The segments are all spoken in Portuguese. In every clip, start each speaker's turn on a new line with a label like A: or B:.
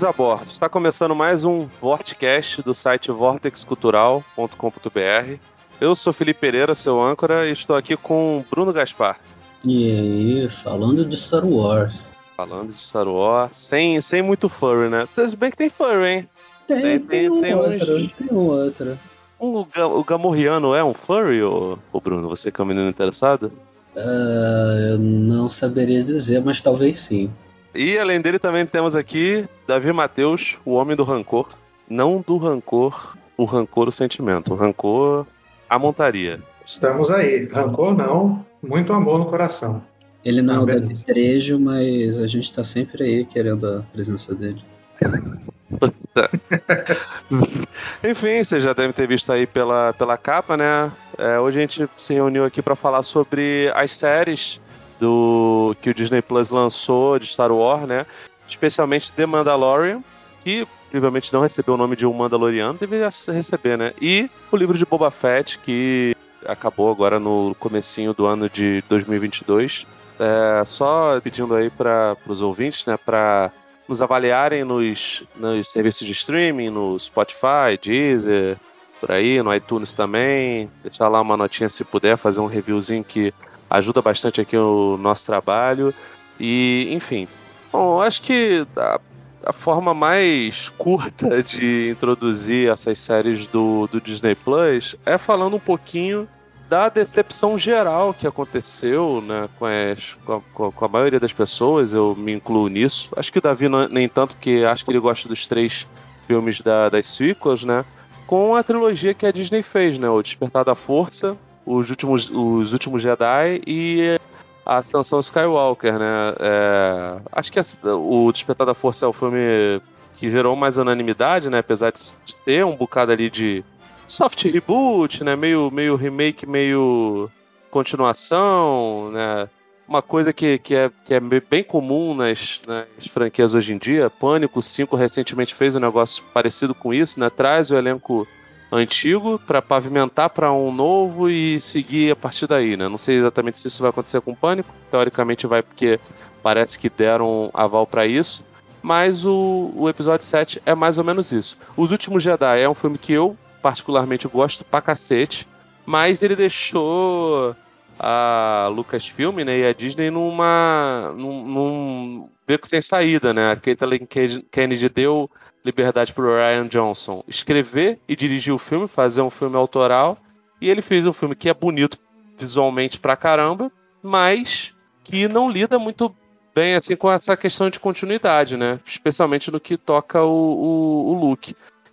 A: Bem-vindos a bordo. Está começando mais um Vortcast do site vortexcultural.com.br. Eu sou Felipe Pereira, seu âncora, e estou aqui com Bruno Gaspar.
B: E aí, falando de Star Wars.
A: Falando de Star Wars, sem, sem muito furry, né? Tudo bem que tem furry, hein?
B: Tem, tem, tem, um, tem outro, uns... tem um outro.
A: Um, o Gamorriano é um furry, ou, ou Bruno? Você que é um menino interessado?
B: Uh, eu não saberia dizer, mas talvez sim.
A: E além dele também temos aqui Davi Mateus, o homem do rancor. Não do rancor, o rancor o sentimento. O rancor, a montaria.
C: Estamos aí. Rancor não, muito amor no coração.
B: Ele não é o da trejo, mas a gente tá sempre aí querendo a presença dele.
A: Enfim, você já deve ter visto aí pela, pela capa, né? É, hoje a gente se reuniu aqui para falar sobre as séries do que o Disney Plus lançou de Star Wars, né? Especialmente The Mandalorian, que provavelmente não recebeu o nome de um Mandaloriano, deveria receber, né? E o livro de Boba Fett, que acabou agora no comecinho do ano de 2022. É, só pedindo aí para os ouvintes, né, para nos avaliarem nos, nos serviços de streaming, no Spotify, Deezer, por aí, no iTunes também. Deixar lá uma notinha se puder, fazer um reviewzinho que ajuda bastante aqui o nosso trabalho. E, enfim. Bom, acho que a, a forma mais curta de introduzir essas séries do, do Disney Plus é falando um pouquinho da decepção geral que aconteceu né, com, as, com, a, com, a, maioria das pessoas, eu me incluo nisso. Acho que o Davi não, nem tanto, porque acho que ele gosta dos três filmes da, das sequels, né? Com a trilogia que a Disney fez, né? O Despertar da Força, os últimos, os últimos Jedi e a Ascensão Skywalker, né? É, acho que a, o Despertar da Força é o filme que gerou mais unanimidade, né? Apesar de, de, ter um bocado ali de soft reboot, né? Meio, meio remake, meio continuação, né? Uma coisa que, que, é, que é bem comum nas, nas franquias hoje em dia. Pânico 5 recentemente fez um negócio parecido com isso, né? Traz o elenco antigo para pavimentar para um novo e seguir a partir daí, né? Não sei exatamente se isso vai acontecer com o Pânico, teoricamente vai porque parece que deram aval para isso, mas o, o episódio 7 é mais ou menos isso. Os Últimos Jedi é um filme que eu particularmente gosto pra cacete, mas ele deixou a Lucasfilm né, e a Disney numa num, num beco sem saída, né? A Kathleen Kennedy deu liberdade para o Ryan Johnson escrever e dirigir o filme, fazer um filme autoral. E ele fez um filme que é bonito visualmente pra caramba, mas que não lida muito bem assim com essa questão de continuidade, né? Especialmente no que toca o, o, o.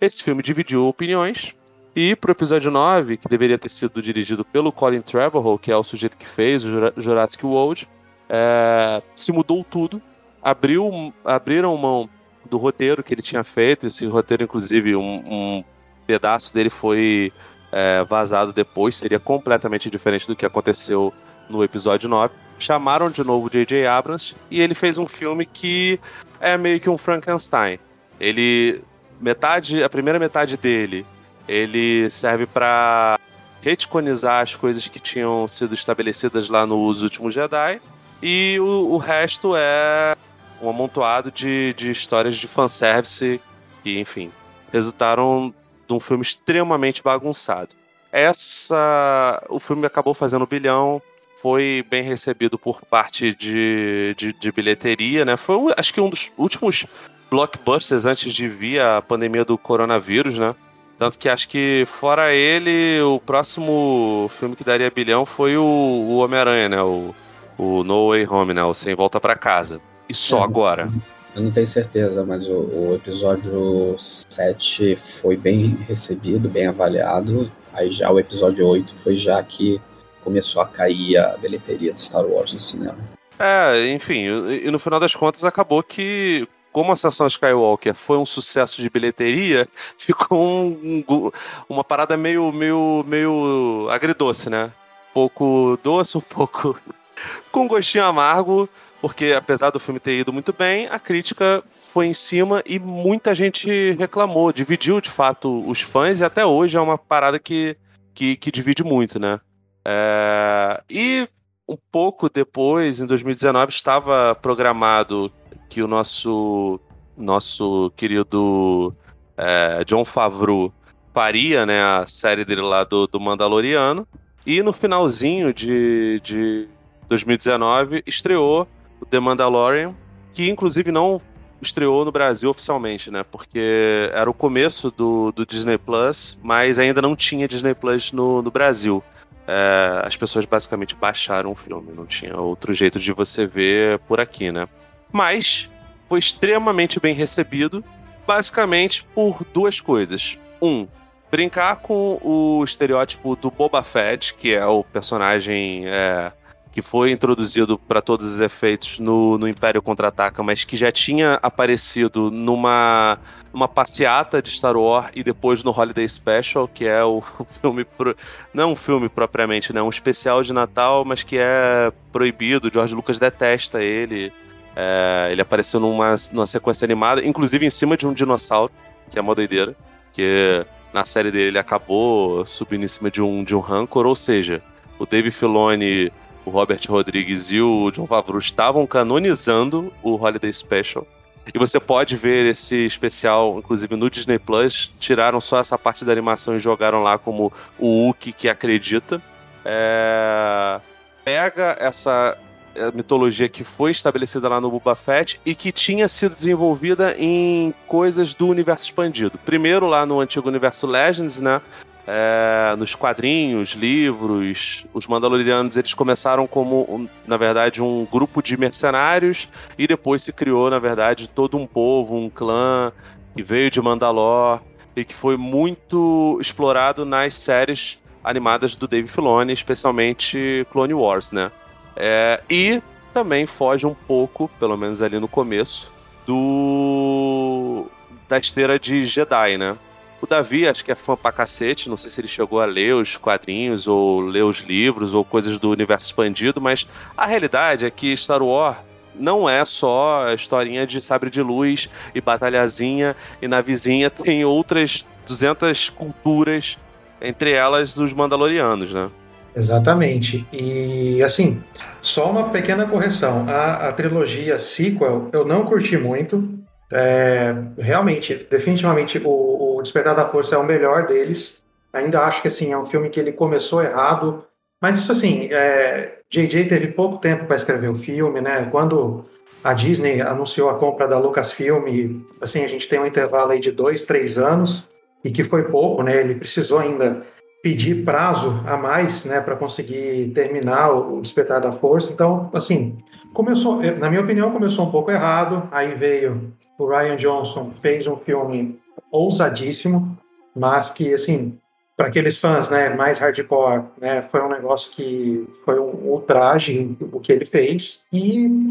A: Esse filme dividiu opiniões. E pro episódio 9, que deveria ter sido dirigido pelo Colin Trevorrow, que é o sujeito que fez o Jurassic World, é, se mudou tudo. Abriu, abriram mão do roteiro que ele tinha feito. Esse roteiro, inclusive, um, um pedaço dele foi é, vazado depois, seria completamente diferente do que aconteceu no episódio 9. Chamaram de novo J.J. Abrams e ele fez um filme que é meio que um Frankenstein. Ele metade, a primeira metade dele, ele serve para reticonizar as coisas que tinham sido estabelecidas lá nos últimos Jedi e o, o resto é um amontoado de, de histórias de fanservice que, enfim, resultaram de um filme extremamente bagunçado. Essa. O filme acabou fazendo bilhão, foi bem recebido por parte de, de, de bilheteria, né? Foi, acho que, um dos últimos blockbusters antes de vir a pandemia do coronavírus, né? Tanto que acho que, fora ele, o próximo filme que daria bilhão foi o, o Homem-Aranha, né? O, o No Way Home, né? O Sem Volta para Casa. E só é, agora?
B: Eu não tenho certeza, mas o, o, episódio 7 foi bem recebido, bem avaliado. Aí já o episódio 8 foi já que começou a cair a bilheteria do Star Wars no cinema.
A: É, enfim, e, e no final das contas acabou que, como a Ascensão Skywalker foi um sucesso de bilheteria, ficou um- um- uma parada meio, meio, meio agridoce, né? Um pouco doce, um pouco com gostinho amargo, porque apesar do filme ter ido muito bem, a crítica foi em cima e muita gente reclamou, dividiu de fato os fãs e até hoje é uma parada que, que, que divide muito, né? É, e um pouco depois, em 2019, estava programado que o nosso nosso querido é, John Favreau faria né, a série dele lá do, do Mandaloriano. E no finalzinho de, de 2019 estreou The Mandalorian, que inclusive não estreou no Brasil oficialmente, né? Porque era o começo do, do Disney Plus, mas ainda não tinha Disney Plus no, no Brasil. É, as pessoas basicamente baixaram o filme, não tinha outro jeito de você ver por aqui, né? Mas foi extremamente bem recebido, basicamente por duas coisas. Um, brincar com o estereótipo do Boba Fett, que é o personagem é, que foi introduzido para todos os efeitos no, no Império Contra-Ataca, mas que já tinha aparecido numa, numa passeata de Star Wars e depois no Holiday Special, que é o filme. Pro, não é um filme propriamente, né? Um especial de Natal, mas que é proibido. George Lucas detesta ele. É, ele apareceu numa, numa sequência animada, inclusive em cima de um dinossauro, que é uma doideira. Que na série dele ele acabou subindo em cima de um, de um rancor, ou seja, o Dave Filoni o Robert Rodrigues e o John Favreau estavam canonizando o Holiday Special. E você pode ver esse especial, inclusive no Disney Plus. Tiraram só essa parte da animação e jogaram lá como o Wookie que acredita. É... Pega essa é, mitologia que foi estabelecida lá no Boba Fett e que tinha sido desenvolvida em coisas do universo expandido. Primeiro lá no antigo universo Legends, né? É, nos quadrinhos, livros, os Mandalorianos eles começaram como, na verdade, um grupo de mercenários e depois se criou, na verdade, todo um povo, um clã que veio de Mandalor e que foi muito explorado nas séries animadas do Dave Filoni, especialmente Clone Wars, né? É, e também foge um pouco, pelo menos ali no começo, do da esteira de Jedi, né? O Davi, acho que é fã pra cacete, não sei se ele chegou a ler os quadrinhos ou ler os livros ou coisas do universo expandido, mas a realidade é que Star Wars não é só a historinha de sabre de luz e batalhazinha e navezinha, tem outras 200 culturas, entre elas os Mandalorianos, né?
C: Exatamente. E assim, só uma pequena correção. A, a trilogia sequel eu não curti muito. É, realmente, definitivamente, o, o Despertar da Força é o melhor deles. Ainda acho que assim é um filme que ele começou errado, mas isso assim, é, JJ teve pouco tempo para escrever o filme, né? Quando a Disney anunciou a compra da Lucasfilm, assim a gente tem um intervalo aí de dois, três anos e que foi pouco, né? Ele precisou ainda pedir prazo a mais, né, para conseguir terminar o Despertar da Força. Então, assim, começou, na minha opinião, começou um pouco errado. Aí veio o Ryan Johnson fez um filme ousadíssimo, mas que, assim, para aqueles fãs né, mais hardcore, né, foi um negócio que foi um ultraje o que ele fez. E,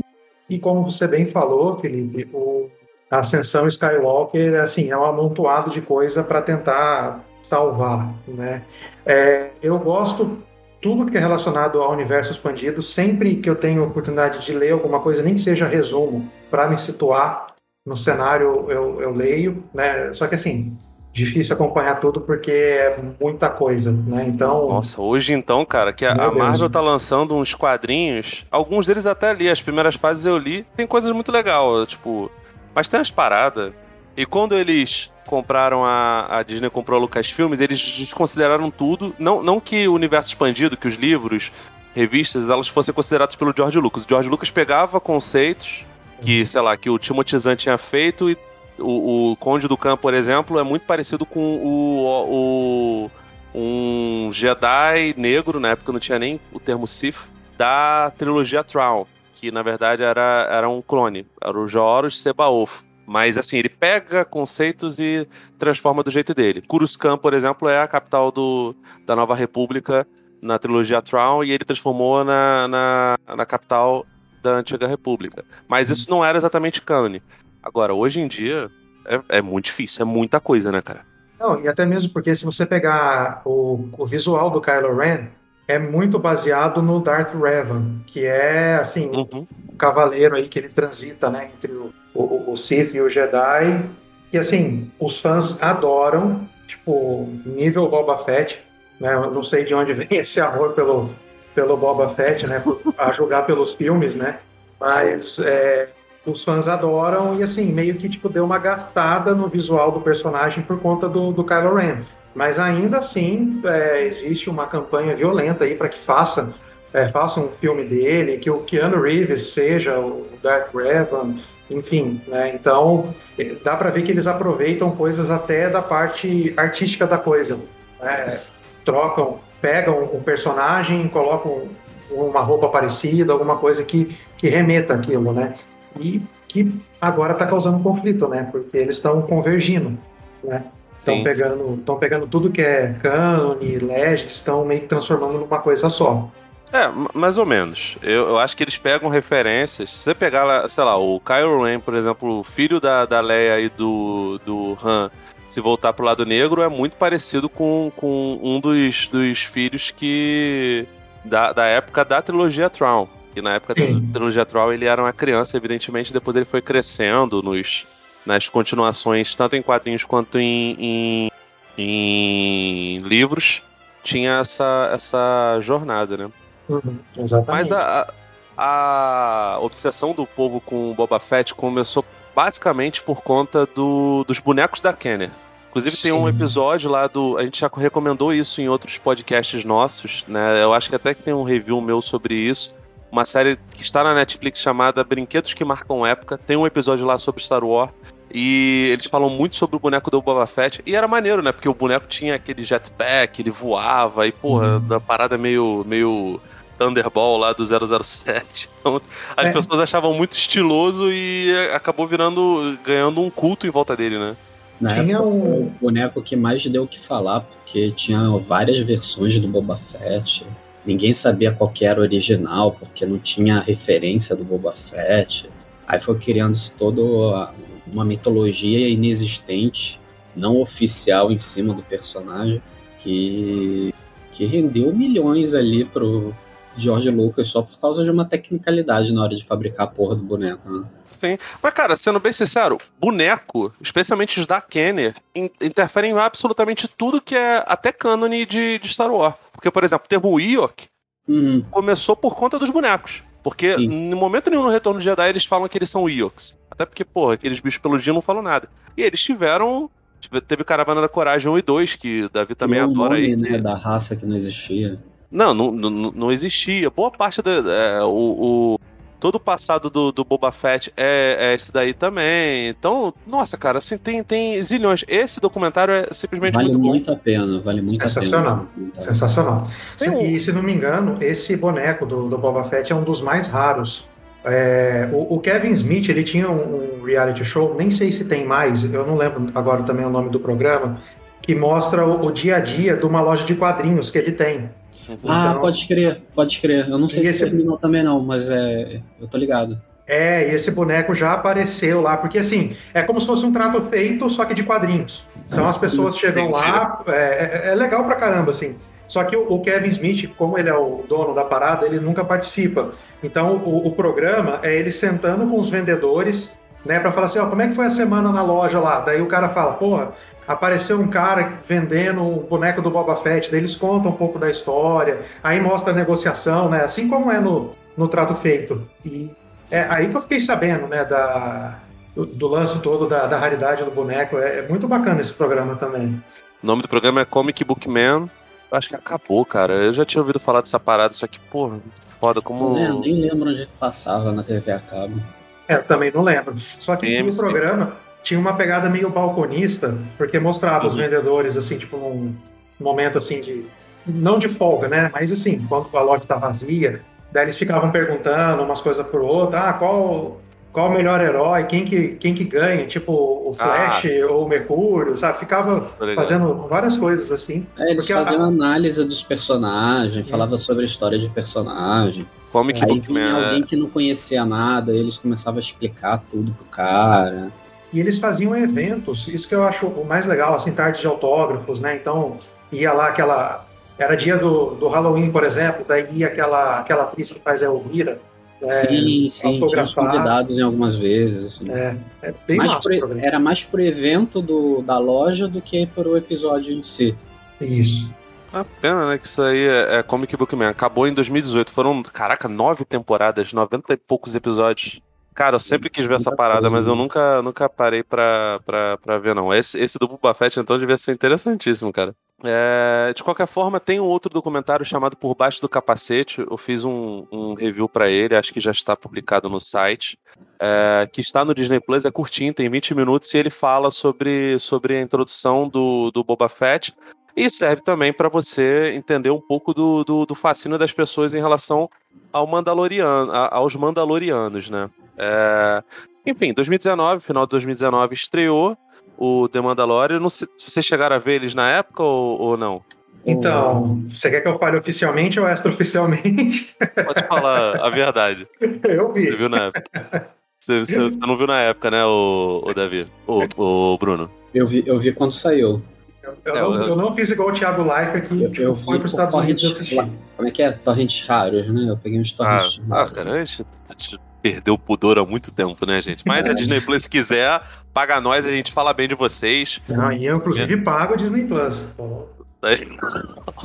C: e como você bem falou, Felipe, o, a Ascensão Skywalker assim, é um amontoado de coisa para tentar salvar. Né? É, eu gosto tudo que é relacionado ao universo expandido, sempre que eu tenho oportunidade de ler alguma coisa, nem que seja resumo, para me situar no cenário, eu, eu leio, né? Só que assim, difícil acompanhar tudo porque é muita coisa, né? Então.
A: Nossa, hoje então, cara, que a, a Marvel tá lançando uns quadrinhos, alguns deles até li, as primeiras fases eu li, tem coisas muito legais, tipo, mas tem umas paradas. E quando eles compraram a, a Disney comprou a Lucasfilmes, eles desconsideraram tudo, não, não que o universo expandido, que os livros, revistas, elas fossem consideradas pelo George Lucas. O George Lucas pegava conceitos que, sei lá, que o Timothy Zahn tinha feito e o, o Conde do Khan, por exemplo, é muito parecido com o, o um Jedi negro, na época não tinha nem o termo Sith, da trilogia Tron, que na verdade era, era um clone, era o Joros Sebaoth. Mas assim, ele pega conceitos e transforma do jeito dele. Coruscant, por exemplo, é a capital do, da Nova República na trilogia Tron e ele transformou na, na, na capital da Antiga República. Mas isso não era exatamente cânone. Agora, hoje em dia, é, é muito difícil, é muita coisa, né, cara?
C: Não, e até mesmo porque se você pegar o, o visual do Kylo Ren, é muito baseado no Darth Revan, que é, assim,
A: Uhum.
C: o cavaleiro aí que ele transita, né, entre o, o, o Sith e o Jedi, e assim, os fãs adoram, tipo, nível Boba Fett, né, eu não sei de onde vem esse amor pelo, pelo Boba Fett, né, a julgar pelos filmes, né, mas é, os fãs adoram e assim, meio que tipo, deu uma gastada no visual do personagem por conta do, do Kylo Ren. Mas ainda assim, é, existe uma campanha violenta aí para que faça, é, faça um filme dele, que o Keanu Reeves seja o Darth Revan, enfim, né? Então, eh, dá para ver que eles aproveitam coisas até da parte artística da coisa. né? Trocam, pegam o personagem, colocam uma roupa parecida, alguma coisa que, que remeta aquilo, né? E que agora está causando conflito, né? Porque eles estão convergindo, né? Estão pegando, pegando tudo que é cânone, legend, estão meio que transformando numa coisa só.
A: É, mais ou menos. Eu, eu acho que eles pegam referências. Se você pegar, lá, sei lá, o Kylo Ren, por exemplo, o filho da, da Leia e do, do Han, se voltar pro lado negro, é muito parecido com, com um dos, dos filhos que. Da, da época da trilogia Tron. Que na época
C: Sim.
A: da trilogia Tron ele era uma criança, evidentemente, depois ele foi crescendo nos, nas continuações, tanto em quadrinhos quanto em, em, em livros. Tinha essa, essa jornada, né?
C: Exatamente.
A: Mas a, a, obsessão do povo com o Boba Fett começou basicamente por conta do, dos bonecos da Kenner. Inclusive tem um
C: Sim.
A: episódio lá do. A gente já recomendou isso em outros podcasts nossos, né? Eu acho que até que tem um review meu sobre isso. Uma série que está na Netflix chamada Brinquedos que Marcam Época. Tem um episódio lá sobre Star Wars. E eles falam muito sobre o boneco do Boba Fett. E era maneiro, né? Porque o boneco tinha aquele jetpack, ele voava. E, porra,
C: Uhum.
A: da parada meio, meio Thunderball lá do 007. Então, as
C: É.
A: pessoas achavam muito estiloso e acabou virando, ganhando um culto em volta dele, né?
B: Na
C: Tinha
B: época,
C: um-
B: o boneco que mais deu o que falar, porque tinha várias versões do Boba Fett. Ninguém sabia qual que era o original, porque não tinha referência do Boba Fett. Aí foi criando-se toda uma mitologia inexistente, não oficial em cima do personagem, que, que rendeu milhões ali pro George Lucas só por causa de uma tecnicalidade na hora de fabricar a porra do boneco. Né?
A: Sim. Mas, cara, sendo bem sincero, boneco, especialmente os da Kenner, in- interferem em absolutamente tudo que é até cânone de, de Star Wars. Porque, por exemplo, o termo Ewok
B: Uhum.
A: começou por conta dos bonecos. Porque
B: Sim.
A: no momento nenhum no Retorno de Jedi eles falam que eles são Ewoks. Até porque, porra, aqueles bichos peludinhos não falam nada. E eles tiveram. tive- Teve Caravana da Coragem 1 e 2, que Davi também
B: Criou
A: adora
B: nome,
A: aí.
B: né,
A: que-
B: da raça que não existia.
A: Não, não, não, não existia. Boa parte do. é, o, o- todo o passado do, do Boba Fett é, é esse daí também. Então, nossa, cara, assim, tem, tem zilhões. Esse documentário é simplesmente
B: Vale
A: muito bom.
B: muito a pena, vale muito a
C: Sensacional.
B: pena.
C: Sensacional.
A: Um-
C: E se não me engano, esse boneco do, do Boba Fett é um dos mais raros. É, o, o Kevin Smith ele tinha um, um reality show, nem sei se tem mais, eu não lembro agora também o nome do programa, que mostra o, o dia a dia de uma loja de quadrinhos que ele tem.
B: Ah,
C: Então-
B: pode crer, pode crer. Eu não sei se
C: esse-
B: terminou também não, mas é, eu tô ligado.
C: É, e esse boneco já apareceu lá, porque assim, é como se fosse um trato feito, só que de quadrinhos. Então as pessoas chegam lá, é, é- é legal pra caramba, assim. Só que o, o Kevin Smith, como ele é o dono da parada, ele nunca participa. Então o, o programa é ele sentando com os vendedores, né, pra falar assim, ó, como é que foi a semana na loja lá? Daí o cara fala, porra, apareceu um cara vendendo o boneco do Boba Fett, daí eles contam um pouco da história, aí mostra a negociação, né, assim como é no, no trato feito. E é aí que eu fiquei sabendo, né, da, do, do lance todo da, da raridade do boneco. É, é muito bacana esse programa também.
A: O nome do programa é Comic Book Man. Eu acho que acabou, cara. Eu já tinha ouvido falar dessa parada, só que, porra, foda como.
B: É, nem lembro onde é que passava na TV a cabo.
C: É, eu também não lembro. Só que
A: Tem
C: o
A: MC.
C: programa tinha uma pegada meio balconista, porque mostrava os
A: Uhum.
C: vendedores, assim, tipo, num momento, assim, de... Não de folga, né? Mas, assim, quando a loja tá vazia, daí eles ficavam perguntando umas coisas por outra. Ah, qual... qual o melhor herói, quem que, quem que ganha, tipo o Flash ah. ou o Mercúrio, sabe? Ficava fazendo várias coisas assim.
B: É, eles faziam a... análise dos personagens, falava sobre a história de personagem.
A: Comic
B: Aí vinha é. alguém que não conhecia nada, eles começavam a explicar tudo pro cara.
C: E eles faziam eventos, isso que eu acho o mais legal, assim, tarde de autógrafos, né? Então, ia lá aquela. Era dia do, do Halloween, por exemplo, daí ia aquela, aquela atriz que faz a Elvira,
B: é, sim, sim, tinha os convidados em algumas vezes. Assim.
C: É, é bem
B: mais por, Era mais pro evento do, da loja do que pro episódio em si.
C: Isso.
A: A pena, né? Que isso aí é, é Comic Book Man. Acabou em 2018. Foram, caraca, nove temporadas, 90 e poucos episódios. Cara, eu sempre quis ver essa parada, mas eu né? nunca, nunca parei pra, pra, pra ver, não. Esse, esse do Boba Fett, então, devia ser interessantíssimo, cara. É, de qualquer forma, tem um outro documentário chamado Por Baixo do Capacete. Eu fiz um, um review para ele, acho que já está publicado no site. É, que está no Disney Plus, é curtinho, tem 20 minutos, e ele fala sobre, sobre a introdução do, do Boba Fett. E serve também para você entender um pouco do, do, do, fascínio das pessoas em relação ao Mandaloriano, aos Mandalorianos, né? É... Enfim, 2019, final de 2019 estreou o The Mandalorian. Não sei, vocês chegaram a ver eles na época ou, ou não?
C: Então, você quer que eu fale oficialmente ou extraoficialmente?
A: Pode falar a verdade.
C: Eu vi.
A: Você viu na época. Você, você, você não viu na época, né, o, o Davi? O, o Bruno?
B: Eu vi, eu vi quando saiu.
C: Eu, eu, é, não, eu, não, fiz igual o Thiago Life aqui, eu, tipo, eu fui Estados Unidos assistir.
B: Como é que é? Torrents raros, né? Eu peguei uns torrents
A: ah, raros. Ah, cara, a gente perdeu o pudor há muito tempo, né, gente? Mas a Disney Plus, se quiser, paga nós, a gente fala bem de vocês.
C: Não, e eu, inclusive, é. pago a Disney Plus.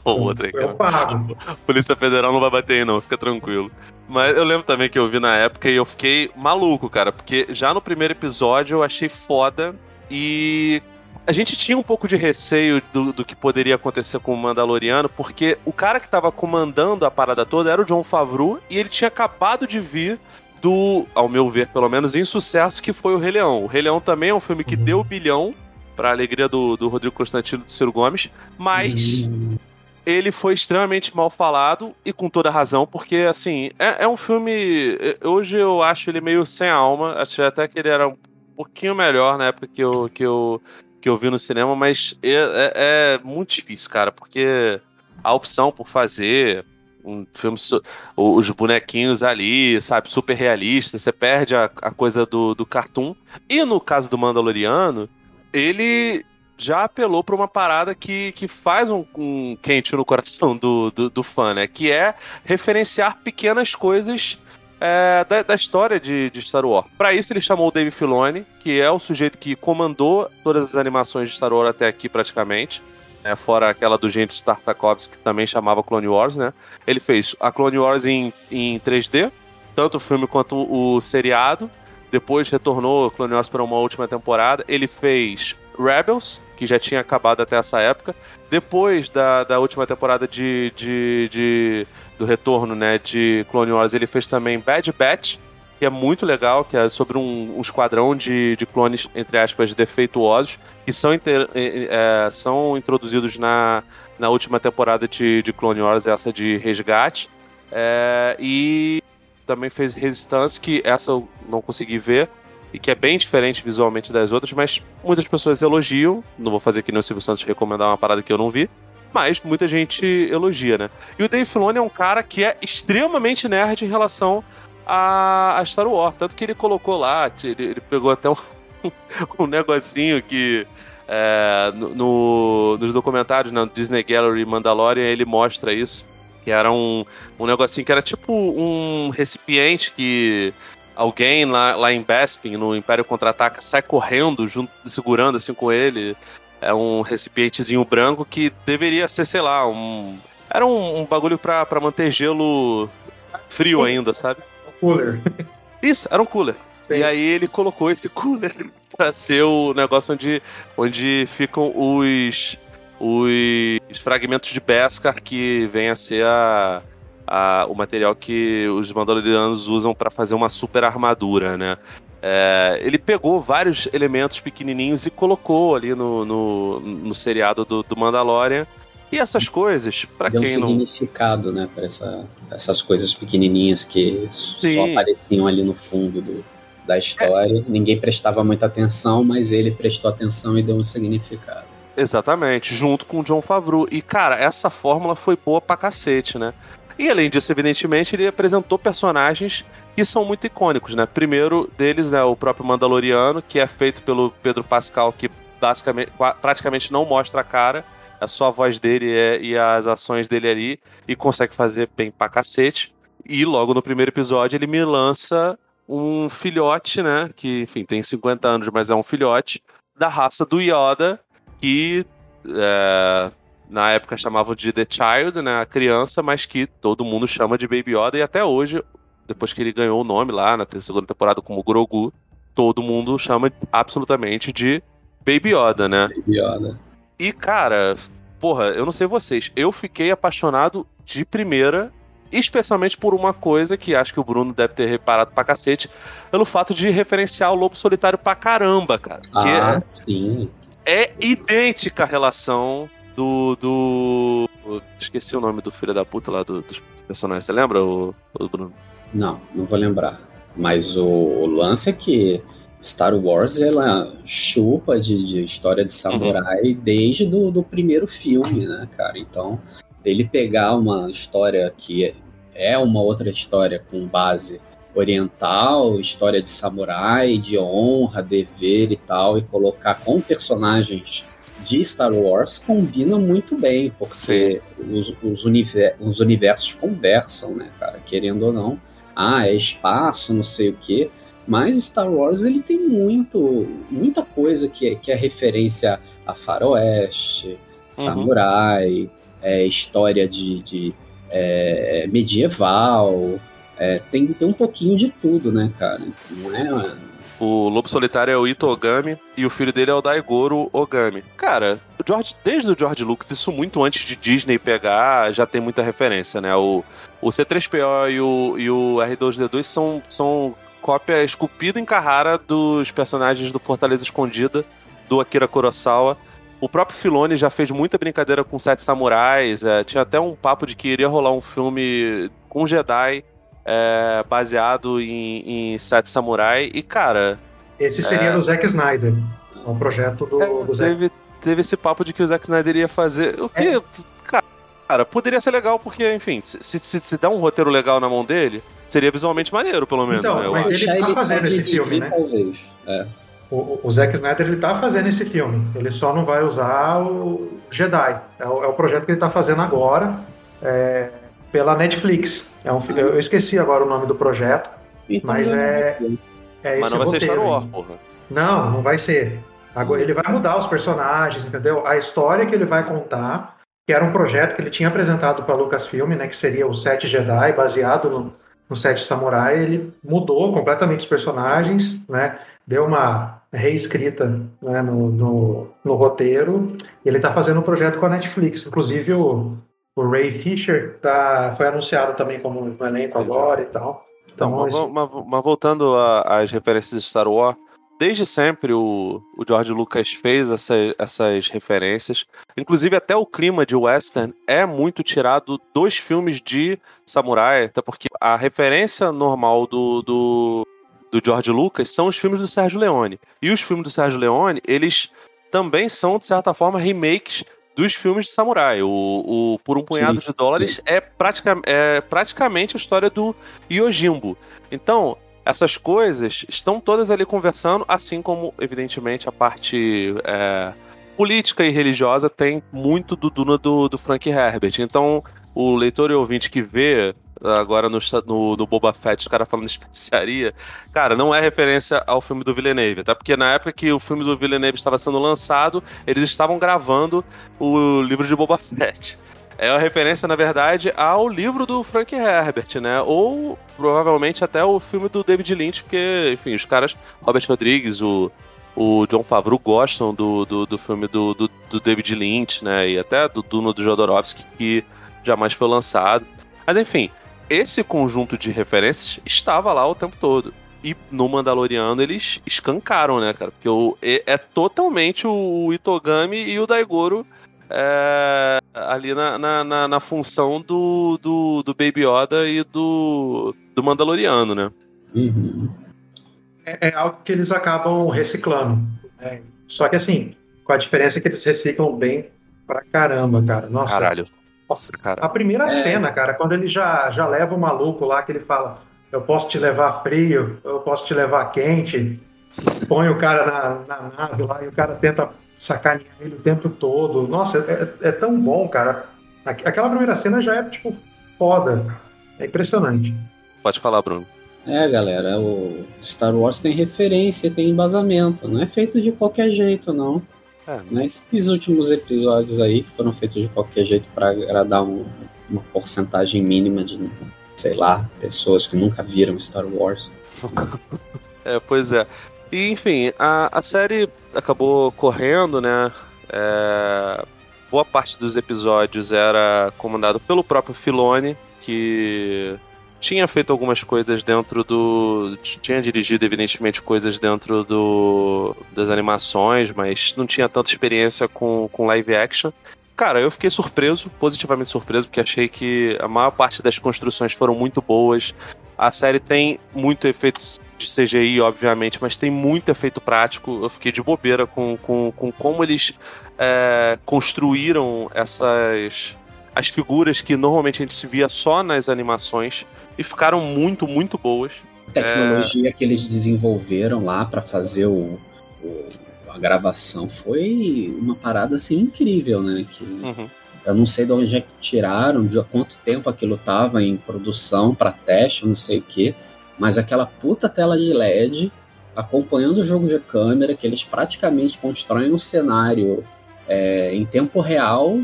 A: Outra aí, cara. Eu pago. Polícia Federal não vai bater aí, não, fica tranquilo. Mas eu lembro também que eu vi na época e eu fiquei maluco, cara, porque já no primeiro episódio eu achei foda e a gente tinha um pouco de receio do, do, que poderia acontecer com o Mandaloriano, porque o cara que estava comandando a parada toda era o John Favreau e ele tinha acabado de vir do, ao meu ver, pelo menos, insucesso que foi o Rei Leão. O Rei Leão também é um filme que deu bilhão, para alegria do, do Rodrigo Constantino e do Ciro Gomes, mas ele foi extremamente mal falado e com toda razão, porque, assim, é, é um filme. Hoje eu acho ele meio sem alma, achei até que ele era um pouquinho melhor na época que eu, que eu que eu vi no cinema, mas é, é, é muito difícil, cara, porque a opção por fazer um filme, os bonequinhos ali, sabe, super realista, você perde a, a coisa do, do cartoon. E no caso do Mandaloriano, ele já apelou para uma parada que, que faz um, um quente no coração do, do, do, fã, né? Que é referenciar pequenas coisas é, da, da, história de, de Star Wars. Para isso, ele chamou o Dave Filoni, que é o sujeito que comandou todas as animações de Star Wars até aqui, praticamente. Né, fora aquela do gente Tartakovsky, que também chamava Clone Wars, né? Ele fez a Clone Wars em, em 3D, tanto o filme quanto o seriado. Depois retornou Clone Wars para uma última temporada. Ele fez Rebels, que já tinha acabado até essa época. Depois da, da última temporada de, de, de do retorno né, de Clone Wars, ele fez também Bad Batch, que é muito legal, que é sobre um, um esquadrão de, de clones, entre aspas, defeituosos, que são, inter, é, são introduzidos na, na última temporada de, de Clone Wars, essa de resgate. É, e também fez Resistance, que essa eu não consegui ver, e que é bem diferente visualmente das outras, mas muitas pessoas elogiam. Não vou fazer que nem o Silvio Santos recomendar uma parada que eu não vi mas muita gente elogia, né? E o Dave Filoni é um cara que é extremamente nerd em relação a, a Star Wars, tanto que ele colocou lá, ele, ele pegou até um, um negocinho que é, no, nos documentários, né, Disney Gallery Mandalorian, ele mostra isso, que era um, um negocinho que era tipo um recipiente que alguém lá, lá em Bespin, no Império Contra-Ataca, sai correndo, junto, segurando assim com ele é um recipientezinho branco que deveria ser, sei lá, um. Era um, um bagulho pra, pra manter gelo frio ainda, sabe?
C: Um cooler.
A: Isso, era um cooler. Sim. E aí ele colocou esse cooler pra ser o negócio onde, onde ficam os, os fragmentos de Beskar que vem a ser a, a, o material que os Mandalorianos usam para fazer uma super armadura, né? É, ele pegou vários elementos pequenininhos e colocou ali no, no, no seriado do, do Mandalorian. E essas coisas, para quem
B: um
A: não.
B: significado, né, para essa, essas coisas pequenininhas que Sim. só apareciam ali no fundo do. da história. Ninguém prestava muita atenção, mas ele prestou atenção e deu um significado.
A: Exatamente, junto com o John Favreau. E, cara, essa fórmula foi boa pra cacete, né? E além disso, evidentemente, ele apresentou personagens que são muito icônicos, né? Primeiro deles, né, o próprio Mandaloriano, que é feito pelo Pedro Pascal, que basicamente, praticamente não mostra a cara, é só a voz dele e as ações dele ali, e consegue fazer bem pra cacete. E logo no primeiro episódio ele me lança um filhote, né? Que, enfim, tem 50 anos, mas é um filhote, da raça do Yoda, que é, na época chamavam de The Child, né? A criança, mas que todo mundo chama de Baby Yoda, e até hoje, depois que ele ganhou o nome lá na segunda temporada como Grogu, todo mundo chama absolutamente de Baby Yoda, né?
B: Baby Yoda.
A: E, cara, porra, eu não sei vocês, eu fiquei apaixonado de primeira especialmente por uma coisa que acho que o Bruno deve ter reparado pra cacete, pelo fato de referenciar o Lobo Solitário pra caramba, cara.
B: ah, é, sim.
A: É idêntica a relação do, do. Esqueci o nome do filho da puta lá do, dos personagens. Você lembra, o, o Bruno?
B: Não, não vou lembrar. Mas o, o, lance é que Star Wars ela chupa de, de história de samurai uhum. desde do, do primeiro filme, né, cara? Então, ele pegar uma história que é, uma outra história com base oriental, história de samurai, de honra, dever e tal, e colocar com personagens de Star Wars combina muito bem, porque os, os, univer os, universos conversam, né, cara? Querendo ou não. Ah, é espaço, não sei o quê. Mas Star Wars ele tem muito, muita coisa que é, que é referência a faroeste, uhum. samurai, é, história de, de é, medieval. É, tem, tem um pouquinho de tudo, né, cara? Não é.
A: O Lobo Solitário é o Ito Ogami e o filho dele é o Daigoro Ogami. Cara, o George, desde o George Lucas, isso muito antes de Disney pegar, já tem muita referência, né? O, o C3PO e o, e o R2D2 são, são cópia esculpida em Carrara dos personagens do Fortaleza Escondida, do Akira Kurosawa. O próprio Filoni já fez muita brincadeira com Sete Samurais. É, tinha até um papo de que iria rolar um filme com Jedi é, baseado em, em Sete Samurai. E, cara.
C: Esse seria é... do Zack Snyder. É um projeto do, é, do
A: Zack. Teve, teve esse papo de que o Zack Snyder ia fazer. O que. É. Cara, poderia ser legal, porque, enfim, se, se, se der um roteiro legal na mão dele, seria visualmente maneiro, pelo menos.
C: Então,
A: né,
C: mas ele tá fazendo esse filme, né? Talvez. É o, o Zack Snyder ele tá fazendo esse filme. Ele só não vai usar o Jedi. É o, é o projeto que ele está fazendo agora é, pela Netflix. É um, eu esqueci agora o nome do projeto, então, mas é, é
A: Mas não vai ser Star Wars, porra.
C: Não, não vai ser. Agora ele vai mudar os personagens, entendeu? A história que ele vai contar, que era um projeto que ele tinha apresentado para Lucasfilm, né, que seria o Sete Jedi, baseado no, no Sete Samurai, ele mudou completamente os personagens, né? Deu uma reescrita né, no, no, no, roteiro. E ele está fazendo um projeto com a Netflix. Inclusive o, o Ray Fisher tá, foi anunciado também como no elenco agora e tal.
A: Então, então mas, mas, mas, voltando às referências de Star Wars, desde sempre o, o George Lucas fez essa, essas referências. Inclusive, até o clima de western é muito tirado dos filmes de samurai, até porque a referência normal do, do do George Lucas são os filmes do Sérgio Leone. E os filmes do Sérgio Leone, eles também são, de certa forma, remakes dos filmes de samurai. O, o Por um Punhado sim, de Dólares é, pratica, é praticamente a história do Yojimbo. Então, essas coisas estão todas ali conversando, assim como, evidentemente, a parte é, política e religiosa tem muito do Duna do, do Frank Herbert. Então, o leitor e ouvinte que vê agora no, no, no Boba Fett, os caras falando especiaria, cara, não é referência ao filme do Villeneuve, tá? Porque na época que o filme do Villeneuve estava sendo lançado, eles estavam gravando o livro de Boba Fett. É uma referência, na verdade, ao livro do Frank Herbert, né? Ou provavelmente até o filme do David Lynch, porque, enfim, os caras, Robert Rodrigues, o, o John Favreau gostam do, do, do filme do, do, do, David Lynch, né? E até do Duna do Jodorowsky, que jamais foi lançado. Mas enfim, esse conjunto de referências estava lá o tempo todo. E no Mandaloriano eles escancaram, né, cara? Porque o, é, é totalmente o Itogami e o Daigoro é, ali na, na, na, na, função do, do, do Baby Yoda e do, do Mandaloriano, né?
B: Uhum.
C: é, é algo que eles acabam reciclando. Né? Só que assim, com a diferença que eles reciclam bem pra caramba, cara. Nossa.
A: Caralho.
C: Nossa,
A: Cara.
C: a primeira
B: É.
C: cena, cara, quando ele já, já leva o maluco lá, que ele fala: Eu posso te levar frio, eu posso te levar quente. Põe o cara na, na nave lá e o cara tenta sacanear ele o tempo todo. Nossa, é, é tão bom, cara. Aqu- Aquela primeira cena já é, tipo, foda. É impressionante.
A: Pode falar, Bruno.
B: É, galera, o Star Wars tem referência, tem embasamento. Não é feito de qualquer jeito, não.
A: É,
B: Não é esses últimos episódios aí que foram feitos de qualquer jeito pra agradar um- uma porcentagem mínima de, sei lá, pessoas que nunca viram Star Wars.
A: É, pois é. E, enfim, a, a série acabou correndo, né? É, boa parte dos episódios era comandado pelo próprio Filone, que tinha feito algumas coisas dentro do. tinha dirigido, evidentemente, coisas dentro do, das animações, mas não tinha tanta experiência com, com live action. Cara, eu fiquei surpreso, positivamente surpreso, porque achei que a maior parte das construções foram muito boas. A série tem muito efeito de CGI, obviamente, mas tem muito efeito prático. Eu fiquei de bobeira com, com, com como eles é, construíram essas. as figuras que normalmente a gente se via só nas animações e ficaram muito, muito boas.
B: A tecnologia que eles desenvolveram lá pra fazer o, o- a gravação foi uma parada assim incrível, né? Que
A: Uhum.
B: eu não sei de onde é que tiraram, de quanto tempo aquilo tava em produção pra teste, não sei o quê, mas aquela puta tela de LED acompanhando o jogo de câmera, que eles praticamente constroem um cenário é, em tempo real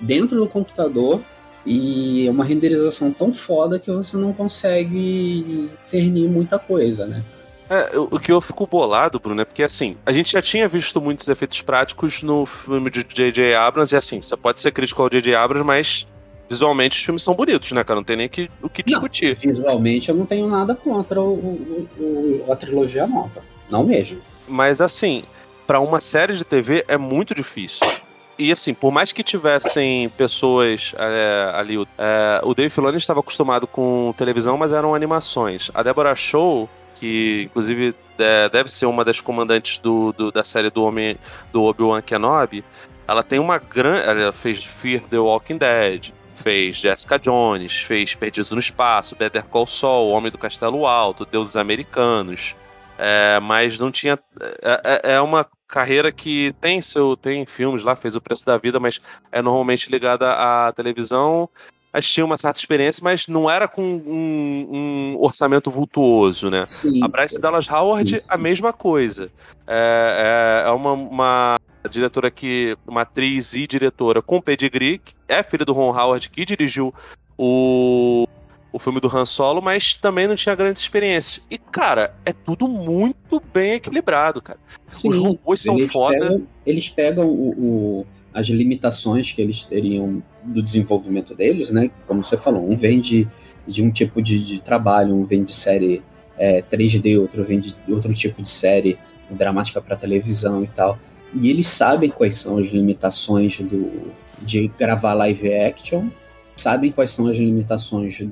B: dentro do computador e é uma renderização tão foda que você não consegue discernir muita coisa, né?
A: É, o que eu fico bolado, Bruno, é porque assim, a gente já tinha visto muitos efeitos práticos no filme de J.J. Abrams, e assim, você pode ser crítico ao J.J. Abrams, mas visualmente os filmes são bonitos, né, cara? Não tem nem que, o que
B: Não.
A: discutir.
B: Visualmente eu não tenho nada contra o, o- o- a trilogia nova. Não mesmo.
A: Mas assim, pra uma série de TV é muito difícil. E assim, por mais que tivessem pessoas é, ali, o- é, o Dave Filoni estava acostumado com televisão, mas eram animações. A Deborah Shaw, que inclusive é, deve ser uma das comandantes do, do- da série do Homem do Obi-Wan Kenobi, ela tem uma grande. Ela fez Fear the Walking Dead, fez Jessica Jones, fez Perdidos no Espaço, Better Call Saul, Homem do Castelo Alto, Deuses Americanos. É, mas não tinha. É, é- é uma carreira que tem seu. Tem filmes lá, fez o preço da vida, mas é normalmente ligada à televisão. Mas tinha uma certa experiência, mas não era com um, um orçamento vultuoso, né?
B: Sim.
A: A Bryce Dallas Howard,
B: Sim,
A: a mesma coisa. É, é, é uma, uma diretora que. Uma atriz e diretora com pedigree, que é filha do Ron Howard, que dirigiu o, o filme do Han Solo, mas também não tinha grandes experiências. E, cara, é tudo muito bem equilibrado, cara.
B: Sim,
A: Os robôs são
B: eles
A: foda.
B: Pegam, eles pegam o, o- as limitações que eles teriam do desenvolvimento deles, né? Como você falou, um vem de, de um tipo de, de trabalho, um vem de série é, 3D, outro vem de outro tipo de série dramática para televisão e tal. E eles sabem quais são as limitações do, de gravar live action, sabem quais são as limitações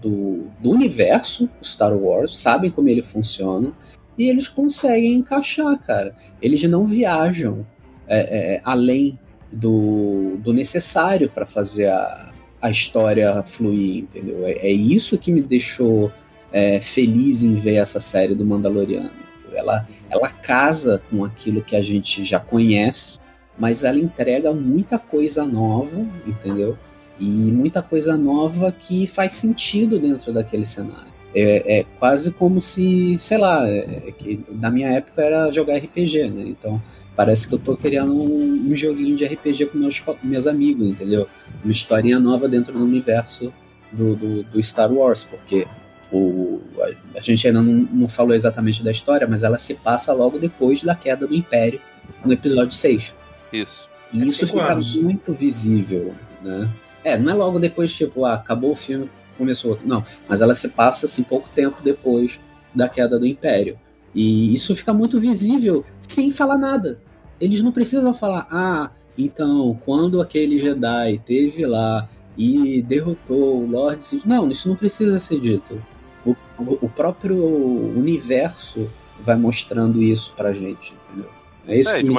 B: do, do universo Star Wars, sabem como ele funciona, e eles conseguem encaixar, cara. Eles não viajam é, é, além do, do necessário para fazer a, a história fluir, entendeu? É, é isso que me deixou é, feliz em ver essa série do Mandaloriano. Ela, ela casa com aquilo que a gente já conhece, mas ela entrega muita coisa nova, entendeu? E muita coisa nova que faz sentido dentro daquele cenário. É, é quase como se, sei lá, é, que na minha época era jogar RPG, né? Então parece que eu tô criando um, um joguinho de RPG com meus, meus amigos, entendeu? Uma historinha nova dentro do universo do, do, do Star Wars, porque o, a, a gente ainda não, não falou exatamente da história, mas ela se passa logo depois da queda do Império, no episódio 6.
A: Isso.
B: E
C: É
B: isso fica
C: anos.
B: muito visível, né? É, não é logo depois, tipo, ah, acabou o filme, começou outro. Não, mas ela se passa, assim, pouco tempo depois da queda do Império. E isso fica muito visível sem falar nada. Eles não precisam falar, ah, então, quando aquele Jedi teve lá e derrotou o Lord Sith. Não, isso não precisa ser dito. O, o próprio universo vai mostrando isso pra gente, entendeu? É isso
A: É,
B: que,
A: de,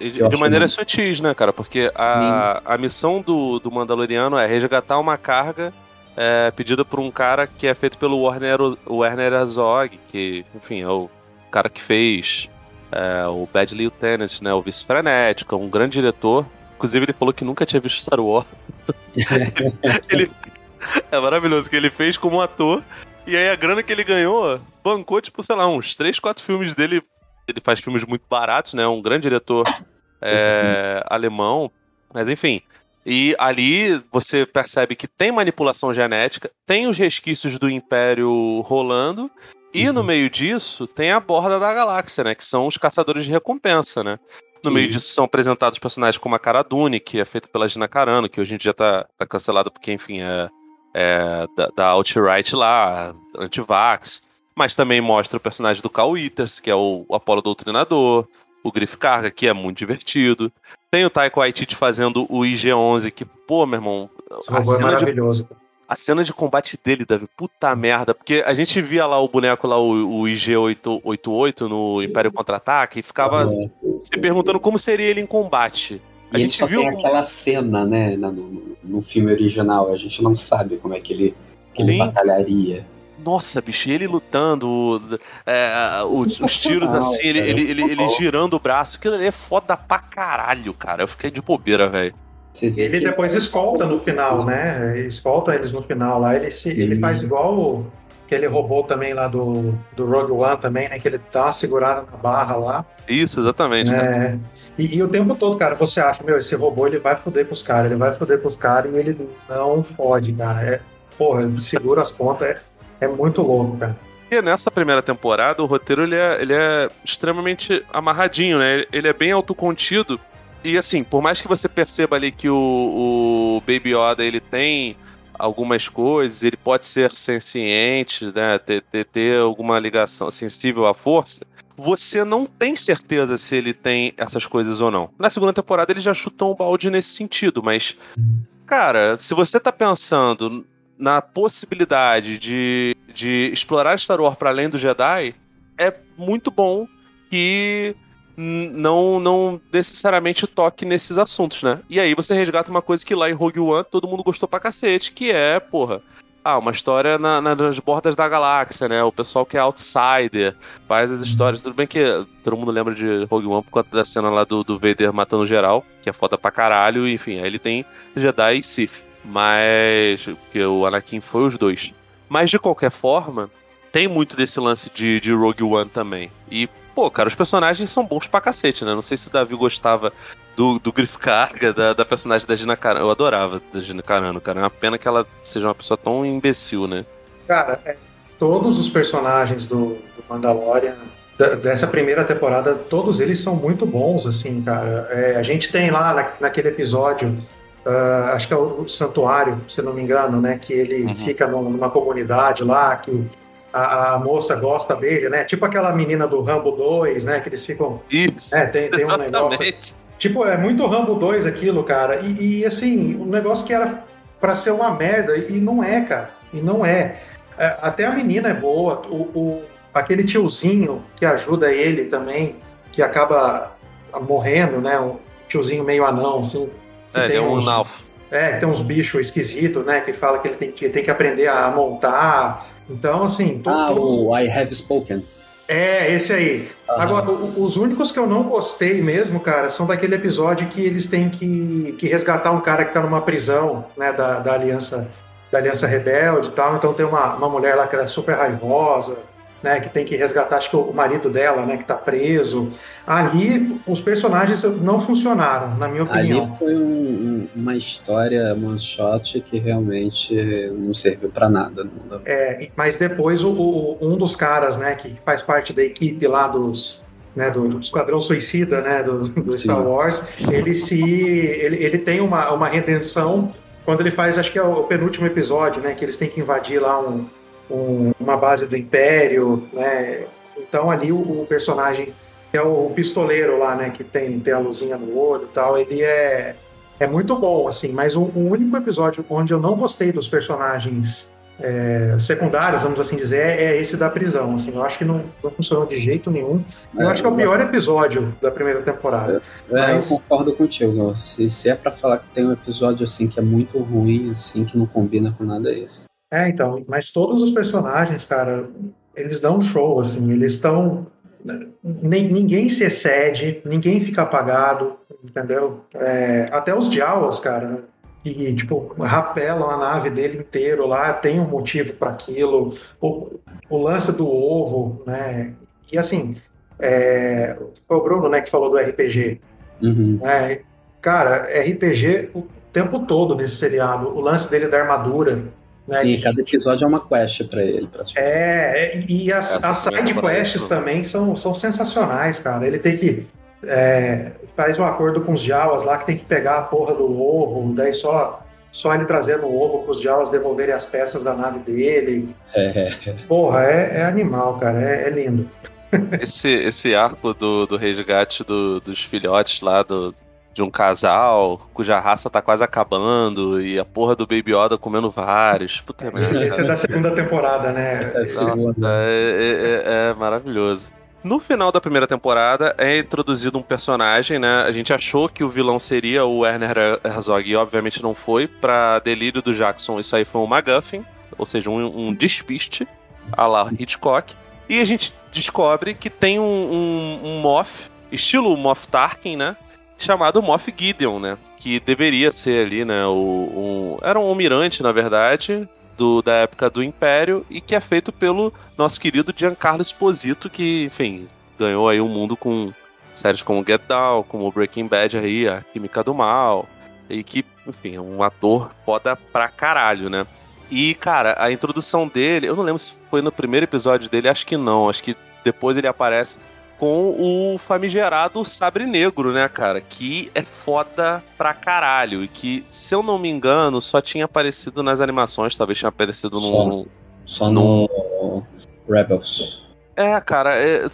A: de- de maneira
B: muito.
A: sutis, né, cara? Porque a, a missão do, do Mandaloriano é resgatar uma carga é, pedida por um cara que é feito pelo Werner, Werner Herzog, que, enfim, é o cara que fez é, o Bad Lieutenant, né? O Vice Frenético, um grande diretor. Inclusive, ele falou que nunca tinha visto Star Wars. ele... É maravilhoso, que ele fez como ator. E aí a grana que ele ganhou bancou, tipo, sei lá, uns 3, 4 filmes dele. Ele faz filmes muito baratos, né? Um grande diretor é, alemão. Mas enfim. E ali você percebe que tem manipulação genética, tem os resquícios do Império rolando. E no
B: Uhum.
A: meio disso, tem a borda da galáxia, né? Que são os caçadores de recompensa, né? No
B: Sim.
A: meio disso são apresentados personagens como a Cara Dune, que é feita pela Gina Carano, que hoje em dia tá, tá cancelado porque, enfim, é, é da, da alt-right lá, anti-vax. Mas também mostra o personagem do Carl Withers, que é o, Apolo Doutrinador, o Griff Carga, que é muito divertido. Tem o Taiko Waititi fazendo o IG-11, que, pô, meu irmão,
C: Esse
A: a
C: é
A: cena, de,
C: maravilhoso.
A: a cena de combate dele, Davi, puta merda. Porque a gente via lá o boneco lá, o, o IG-88 no Império Contra-Ataque, e ficava
B: É.
A: se perguntando como seria ele em combate. A
B: E ele
A: gente
B: só
A: viu.
B: tem aquela cena, né, no, no filme original. A gente não sabe como é que ele, que ele batalharia.
A: Nossa, bicho, ele lutando, é, os, os tiros assim, ele, ele, ele, ele girando o braço, aquilo ali é foda pra caralho, cara. Eu fiquei de bobeira, velho.
C: Ele depois escolta no final, né? Escolta eles no final lá. Ele, se, ele faz igual o- aquele robô também lá do, do Rogue One também, né? Que ele dá uma segurada na barra lá.
A: Isso, exatamente, cara.
C: É, e, e o tempo todo, cara, você acha, meu, esse robô ele vai foder com os caras, ele vai foder com os caras e ele não fode, cara. É, porra, ele segura as pontas, é, é muito louco, cara.
A: E nessa primeira temporada, o roteiro ele é, ele é extremamente amarradinho, né? Ele é bem autocontido. E assim, por mais que você perceba ali que o, o Baby Yoda ele tem algumas coisas, ele pode ser senciente, né? Ter, ter, ter alguma ligação sensível à força. Você não tem certeza se ele tem essas coisas ou não. Na segunda temporada eles já chutam o balde nesse sentido, mas Cara, se você tá pensando na possibilidade de, de explorar Star Wars para além do Jedi, é muito bom que não, não necessariamente toque nesses assuntos, né? E aí você resgata uma coisa que lá em Rogue One todo mundo gostou pra cacete, que é, porra, ah, uma história na- na- nas bordas da galáxia, né? O pessoal que é outsider, faz as histórias. Tudo bem que todo mundo lembra de Rogue One por conta da cena lá do, do Vader matando geral, que é foda pra caralho, enfim, aí ele tem Jedi e Sith. Mas. Porque o Anakin foi os dois. Mas de qualquer forma, tem muito desse lance de, de Rogue One também. E, pô, cara, os personagens são bons pra cacete, né? Não sei se o Davi gostava do, do Griff Carga, da, da personagem da Gina Carano. Eu adorava da Gina Carano, cara. É uma pena que ela seja uma pessoa tão imbecil, né?
C: Cara, é, todos os personagens do, do Mandalorian, da- dessa primeira temporada, todos eles são muito bons, assim, cara. É, a gente tem lá na- naquele episódio, ah, acho que é o, Santuário, se não me engano, né? Que ele
A: Uhum.
C: fica num- numa comunidade lá, que a, a moça gosta dele, né? Tipo aquela menina do Rambo 2, né? Que eles ficam.
A: Isso.
C: É, tem, tem um negócio. Tipo, é muito Rambo 2 aquilo, cara. E, e, assim, um negócio que era pra ser uma merda, e não é, cara. E não é. É, até a menina é boa. O, o- aquele tiozinho que ajuda ele também, que acaba morrendo, né? Um tiozinho meio anão, assim.
A: É, ele
C: tem
A: é um
C: uns-
A: Nalf.
C: É, tem uns bichos esquisitos, né? Que fala que ele tem que, tem que aprender a montar. Então, assim,
B: Ah,
C: todos-
B: o I Have Spoken.
C: É, esse aí.
B: Aham.
C: Agora, os únicos que eu não gostei mesmo, cara, são daquele episódio que eles têm que, que resgatar um cara que tá numa prisão, né, da, da Aliança da Aliança Rebelde e tal. Então tem uma, uma mulher lá que ela é super raivosa, né, que tem que resgatar, acho que o marido dela, né, que tá preso. Ali, os personagens não funcionaram, na minha
B: Ali
C: opinião.
B: foi um- um- uma história, one shot que realmente não serviu pra nada. Não
C: É, mas depois o, o- um dos caras, né, que faz parte da equipe lá dos, né, do, do Esquadrão Suicida, né, do, do. Star Wars, ele se, ele, ele tem uma, uma redenção quando ele faz, acho que é o penúltimo episódio, né, que eles têm que invadir lá um, um- uma base do Império, né, então ali o, o personagem que é o pistoleiro lá, né, que tem, tem a luzinha no olho e tal, ele é, é muito bom, assim, mas o, o único episódio onde eu não gostei dos personagens é, secundários, vamos assim dizer, é esse da prisão. Assim, eu acho que não, não funcionou de jeito nenhum. Eu
B: É,
C: acho que é o pior episódio da primeira temporada.
B: É,
C: Mas-
B: eu concordo contigo. Se, se é pra falar que tem um episódio assim que é muito ruim, assim, que não combina com nada, é isso.
C: É, então, mas todos os personagens, cara, eles dão um show, assim, eles estão. Ninguém se excede, ninguém fica apagado, entendeu? É, até os Jawas, cara, que, tipo, rapelam a nave dele inteiro lá, tem um motivo para aquilo. O, o lance do ovo, né? E assim, é, foi o Bruno, né, que falou do RPG.
B: Uhum.
C: né? Cara, RPG o tempo todo nesse seriado. O lance dele da armadura. Né?
B: Sim, cada episódio é uma quest pra ele.
C: É, é, e as,
A: Essa
C: as
A: também
C: side quests também são, são sensacionais, cara. Ele tem que. É, faz um acordo com os Jawas lá que tem que pegar a porra do ovo, daí só, só ele trazendo o ovo para os Jawas devolverem as peças da nave dele.
B: É,
C: Porra, é, é animal, cara. É, é lindo.
A: Esse, esse arco do, do resgate do- dos filhotes lá do, de um casal cuja raça tá quase acabando e a porra do Baby Yoda comendo vários. Puta merda.
C: Esse é da segunda temporada, né?
B: essa é a segunda.
A: É, é- é- é maravilhoso. No final da primeira temporada é introduzido um personagem, né? A gente achou que o vilão seria o Werner Herzog e obviamente não foi. Pra delírio do Jackson, isso aí foi um MacGuffin, ou seja, um, um despiste a la Hitchcock. E a gente descobre que tem um, um, um Moff, estilo Moff Tarkin, né? Chamado Moff Gideon, né? Que deveria ser ali, né? O, um- era um almirante, na verdade, do, da época do Império e que é feito pelo nosso querido Giancarlo Esposito, que, enfim, ganhou aí o mundo com séries como Get Down, como Breaking Bad aí, A Química do Mal, e que, enfim, é um ator foda pra caralho, né? E, cara, a introdução dele, eu não lembro se foi no primeiro episódio dele, acho que não, acho que depois ele aparece com o famigerado Sabre Negro, né, cara? Que é foda pra caralho. E que, se eu não me engano, só tinha aparecido nas animações, talvez tinha aparecido
B: Só.
A: num.
B: Só no Rebels.
A: É, cara, é...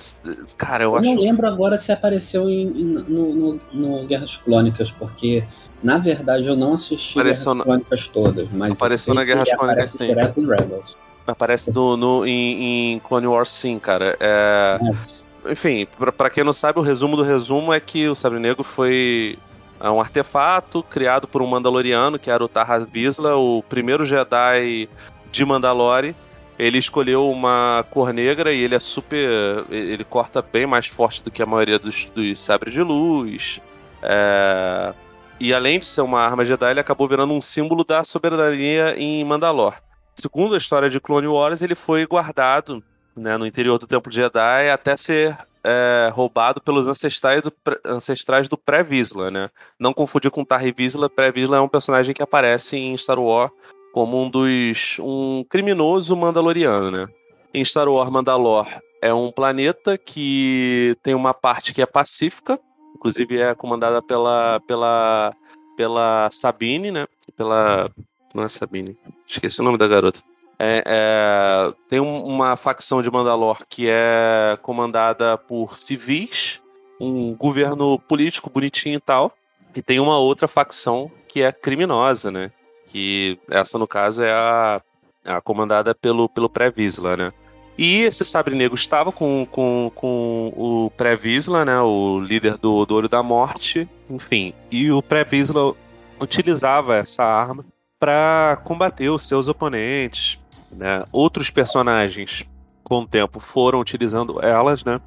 A: cara, eu,
B: Eu
A: acho.
B: não lembro agora se apareceu em- em- no, no- no Guerras Clônicas, porque na verdade eu não assisti
A: Apareceu
B: Guerras
A: na-
B: Clônicas todas, mas eu
A: Apareceu na Guerras Clônicas, sim.
B: direto em Rebels.
A: Aparece no, no- em, em Clone Wars, sim, cara. É...
B: Mas,
A: Enfim, pra quem não sabe, o resumo do resumo é que o Sabre Negro foi é, um artefato criado por um Mandaloriano, que era o Tarras Vizsla, o primeiro Jedi de Mandalore. Ele escolheu uma cor negra e ele é super. Ele corta bem mais forte do que a maioria dos, dos sabres de luz. É, E além de ser uma arma Jedi, ele acabou virando um símbolo da soberania em Mandalor. Segundo a história de Clone Wars, ele foi guardado né, no interior do Templo Jedi até ser é, roubado pelos ancestrais do, ancestrais do pré-Vizsla, né? Não confundir com Tarre Vizsla. Pré-Vizsla é um personagem que aparece em Star Wars como um dos... um criminoso mandaloriano, né? Em Star Wars, Mandalor é um planeta que tem uma parte que é pacífica, inclusive é comandada pela, pela, pela Sabine, né? Pela... não é Sabine, esqueci o nome da garota. É, é, tem um- uma facção de Mandalor que é comandada por civis, um governo político bonitinho e tal, e tem uma outra facção que é criminosa, né? Que essa, no caso, é a, a comandada pelo, pelo Pré-Vizsla, né? E esse Sabre Negro estava com, com, com o Pré-Vizsla, né? O líder do, do Olho da Morte, enfim. E o Pré-Vizsla utilizava essa arma para combater os seus oponentes, né? Outros personagens, com o tempo, foram utilizando elas, né?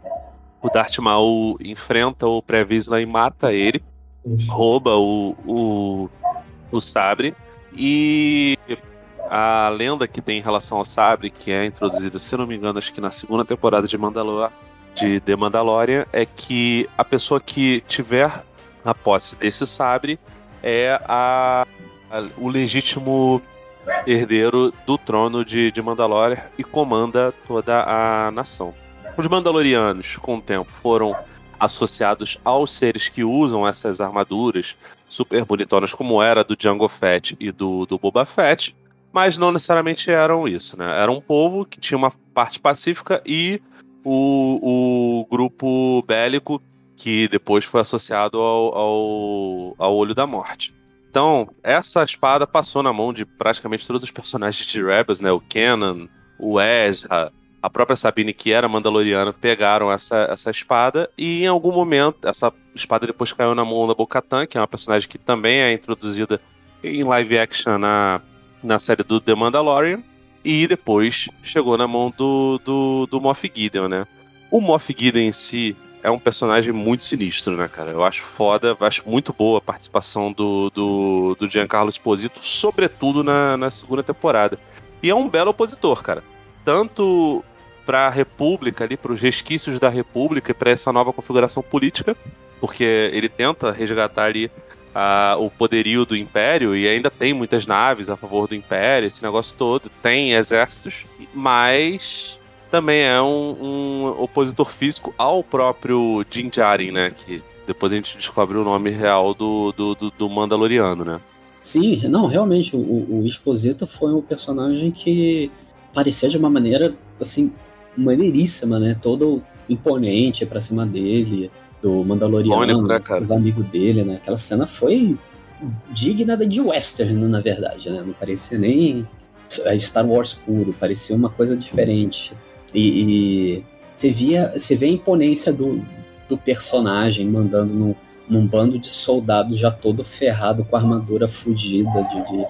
A: O Darth Maul enfrenta o Pré-Vizsla e mata ele, rouba o, o, o sabre e a lenda que tem em relação ao sabre, que é introduzida, se não me engano, acho que na segunda temporada de Mandalor, de The Mandalorian, é que a pessoa que tiver a posse desse sabre é a, a- o legítimo herdeiro do trono de, de Mandalorian e comanda toda a nação. Os Mandalorianos, com o tempo, foram associados aos seres que usam essas armaduras super bonitonas, como era do Jango Fett e do, do Boba Fett, mas não necessariamente eram isso, né? Era um povo que tinha uma parte pacífica e o, o grupo bélico que depois foi associado ao, ao, ao Olho da Morte. Então, essa espada passou na mão de praticamente todos os personagens de Rebels, né? O Kenan, o Ezra, a própria Sabine, que era mandaloriana, pegaram essa, essa espada e em algum momento, essa espada depois caiu na mão da Bo-Katan, que é uma personagem que também é introduzida em live action na, na série do The Mandalorian, e depois chegou na mão do, do, do Moff Gideon, né? O Moff Gideon em si é um personagem muito sinistro, né, cara? Eu acho foda, acho muito boa a participação do, do, do Giancarlo Esposito, sobretudo na, na segunda temporada. E é um belo opositor, cara. Tanto para a República, ali, para os resquícios da República e para essa nova configuração política, porque ele tenta resgatar ali a, o poderio do Império e ainda tem muitas naves a favor do Império, esse negócio todo, tem exércitos, mas também é um, um opositor físico ao próprio Din Djarin, né? Que depois a gente descobre o nome real do, do, do, do Mandaloriano, né?
B: Sim, não, realmente, o, o Exposito foi um personagem que parecia de uma maneira, assim, maneiríssima, né? Todo imponente pra cima dele, do Mandaloriano,
A: Icônico, né, cara?
B: dos amigos dele, né? Aquela cena foi digna de western, na verdade, né? Não parecia nem Star Wars puro, parecia uma coisa diferente. E, e você via, você vê a imponência do, do personagem mandando num, num bando de soldados já todo ferrado com armadura fodida de, de,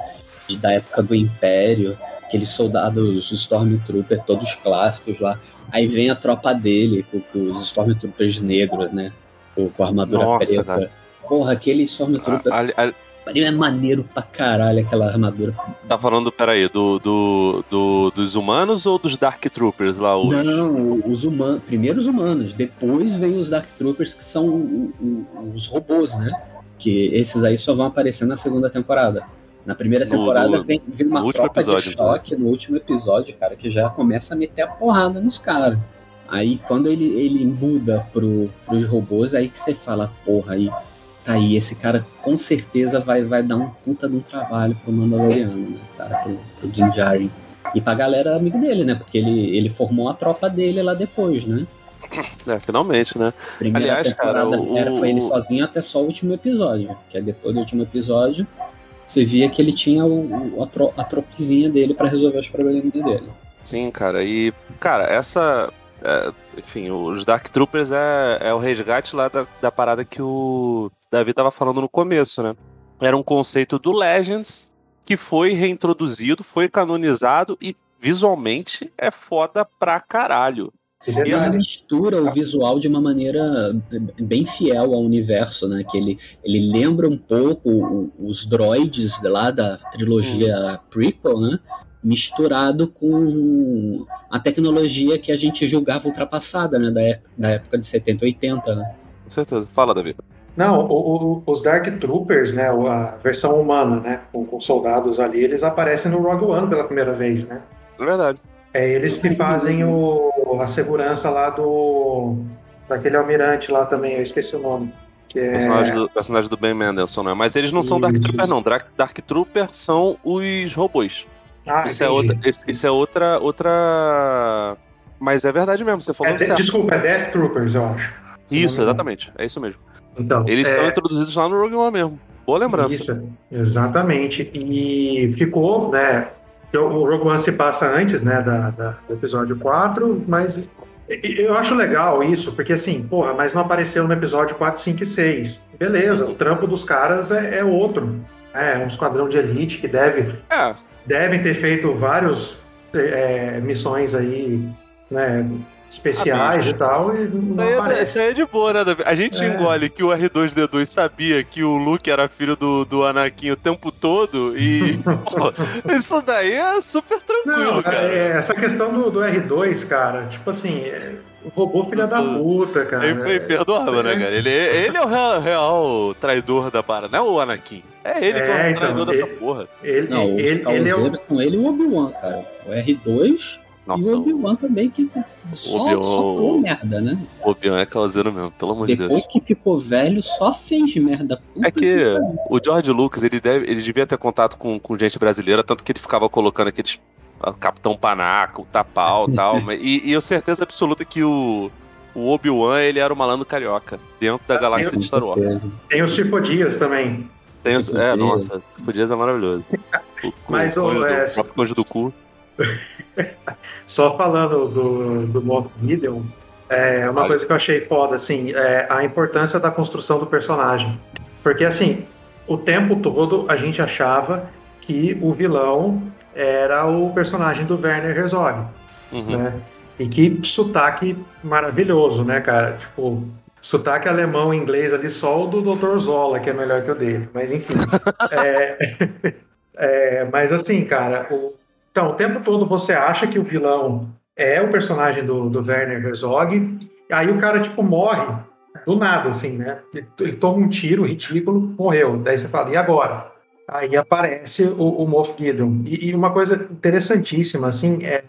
B: de- da época do Império, aqueles soldados Stormtrooper todos clássicos lá. Aí vem a tropa dele com, com os Stormtroopers negros, né? Com, com a armadura
A: Nossa,
B: preta.
A: cara.
B: Porra, aquele Stormtrooper
A: A- a- a-
B: é maneiro pra caralho, aquela armadura.
A: tá falando, peraí, do, do, do, dos humanos ou dos Dark Troopers lá? Os...
B: Não, os humanos. Primeiro os humanos, depois vem os Dark Troopers, que são o- o- os robôs, né? Que esses aí só vão aparecer na segunda temporada. Na primeira temporada
A: no-
B: vem, vem uma tropa
A: episódio,
B: de choque no último episódio, cara, que já começa a meter a porrada nos caras. Aí quando ele, ele muda pro, pros robôs, aí que você fala, porra, aí tá aí, esse cara com certeza vai, vai dar um puta de um trabalho pro Mandaloriano, né, cara, pro, pro Din Djarin. E pra galera amigo dele, né? Porque ele, ele formou a tropa dele lá depois, né?
A: É, finalmente, né?
B: Primeira
A: Aliás, cara,
B: temporada
A: o-
B: era, foi ele sozinho até só o último episódio. Que é depois do último episódio, você via que ele tinha o, o- a, tro, a tropezinha dele pra resolver os problemas dele.
A: Sim, cara. E, cara, essa. É, enfim, os Dark Troopers é, é o resgate lá da, da parada que o Davi tava falando no começo, né? Era um conceito do Legends que foi reintroduzido, foi canonizado e visualmente é foda pra caralho.
C: E
B: Ele
C: detalhe,
B: mistura o visual de uma maneira bem fiel ao universo, né? Que ele, ele lembra um pouco os droids lá da trilogia prequel, né? Misturado com a tecnologia que a gente julgava ultrapassada, né? Da, da época de 70 80, né?
A: Com certeza. Fala, Davi.
C: Não, o- o- os Dark Troopers, né, a versão humana, né, com, com soldados ali, eles aparecem no Rogue One pela primeira vez, né?
A: É verdade.
C: É eles que fazem o, a segurança lá do daquele almirante lá também, eu esqueci o nome. Que é...
A: Personagem, do, personagem do Ben Mendelsohn, né? Mas eles não são Dark. Trooper, não. Dark, Dark Trooper são os robôs.
C: Ah,
A: Isso é, outra, isso, é outra, outra. Mas é verdade mesmo, você falou
C: É
A: certo.
C: desculpa, é Death Troopers, eu acho.
A: Isso, exatamente. É isso mesmo.
C: Então,
A: Eles
C: é,
A: são introduzidos lá no Rogue One mesmo. Boa lembrança.
C: Isso, exatamente. E ficou, né? O Rogue One se passa antes, né, da, da- do episódio 4, mas eu acho legal isso, porque assim, porra, mas não apareceu no episódio 4, 5 e 6. Beleza, o trampo dos caras é, é outro. É um esquadrão de elite que deve,
A: É,
C: devem ter feito várias missões aí, né, especiais e tal, e
A: isso
C: não
A: aí, é,
C: aparece.
A: isso aí é de boa, né, Davi? A gente
C: É.
A: engole que o R2D2 sabia que o Luke era filho do, do Anakin o tempo todo e. pô, isso daí é super tranquilo,
C: Não,
A: cara.
C: é, essa questão do, do R2, cara, tipo assim, é, robô filha da puta, cara.
A: É imperdoável, né, cara? Ele, ele é o real, real traidor da parada, não é o Anakin. É ele que é o
C: É, então,
A: traidor dessa
C: ele-
A: porra.
C: Ele,
B: Não, os
C: ele, ele é o,
B: são ele e o Obi-Wan, cara. O R2 e
A: Nossa,
B: o
A: o
B: Obi-Wan também, que só,
A: Obi-Wan-
B: só falou merda, né?
A: Obi-Wan é causeiro mesmo, pelo amor de
B: Depois
A: Deus.
B: que ficou velho, só fez merda. Puta
A: É que
B: pariu.
A: o George Lucas, ele, deve, ele devia ter contato com, com gente brasileira, tanto que ele ficava colocando aqueles ah, Capitão Panaca, o Tapau e tal. e, e eu certeza absoluta que o, o Obi-Wan, ele era o malandro carioca, dentro da galáxia de Star Wars.
C: tem o Cipo Dias também.
A: Tem,
B: Esse
A: é, nossa, Fudias é maravilhoso. O,
C: Mas,
A: o,
C: ô,
A: conjo do-
C: é,
A: o do cu.
C: Só falando do, do Moff Gideon, é uma
A: Vale.
C: coisa que eu achei foda, assim, é a importância da construção do personagem. Porque, assim, o tempo todo a gente achava que o vilão era o personagem do Werner Herzog,
A: Uhum.
C: né? E que sotaque maravilhoso, né, cara? Tipo, sotaque alemão e inglês ali, só o do Dr. Zola, que é melhor que o dele. Mas, enfim. é, é, mas, assim, cara, o, então, o tempo todo você acha que o vilão é o personagem do, do Werner Herzog, aí o cara, tipo, morre do nada, assim, né? Ele, ele toma um tiro ridículo, morreu. Daí você fala, e agora? Aí aparece o, o Moff Gideon. E, e uma coisa interessantíssima, assim, é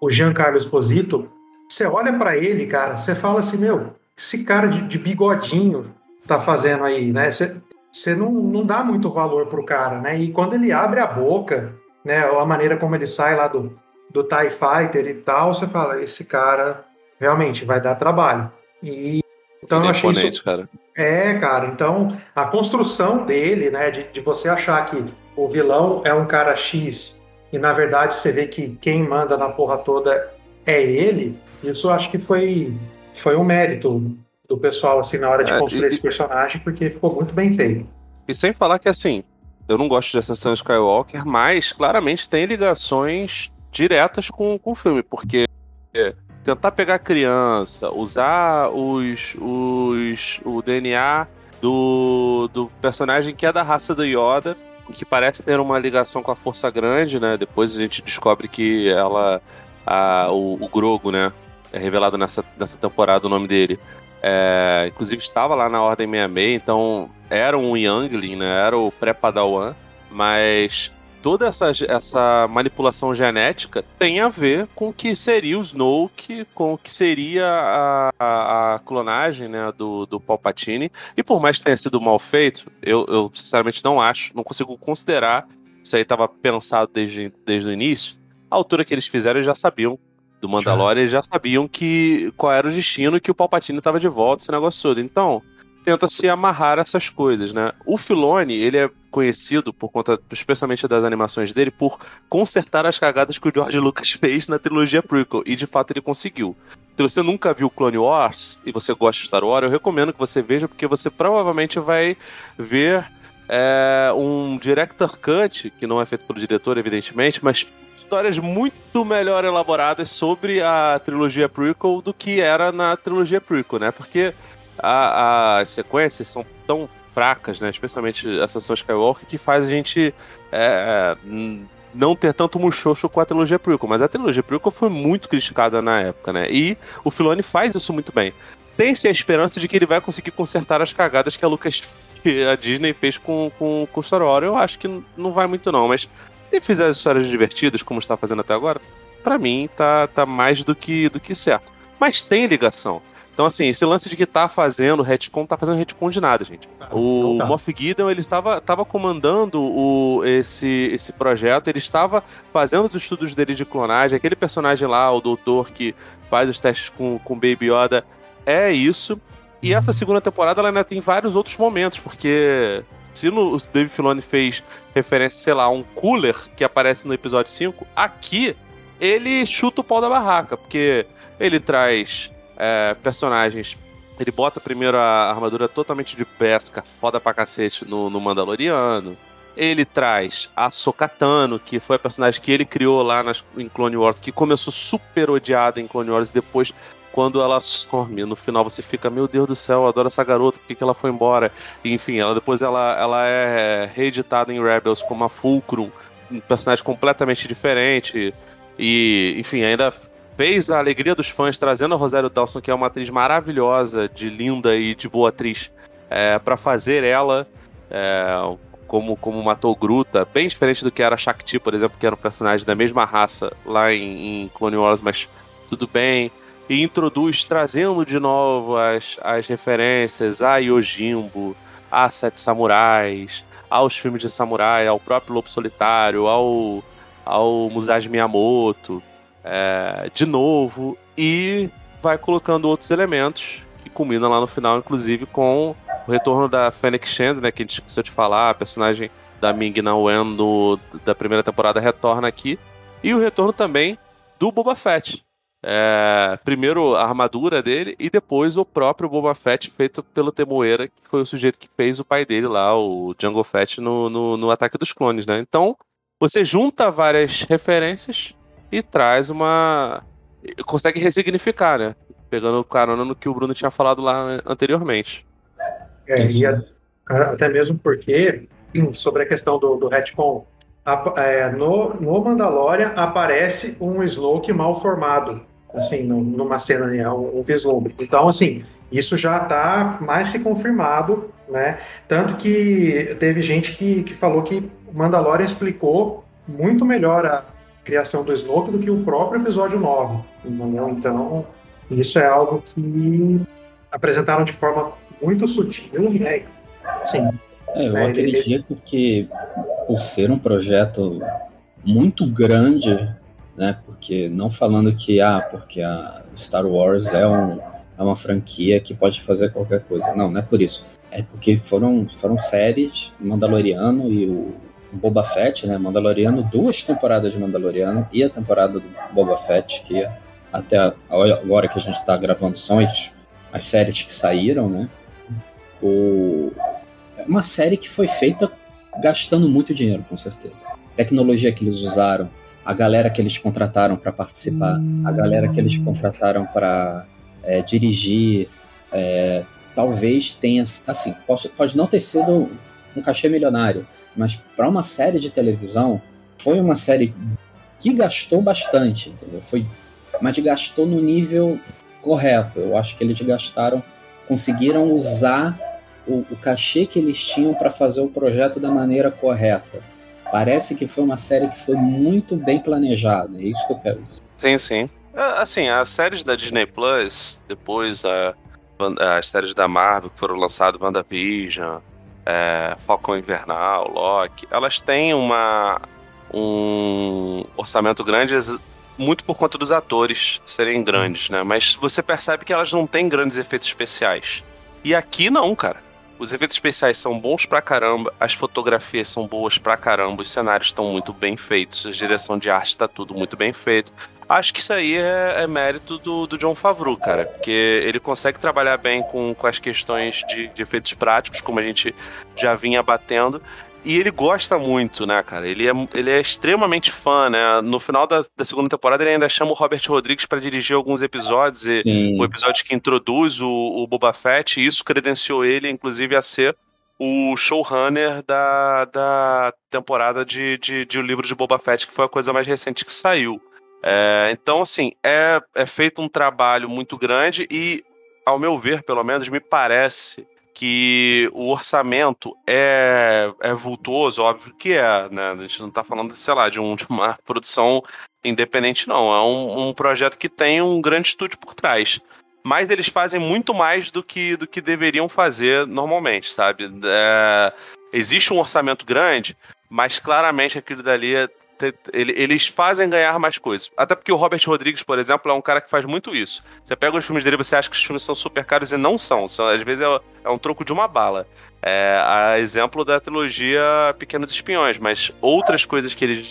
C: o, Giancarlo Esposito, você olha pra ele, cara, você fala assim, meu, esse cara de, de bigodinho tá fazendo aí, né? Você, não, não dá muito valor pro cara, né? E quando ele abre a boca, né, a maneira como ele sai lá do, do TIE Fighter e tal, você fala, esse cara realmente vai dar trabalho. E então eu
A: é
C: achei isso
A: cara.
C: é, cara, então a construção dele, né, de, de você achar que o vilão é um cara X e na verdade você vê que quem manda na porra toda é ele, isso eu acho que foi, foi um mérito do pessoal, assim, na hora de
A: É,
C: construir
A: e-
C: esse personagem, porque ficou muito bem feito.
A: E sem falar que, assim, eu não gosto de Ascensão Skywalker, mas claramente tem ligações diretas com, com o filme, porque é, tentar pegar criança, usar os, os, o DNA do, do personagem que é da raça do Yoda, que parece ter uma ligação com a Força Grande, né? Depois a gente descobre que ela, a, o, o Grogo, né? É revelado nessa, nessa temporada o nome dele. É, inclusive estava lá na Ordem 66, então era um Youngling, né? Era o pré-Padawan, mas toda essa, essa manipulação genética tem a ver com o que seria o Snoke, com o que seria a, a, a clonagem né, do, do Palpatine. E por mais que tenha sido mal feito, eu, eu sinceramente não acho, não consigo considerar isso aí estava pensado desde, desde o início. A altura que eles fizeram, eles já sabiam do Mandalorian, eles já sabiam que qual era o destino e que o Palpatine estava de volta, esse negócio todo. Então, tenta se amarrar essas coisas, né? O Filoni, ele é conhecido por conta, especialmente das animações dele, por consertar as cagadas que o George Lucas fez na trilogia prequel, e de fato ele conseguiu. Se você nunca viu Clone Wars e você gosta de Star Wars, eu recomendo que você veja, porque você provavelmente vai ver é, um director cut, que não é feito pelo diretor, evidentemente, mas histórias muito melhor elaboradas sobre a trilogia prequel do que era na trilogia prequel, né? Porque a- as sequências são tão fracas, né? Especialmente a Ascensão Skywalker, que faz a gente é, n- não ter tanto muxoxo com a trilogia prequel. Mas a trilogia prequel foi muito criticada na época, né? E o Filoni faz isso muito bem. Tem-se a esperança de que ele vai conseguir consertar as cagadas que a Lucas que a Disney fez com, com, com Star Wars. Eu acho que não vai muito não, mas se fizer as histórias divertidas, como está fazendo até agora, pra mim tá, tá mais do que, do que certo. Mas tem ligação. Então, assim, esse lance de que tá fazendo retcon, tá fazendo retcon de nada, gente. O
C: Não tá.
A: Moff Gideon, ele estava, estava comandando o, esse, esse projeto, ele estava fazendo os estudos dele de clonagem, aquele personagem lá, o doutor que faz os testes com, com Baby Yoda, é isso. E essa segunda temporada, ela ainda tem vários outros momentos, porque se no, o Dave Filoni fez referência, sei lá, a um cooler que aparece no episódio 5, aqui ele chuta o pau da barraca, porque ele traz é, personagens. Ele bota primeiro a armadura totalmente de pesca, foda pra cacete, no, no Mandaloriano. Ele traz a Sokatano, que foi a personagem que ele criou lá nas, em Clone Wars, que começou super odiada em Clone Wars, e depois, quando ela some, no final você fica, meu Deus do céu, eu adoro essa garota, por que, que ela foi embora? E, enfim, ela depois ela, ela é reeditada em Rebels como a Fulcrum, um personagem completamente diferente. E, enfim, ainda fez a alegria dos fãs trazendo a Rosário Dawson, que é uma atriz maravilhosa, de linda e de boa atriz, é, para fazer ela é, como, como matou Gruta, bem diferente do que era Shakti, por exemplo, que era um personagem da mesma raça lá em, em Clone Wars, mas tudo bem. E introduz, trazendo de novo as, as referências a Yojimbo, a Sete Samurais, aos filmes de samurai, ao próprio Lobo Solitário, ao, ao Musashi Miyamoto, é, de novo, e vai colocando outros elementos que culmina lá no final, inclusive com o retorno da Fennec Shand, né, que a gente esqueceu de falar, a personagem da Ming Na Wen do, da primeira temporada retorna aqui. E o retorno também do Boba Fett. É, primeiro a armadura dele e depois o próprio Boba Fett feito pelo Temoeira, que foi o sujeito que fez o pai dele lá, o Jango Fett, no, no, no Ataque dos Clones, né? Então, você junta várias referências e traz uma... consegue ressignificar, né? Pegando carona no que o Bruno tinha falado lá anteriormente.
C: É, e a, até mesmo porque, sobre a questão do, do retcon, a, é, no, no Mandalorian aparece um Snoke mal formado, assim, numa cena, né, um, um vislumbre. Então, assim, isso já está mais que confirmado, né? Tanto que teve gente que, que falou que o Mandalorian explicou muito melhor a criação do Snoke do que o próprio episódio 9, entendeu? Então, isso é algo que apresentaram de forma muito sutil, né? Sim.
B: É, eu é, acredito ele... que por ser um projeto muito grande, né? Porque não falando que ah, porque a Star Wars é, um, é uma franquia que pode fazer qualquer coisa. Não, não é por isso. É porque foram, foram séries, Mandaloriano e o Boba Fett, né? Mandaloriano, duas temporadas de Mandaloriano e a temporada do Boba Fett, que até agora que a gente está gravando são as, as séries que saíram, né? O, é uma série que foi feita gastando muito dinheiro, com certeza. Tecnologia que eles usaram, a galera que eles contrataram para participar, a galera que eles contrataram para é, dirigir, é, talvez tenha, assim, pode, pode não ter sido um cachê milionário, mas para uma série de televisão foi uma série que gastou bastante, entendeu? Foi, mas gastou no nível correto. Eu acho que eles gastaram, conseguiram usar o, o cachê que eles tinham para fazer o projeto da maneira correta. Parece que foi uma série que foi muito bem planejada, é isso que eu quero dizer.
A: Sim, sim. É, assim, as séries da Disney Plus, depois a, as séries da Marvel que foram lançadas, WandaVision, é, Falcão Invernal, Loki, elas têm uma, um orçamento grande muito por conta dos atores serem grandes, né? Mas você percebe que elas não têm grandes efeitos especiais. E aqui não, cara. Os efeitos especiais são bons pra caramba, as fotografias são boas pra caramba, os cenários estão muito bem feitos, a direção de arte tá tudo muito bem feito. Acho que isso aí é, é mérito do, do, John Favreau, cara, porque ele consegue trabalhar bem com, com as questões de, de efeitos práticos, como a gente já vinha batendo, e ele gosta muito, né, cara? Ele é, ele é extremamente fã, né? No final da, da segunda temporada, ele ainda chama o Robert Rodrigues para dirigir alguns episódios. E o episódio que introduz o, o Boba Fett, e isso credenciou ele, inclusive, a ser o showrunner da, da temporada de, de, de O Livro de Boba Fett, que foi a coisa mais recente que saiu. É, então, assim, é, é feito um trabalho muito grande e, ao meu ver, pelo menos, me parece que o orçamento é, é vultuoso, óbvio que é, né? A gente não está falando, sei lá, de, um, de, uma produção independente, não. É um, um, projeto que tem um grande estúdio por trás. Mas eles fazem muito mais do que, do que deveriam fazer normalmente, sabe? É, existe um orçamento grande, mas claramente aquilo dali é eles fazem ganhar mais coisas. Até porque o Robert Rodrigues, por exemplo, é um cara que faz muito isso. Você pega os filmes dele você acha que os filmes são super caros e não são. são às vezes é, é um troco de uma bala. É, a exemplo da trilogia Pequenos Espiões, mas outras coisas que ele,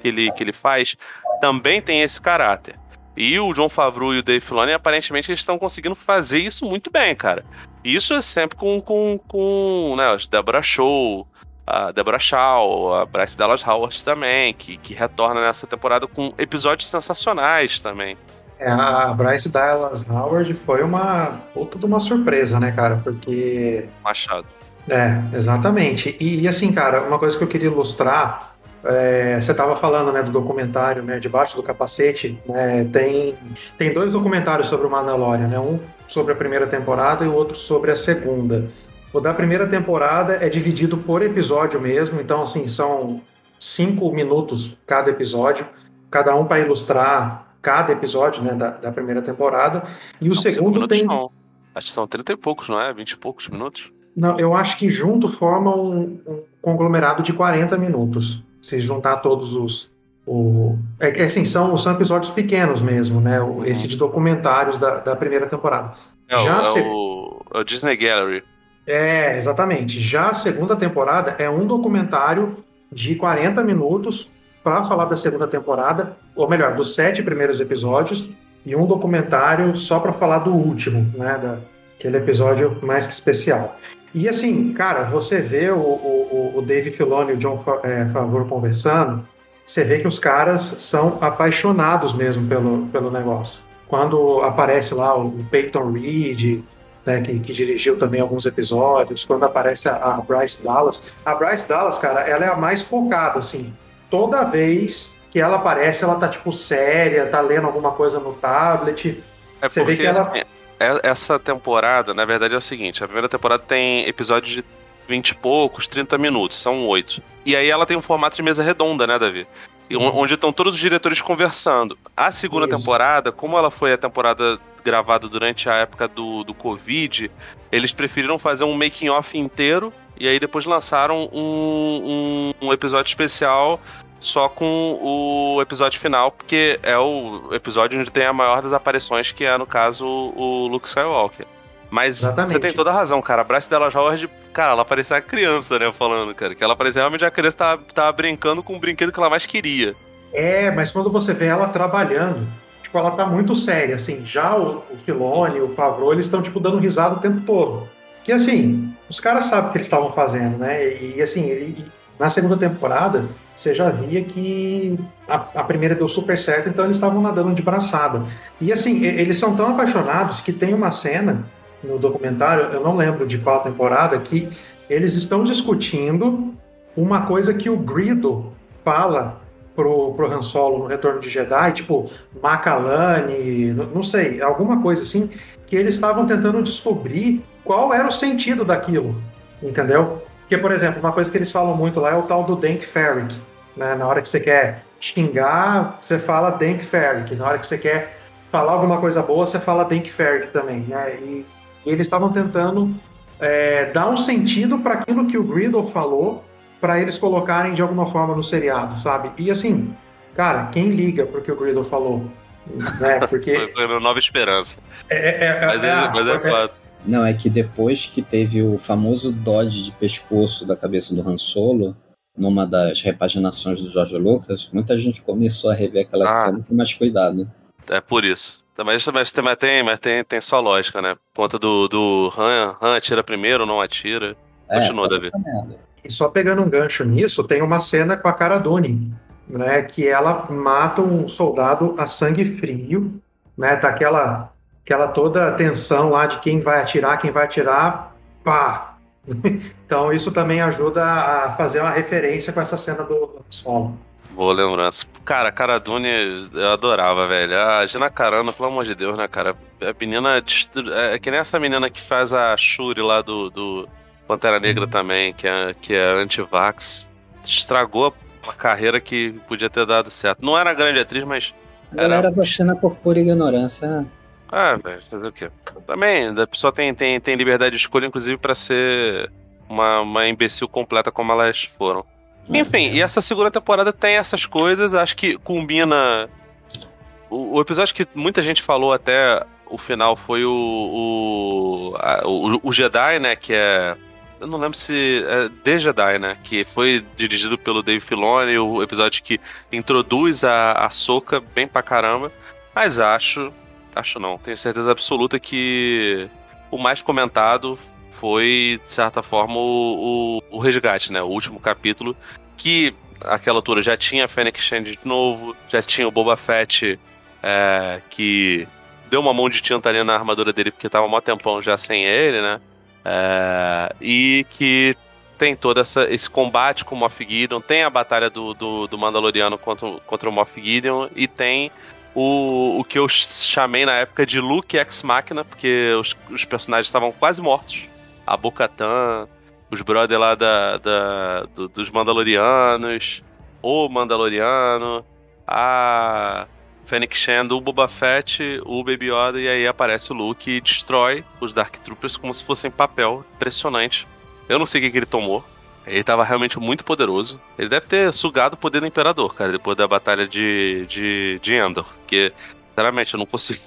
A: que ele, que ele faz também tem esse caráter. E o John Favreau e o Dave Filoni, aparentemente, eles estão conseguindo fazer isso muito bem, cara. Isso é sempre com, com, com né, os Deborah Show, a Deborah Shaw, a Bryce Dallas Howard também, que, que retorna nessa temporada com episódios sensacionais também.
C: É, a Bryce Dallas Howard foi uma puta de uma surpresa, né, cara? Porque.
A: Machado.
C: É, exatamente. E, e assim, cara, uma coisa que eu queria ilustrar. É, você estava falando né, do documentário né, Debaixo do Capacete. Né, tem, tem dois documentários sobre o Mandalorian, né, um sobre a primeira temporada e o outro sobre a segunda. O da primeira temporada é dividido por episódio mesmo, então assim, são cinco minutos cada episódio, cada um para ilustrar cada episódio né, da, da primeira temporada. E o não, segundo tem. Não.
A: Acho que são 30 e poucos, não é? 20 e poucos minutos?
C: Não, eu acho que junto forma um, um conglomerado de 40 minutos. Se juntar todos os. O... É, assim, são, são episódios pequenos mesmo, né? Uhum. Esse de documentários da, da primeira temporada.
A: É, Já é, se... o, é o Disney Gallery.
C: É, exatamente. Já a segunda temporada é um documentário de 40 minutos para falar da segunda temporada, ou melhor, dos sete primeiros episódios, e um documentário só para falar do último, né? Da, aquele episódio mais que especial. E assim, cara, você vê o, o, o Dave Filoni e o John é, Favor conversando, você vê que os caras são apaixonados mesmo pelo, pelo negócio. Quando aparece lá o Peyton Reed, né, que, que, dirigiu também alguns episódios, quando aparece a, a, Bryce Dallas. A Bryce Dallas, cara, ela é a mais focada, assim. Toda vez que ela aparece, ela tá, tipo, séria, tá lendo alguma coisa no tablet.
A: É Você vê que ela... Assim, é, essa temporada, na verdade, é o seguinte: a primeira temporada tem episódios de 20 e poucos, 30 minutos, são oito. E aí ela tem um formato de mesa redonda, né, Davi? Onde estão todos os diretores conversando. A segunda Isso. temporada, como ela foi a temporada gravada durante a época do, do Covid, eles preferiram fazer um making-off inteiro e aí depois lançaram um, um, um, episódio especial só com o episódio final, porque é o episódio onde tem a maior das aparições, que é, no caso, o Luke Skywalker. Mas Exatamente. você tem toda a razão, cara. A Bryce Dallas Howard, cara, ela parecia uma criança, né? Falando, cara. Que ela parecia realmente uma criança que tava, tava brincando com o brinquedo que ela mais queria.
C: É, mas quando você vê ela trabalhando, tipo, ela tá muito séria, assim. Já o, o Filone, o Favreau, eles estão, tipo, dando risada o tempo todo. E, assim, os caras sabem o que eles estavam fazendo, né? E, assim, ele, na segunda temporada, você já via que a, a, primeira deu super certo, então eles estavam nadando de braçada. E, assim, eles são tão apaixonados que tem uma cena no documentário, eu não lembro de qual temporada, que eles estão discutindo uma coisa que o Grido fala pro, pro Han Solo no Retorno de Jedi, tipo Macalane, não sei, alguma coisa assim, que eles estavam tentando descobrir qual era o sentido daquilo, entendeu? Porque, por exemplo, uma coisa que eles falam muito lá é o tal do Dank Ferrick, né? Na hora que você quer xingar, você fala Dank Ferrick, na hora que você quer falar alguma coisa boa, você fala Dank Ferrick também, né? E eles estavam tentando é, dar um sentido para aquilo que o Griddle falou, para eles colocarem de alguma forma no seriado, sabe? E assim, cara, quem liga pro que o Griddle falou? Né?
A: Porque... foi uma nova esperança.
C: É, é, é
A: mas é, é mas é, fato.
B: Não, é que depois que teve o famoso dodge de pescoço da cabeça do Han Solo, numa das repaginações do George Lucas, muita gente começou a rever aquela ah, cena com mais cuidado.
A: É por isso. Mas, mas, mas, tem, mas tem, tem só lógica, né? Por conta do, do Han, Han atira primeiro, não atira. É, Continua, Davi.
C: E só pegando um gancho nisso, tem uma cena com a cara Doni, né? Que ela mata um soldado a sangue frio, né? Tá aquela, aquela toda tensão lá de quem vai atirar, quem vai atirar, pá! então isso também ajuda a fazer uma referência com essa cena do solo.
A: Boa lembrança. Cara, a Cara Dune eu adorava, velho. A Gina Carano, pelo amor de Deus, né, cara? A menina. É, é que nem essa menina que faz a Shuri lá do, do Pantera Negra uhum. também, que é, que é anti-vax. Estragou a carreira que podia ter dado certo. Não era grande atriz, mas.
B: A galera vacina por pura ignorância, né?
A: Ah, velho, fazer o quê? Também, a pessoa tem, tem, tem liberdade de escolha, inclusive, para ser uma, uma imbecil completa como elas foram. Enfim, e essa segunda temporada tem essas coisas, acho que combina. O, o episódio que muita gente falou até o final foi o, o, a, o, o, Jedi, né? Que é. Eu não lembro se. É The Jedi, né? Que foi dirigido pelo Dave Filoni, o episódio que introduz a, a Soca bem pra caramba. Mas acho. Acho não, tenho certeza absoluta que o mais comentado foi, de certa forma, o, o, o resgate, né? O último capítulo, que aquela altura já tinha a Fennec Shand de novo, já tinha o Boba Fett é, que deu uma mão de tinta ali na armadura dele porque tava mó tempão já sem ele, né? É, e que tem todo essa, esse combate com o Moff Gideon, tem a batalha do, do, do Mandaloriano contra, contra o Moff Gideon e tem o, o que eu chamei na época de Luke Ex Machina, porque os, os personagens estavam quase mortos a Bocatan, os brothers lá da, da do, dos Mandalorianos, o Mandaloriano, a Fennec Shand, o Boba Fett, o Baby Yoda, e aí aparece o Luke e destrói os Dark Troopers como se fossem papel. Impressionante. Eu não sei o que, que ele tomou. Ele estava realmente muito poderoso. Ele deve ter sugado o poder do Imperador, cara, depois da batalha de, de, de Endor. Porque, sinceramente, eu não consigo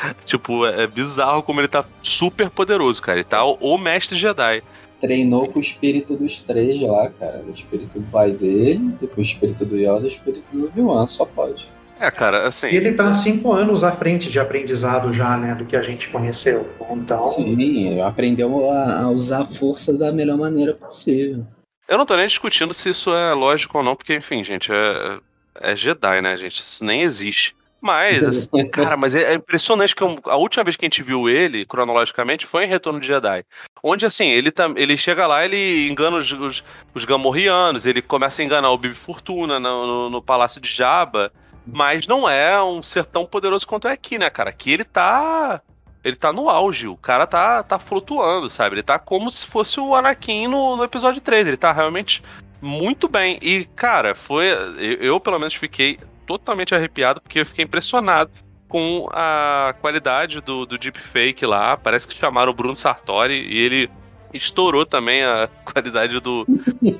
A: tipo, é bizarro como ele tá super poderoso, cara. Ele tá o, o mestre Jedi.
B: Treinou com o espírito dos três lá, cara. O espírito do pai dele, depois o espírito do Yoda e o espírito do Obi-Wan, só pode.
A: É, cara, assim.
C: E ele tá cinco anos à frente de aprendizado já, né, do que a gente conheceu. Então.
B: Sim, aprendeu a, a usar a força da melhor maneira possível.
A: Eu não tô nem discutindo se isso é lógico ou não, porque, enfim, gente, é, é Jedi, né, gente? Isso nem existe. Mas, assim, cara, mas é impressionante que a última vez que a gente viu ele, cronologicamente, foi em Retorno de Jedi. Onde, assim, ele, tá, ele chega lá, ele engana os, os, os Gamorreanos, ele começa a enganar o Bibi Fortuna no, no, no Palácio de Jabba, mas não é um ser tão poderoso quanto é aqui, né, cara? Aqui ele tá. Ele tá no auge, o cara tá, tá flutuando, sabe? Ele tá como se fosse o Anakin no, no episódio 3. Ele tá realmente muito bem. E, cara, foi. Eu, eu, pelo menos, fiquei totalmente arrepiado, porque eu fiquei impressionado com a qualidade do, do deepfake lá. Parece que chamaram o Bruno Sartori e ele estourou também a qualidade do,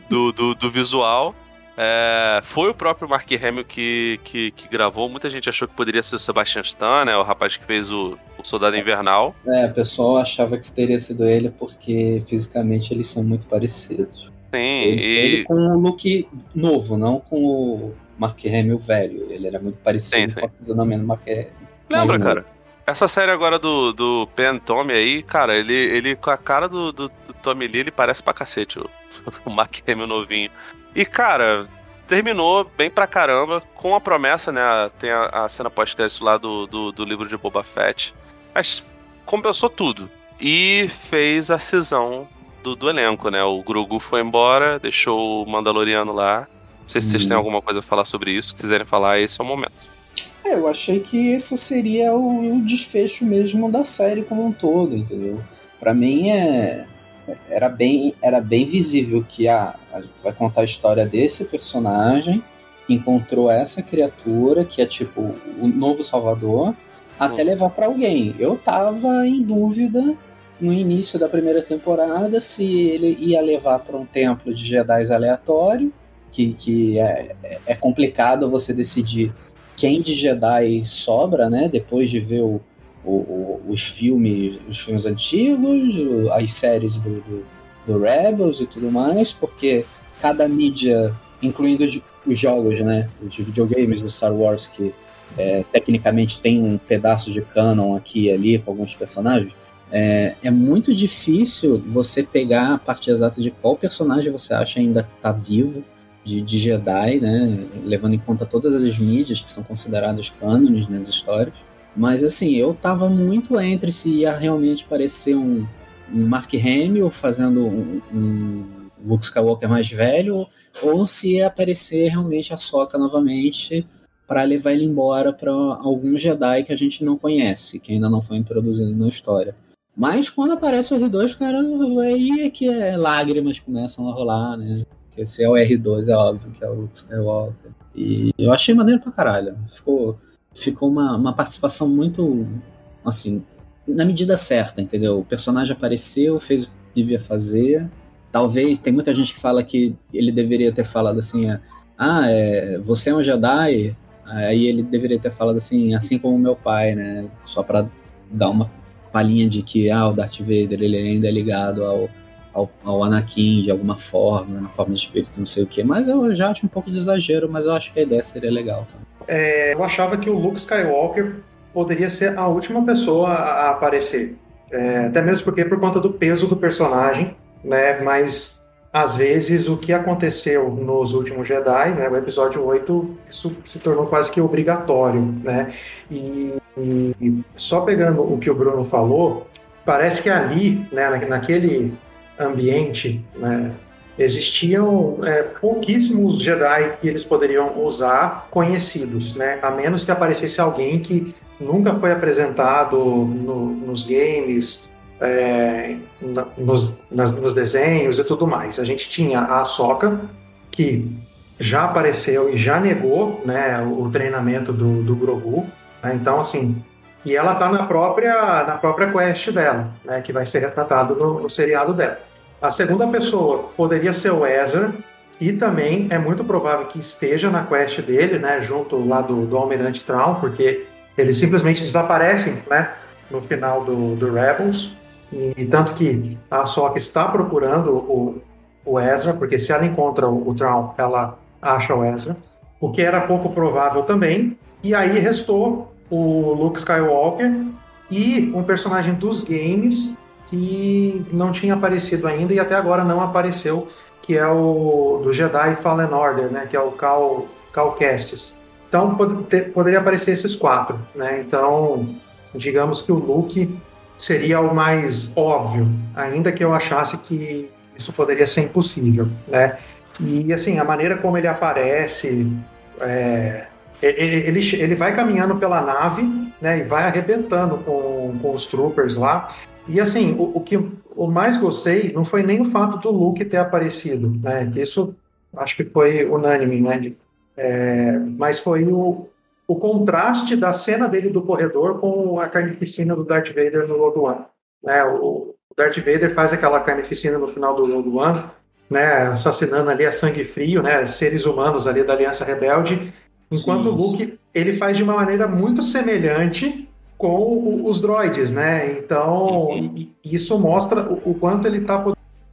A: do, do, do visual. É, foi o próprio Mark Hamill que, que, que, gravou. Muita gente achou que poderia ser o Sebastian Stan, né? O rapaz que fez o, o Soldado Invernal.
B: É, o pessoal achava que teria sido ele porque fisicamente eles são muito parecidos.
A: Sim,
B: ele,
A: e...
B: ele com um look novo, não com o Mark Hamill velho. Ele era muito parecido sim, sim. com o fisionomia do Mark Hamill.
A: Lembra, cara? Essa série agora do, do Pen Tommy aí, cara, ele, ele com a cara do, do, do Tommy Lee, ele parece pra cacete o, o Mark Hamill novinho. E, cara, terminou bem pra caramba, com a promessa, né? Tem a, a cena pós-crédito lá do, do, do, livro de Boba Fett. Mas compensou tudo. E fez a cisão do, do elenco, né? O Grogu foi embora, deixou o Mandaloriano lá. Não sei se vocês têm uhum. alguma coisa a falar sobre isso. Se quiserem falar, esse é o momento.
B: É, eu achei que esse seria o, o desfecho mesmo da série como um todo, entendeu? Para mim é era bem, era bem visível que a, a gente vai contar a história desse personagem que encontrou essa criatura que é tipo o novo Salvador até uhum. levar para alguém. Eu tava em dúvida no início da primeira temporada se ele ia levar para um templo de Jedi aleatório, que, que é, é complicado você decidir quem de Jedi sobra, né? Depois de ver o, o, os filmes, os filmes antigos, as séries do, do, do, Rebels e tudo mais, porque cada mídia, incluindo os, os jogos, né, os videogames do Star Wars que é, tecnicamente tem um pedaço de canon aqui e ali com alguns personagens, é, é, muito difícil você pegar a parte exata de qual personagem você acha ainda está vivo de, de, Jedi, né, levando em conta todas as mídias que são consideradas cânones nas né, histórias. Mas assim, eu tava muito entre se ia realmente parecer um, um Mark Hamill fazendo um, um Luke Skywalker mais velho, ou se ia aparecer realmente a Soca novamente para levar ele embora para algum Jedi que a gente não conhece, que ainda não foi introduzido na história. Mas quando aparece o R2, cara, aí é que é, lágrimas começam a rolar, né? Porque se é o R2, é óbvio que é o Luke Skywalker. E eu achei maneiro pra caralho. Ficou ficou uma, uma participação muito, assim, na medida certa, entendeu? O personagem apareceu, fez o que devia fazer. Talvez, tem muita gente que fala que ele deveria ter falado assim, ah, é, você é um Jedi, aí ele deveria ter falado assim, assim como meu pai, né? Só para dar uma palhinha de que, ah, o Darth Vader, ele ainda é ligado ao, ao, ao, Anakin de alguma forma, na forma de espírito, não sei o que. Mas eu já acho um pouco de exagero, mas eu acho que a ideia seria legal também
C: é, eu achava que o Luke Skywalker poderia ser a última pessoa a, aparecer. É, até mesmo porque por conta do peso do personagem, né? Mas às vezes o que aconteceu nos últimos Jedi, né? O episódio 8, isso se tornou quase que obrigatório, né? E, e só pegando o que o Bruno falou, parece que ali, né, naquele ambiente, né, existiam é, pouquíssimos Jedi que eles poderiam usar conhecidos, né? A menos que aparecesse alguém que nunca foi apresentado no, nos games, é, nos, nas, nos, desenhos e tudo mais. A gente tinha a Ahsoka, que já apareceu e já negou né, o treinamento do, do Grogu. Né? Então, assim, e ela está na própria, na própria quest dela, né, que vai ser retratado no, no seriado dela. A segunda pessoa poderia ser o Ezra, e também é muito provável que esteja na quest dele, né, junto lá do, do Almirante Traum, porque eles simplesmente desaparecem, né, no final do, do Rebels, e tanto que a Ahsoka está procurando o, o Ezra, porque se ela encontra o, o Traum, ela acha o Ezra, o que era pouco provável também, e aí restou o Luke Skywalker e um personagem dos games que não tinha aparecido ainda e até agora não apareceu, que é o do Jedi Fallen Order, né, que é o Cal, Cal Kestis. Então pod ter, poderia aparecer esses quatro, né? Então, digamos que o Luke seria o mais óbvio, ainda que eu achasse que isso poderia ser impossível, né? E assim, a maneira como ele aparece, é, ele, ele, ele vai caminhando pela nave, né, e vai arrebentando com, com os troopers lá. E assim, o, o que o mais gostei não foi nem o fato do Luke ter aparecido, né, isso acho que foi unânime, né, é, mas foi o, o contraste da cena dele do corredor com a carnificina do Darth Vader no Rogue One. Né, o, o Darth Vader faz aquela carnificina no final do Rogue One, né, assassinando ali a sangue frio, né, seres humanos ali da Aliança Rebelde, Enquanto sim, o Luke, ele faz de uma maneira muito semelhante com os droids, né? Então, uhum. isso mostra o, o, quanto ele tá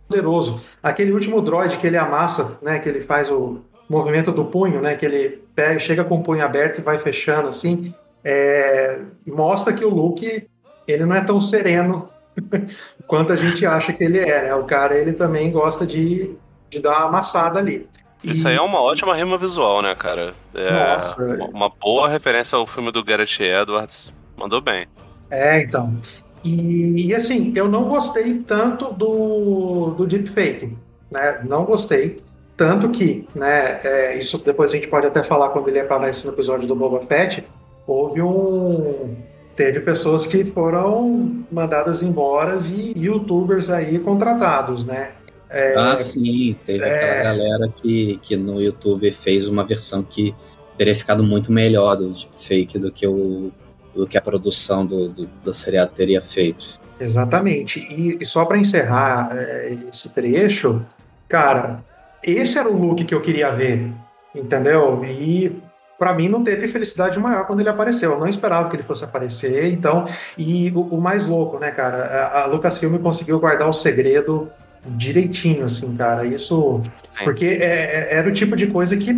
C: poderoso. Aquele último droid que ele amassa, né? Que ele faz o movimento do punho, né? Que ele pega, chega com o punho aberto e vai fechando, assim. É, mostra que o Luke, ele não é tão sereno quanto a gente acha que ele é, né? O cara, ele também gosta de, de dar uma amassada ali.
A: Isso aí é uma ótima rima visual, né, cara? É Nossa. uma boa referência ao filme do Gareth Edwards. Mandou bem.
C: É, então. E, e, assim, eu não gostei tanto do, do deepfake, né? Não gostei. Tanto que, né, é, isso depois a gente pode até falar quando ele aparece no episódio do Boba Fett, houve um... Teve pessoas que foram mandadas embora e youtubers aí contratados, né?
B: É, ah, sim, teve é... aquela galera que, que no YouTube fez uma versão que teria ficado muito melhor do fake do que, o, do que a produção do, do, do seriado teria feito.
C: Exatamente. E, e só para encerrar é, esse trecho, cara, esse era o look que eu queria ver, entendeu? E para mim não teve felicidade maior quando ele apareceu. Eu não esperava que ele fosse aparecer. Então, e o, o mais louco, né, cara? A, a Lucasfilm conseguiu guardar o segredo direitinho, assim, cara. Isso. Porque é, é, era o tipo de coisa que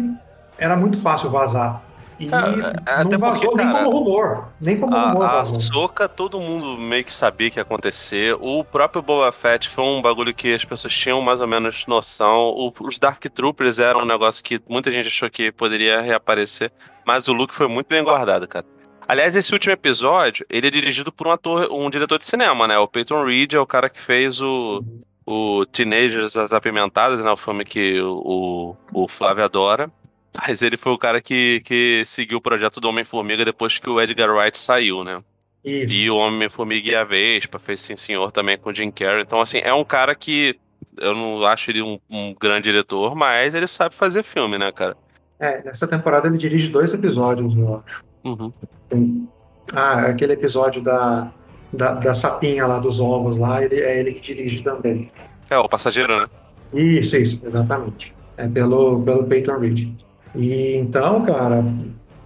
C: era muito fácil vazar. E é, não vazou porque, nem como rumor. Nem como a, rumor.
A: A Soca, todo mundo meio que sabia que ia acontecer. O próprio Boba Fett foi um bagulho que as pessoas tinham mais ou menos noção. O, os Dark Troopers eram um negócio que muita gente achou que poderia reaparecer. Mas o Luke foi muito bem guardado, cara. Aliás, esse último episódio, ele é dirigido por um ator, um diretor de cinema, né? O Peyton Reed é o cara que fez o, o Teenagers As Apimentadas, né? O filme que o, o Flávio adora. Mas ele foi o cara que, que seguiu o projeto do Homem-Formiga depois que o Edgar Wright saiu, né? Isso. E o Homem-Formiga e a Vespa fez Sim Senhor também com o Jim Carrey. Então, assim, é um cara que eu não acho ele um, um grande diretor, mas ele sabe fazer filme, né, cara?
C: É, nessa temporada ele dirige dois episódios, eu acho. Uhum. Ah, aquele episódio da, da, da sapinha lá dos ovos lá, ele, é ele que dirige também.
A: É, o passageiro, né?
C: Isso, isso, exatamente. É pelo, pelo Peyton Reed. E então, cara,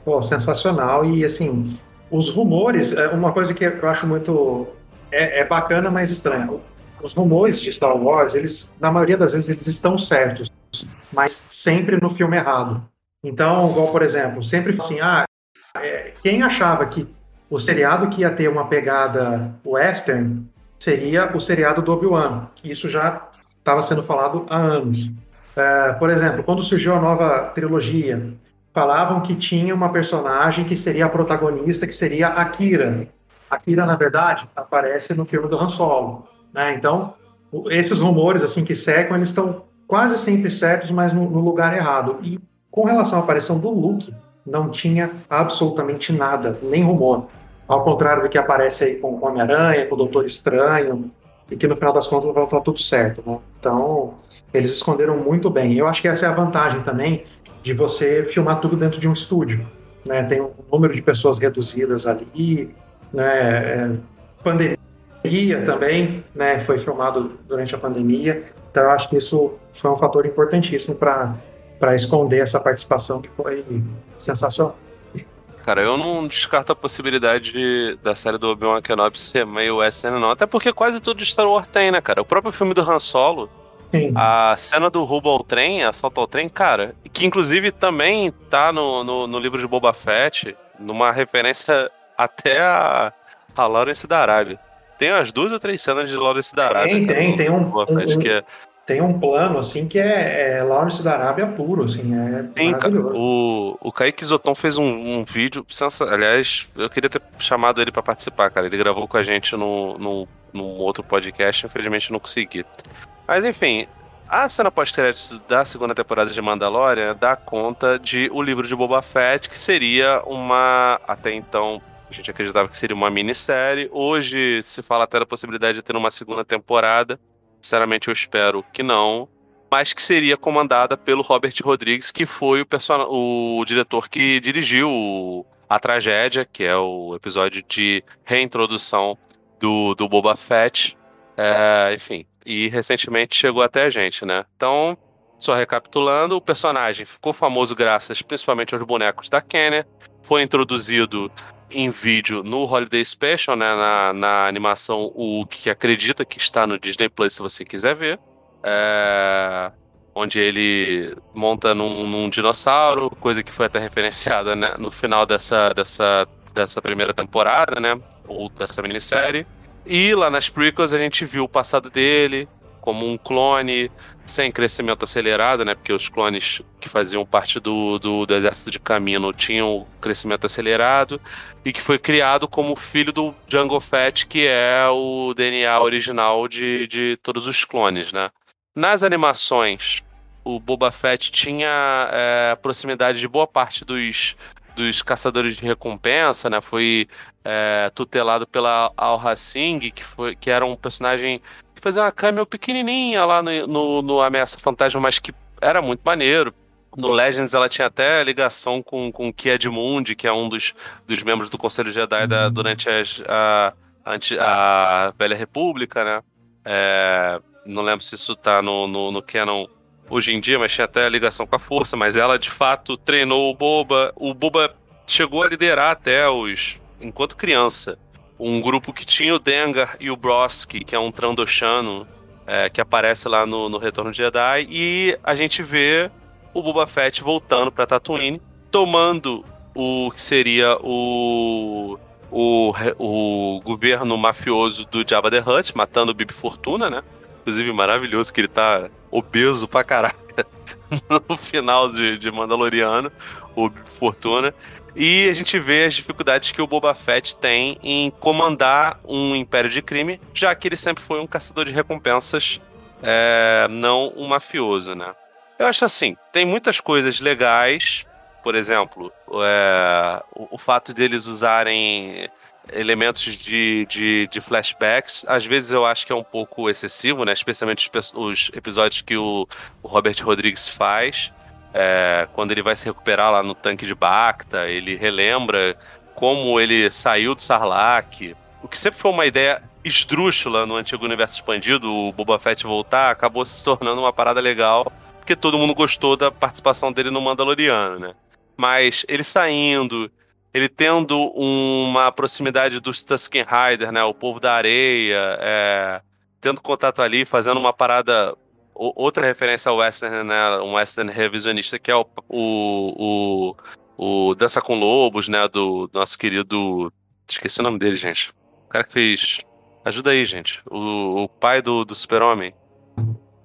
C: pô, sensacional. E assim, os rumores, é uma coisa que eu acho muito. É, é bacana, mas estranha. Os rumores de Star Wars, eles, na maioria das vezes, eles estão certos, mas sempre no filme errado. Então, igual, por exemplo, sempre assim, ah, é, quem achava que o seriado que ia ter uma pegada western seria o seriado do Obi-Wan. Isso já estava sendo falado há anos. É, por exemplo, quando surgiu a nova trilogia, falavam que tinha uma personagem que seria a protagonista, que seria a Kira. A Kira, na verdade, aparece no filme do Han Solo. Né? Então, esses rumores assim que secam, eles estão quase sempre certos, mas no, no lugar errado. E com relação à aparição do Luke, não tinha absolutamente nada, nem rumor. Ao contrário do que aparece aí com o Homem-Aranha, com o Doutor Estranho, e que no final das contas vai estar tudo certo, né? Então, eles esconderam muito bem. Eu acho que essa é a vantagem também de você filmar tudo dentro de um estúdio, né? Tem um número de pessoas reduzidas ali, né? É, pandemia também, né? Foi filmado durante a pandemia, então eu acho que isso foi um fator importantíssimo para para esconder essa participação que foi sensacional.
A: Cara, eu não descarto a possibilidade de, da série do Obi-Wan Kenobi ser meio western, não. Até porque quase tudo de Star Wars tem, né, cara? O próprio filme do Han Solo,
C: Sim.
A: a cena do roubo ao trem, assalto ao trem, cara, que inclusive também tá no, no, no livro de Boba Fett, numa referência até a, a Lawrence da Arábia. Tem as duas ou três cenas de Lawrence da Arábia.
C: Tem, tem, tem um-
A: Boba Fett,
C: um-
A: que é,
C: Tem um plano, assim, que é, é Lawrence da Arábia puro, assim, é maravilhoso.
A: O, o Kaique Zoton fez um, um vídeo. Aliás, eu queria ter chamado ele pra participar, cara. Ele gravou com a gente no, no, num outro podcast, infelizmente não consegui. Mas enfim, a cena pós-crédito da segunda temporada de Mandalorian dá conta de o livro de Boba Fett, que seria uma. Até então. A gente acreditava que seria uma minissérie. Hoje se fala até da possibilidade de ter uma segunda temporada. Sinceramente, eu espero que não mas que seria comandada pelo Robert Rodrigues, que foi o, person... o diretor que dirigiu a tragédia, que é o episódio de reintrodução do, do Boba Fett. É, enfim, e recentemente chegou até a gente, né? Então, só recapitulando, o personagem ficou famoso graças principalmente aos bonecos da Kenner, foi introduzido em vídeo no Holiday Special, né, na, na animação o que acredita que está no Disney Plus, se você quiser ver. É, onde ele monta num, num dinossauro, coisa que foi até referenciada né, no final dessa, dessa, dessa primeira temporada, né? Ou dessa minissérie. E lá nas prequels a gente viu o passado dele como um clone sem crescimento acelerado, né? Porque os clones que faziam parte do, do, do exército de Camino tinham crescimento acelerado e que foi criado como filho do Jango Fett, que é o DNA original de, de todos os clones, né? Nas animações, o Boba Fett tinha é, proximidade de boa parte dos, dos caçadores de recompensa, né? Foi é, tutelado pela Al Hasing, que, foi, que era um personagem que fazia uma cameo pequenininha lá no, no, no Ameaça Fantasma, mas que era muito maneiro. No Legends ela tinha até ligação com, com Ki Edmund, que é um dos, dos membros do Conselho Jedi da, durante as, a, anti- a Velha República, né? É, não lembro se isso tá no, no, no canon hoje em dia, mas tinha até ligação com a força, mas ela de fato treinou o Boba. O Boba chegou a liderar até os. enquanto criança. Um grupo que tinha o Dengar e o Broski, que é um Trandoshano, é, que aparece lá no, no Retorno de Jedi, e a gente vê o Boba Fett voltando pra Tatooine, tomando o que seria o. O, o governo mafioso do Jabba the Hutt, matando o Bibi Fortuna, né? Inclusive, maravilhoso que ele tá obeso pra caralho no final de, de Mandaloriano, o Bibi Fortuna. E a gente vê as dificuldades que o Boba Fett tem em comandar um império de crime, já que ele sempre foi um caçador de recompensas, é, não um mafioso, né? Eu acho assim, tem muitas coisas legais, por exemplo, é, o, o fato deles usarem elementos de, de, de flashbacks, às vezes eu acho que é um pouco excessivo, né? Especialmente os, os episódios que o, o Robert Rodrigues faz. É, quando ele vai se recuperar lá no tanque de Bacta, ele relembra como ele saiu do Sarlacc. O que sempre foi uma ideia esdrúxula no antigo universo expandido, o Boba Fett voltar, acabou se tornando uma parada legal, porque todo mundo gostou da participação dele no Mandaloriano, né? Mas ele saindo, ele tendo uma proximidade dos Tusken Rider, né? O povo da areia, é, tendo contato ali, fazendo uma parada. Outra referência ao western, né? Um western revisionista, que é o, o, o, o Dança com Lobos, né? Do nosso querido. Esqueci o nome dele, gente. O cara que fez. Ajuda aí, gente. O, o pai do, do Super-Homem.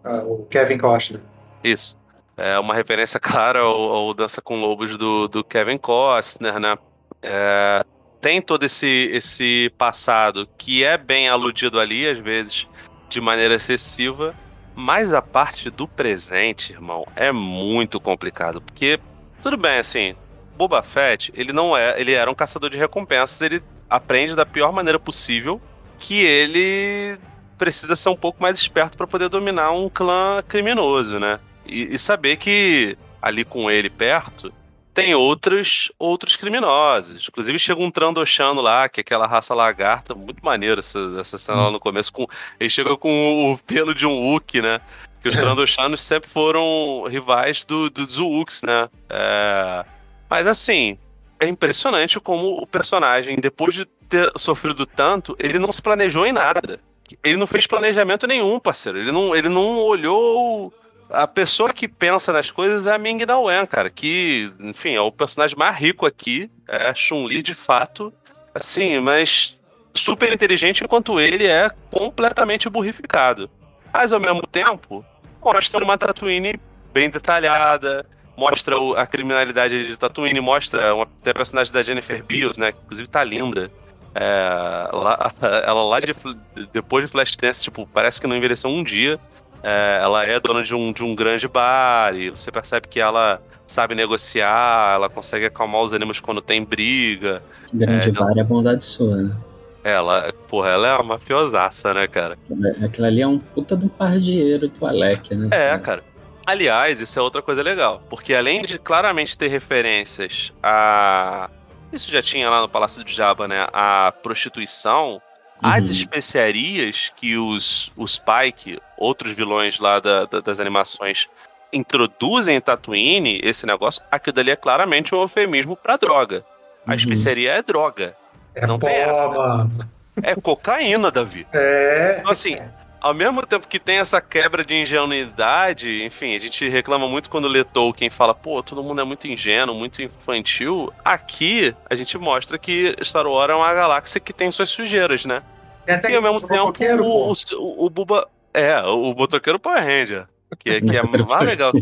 C: Ah, o Kevin Costner.
A: Isso. É uma referência clara ao, ao Dança com Lobos do, do Kevin Costner, né? É, tem todo esse, esse passado que é bem aludido ali, às vezes, de maneira excessiva, mas a parte do presente, irmão, é muito complicado, porque, tudo bem, assim, Boba Fett, ele não é, ele era um caçador de recompensas, ele aprende da pior maneira possível que ele precisa ser um pouco mais esperto para poder dominar um clã criminoso, né? E, e saber que ali com ele perto tem outros outros criminosos. Inclusive chega um Trandoshano lá, que é aquela raça lagarta, muito maneiro essa, essa cena lá no começo. Com, ele chega com o pelo de um Wookie, né? Que os Trandoshanos sempre foram rivais do, dos Wooks, né? É, mas assim, é impressionante como o personagem, depois de ter sofrido tanto, ele não se planejou em nada. Ele não fez planejamento nenhum, parceiro. Ele não, ele não olhou. A pessoa que pensa nas coisas é a Ming Na Wen, cara. Que, enfim, é o personagem mais rico aqui. É a Chun-Li, de fato. Assim, mas super inteligente enquanto ele é completamente burrificado. Mas, ao mesmo tempo, mostra uma Tatooine bem detalhada, mostra a criminalidade de Tatooine, mostra uma, tem a personagem da Jennifer Beals, né? Que inclusive tá linda. É, lá, ela lá de, depois de Flashdance, tipo, parece que não envelheceu um dia. É, ela é dona de um, de um grande bar e você percebe que ela sabe negociar, ela consegue acalmar os ânimos quando tem briga.
B: Grande é, bar não... é bondade sua, né?
A: Ela, porra, ela é uma mafiosaça, né, cara?
B: Aquilo ali é um puta de um pardieiro do Alec, né?
A: É, cara. Aliás, isso é outra coisa legal, porque além de claramente ter referências a. Isso já tinha lá no Palácio do Jabba, né? A prostituição, uhum. as especiarias que os, os Pike, outros vilões lá da, da, das animações, introduzem em Tatooine, esse negócio, aquilo dali é claramente um eufemismo para droga. A uhum. especiaria é droga.
C: É não pó, tem essa. Mano.
A: É cocaína, Davi.
C: É.
A: Então, assim, ao mesmo tempo que tem essa quebra de ingenuidade, enfim, a gente reclama muito quando lê Tolkien fala, pô, todo mundo é muito ingênuo, muito infantil. Aqui, a gente mostra que Star Wars é uma galáxia que tem suas sujeiras, né? É e ao mesmo tempo, o, o, o, Buba. É, o motoqueiro Power Ranger. Que, que é mais legal.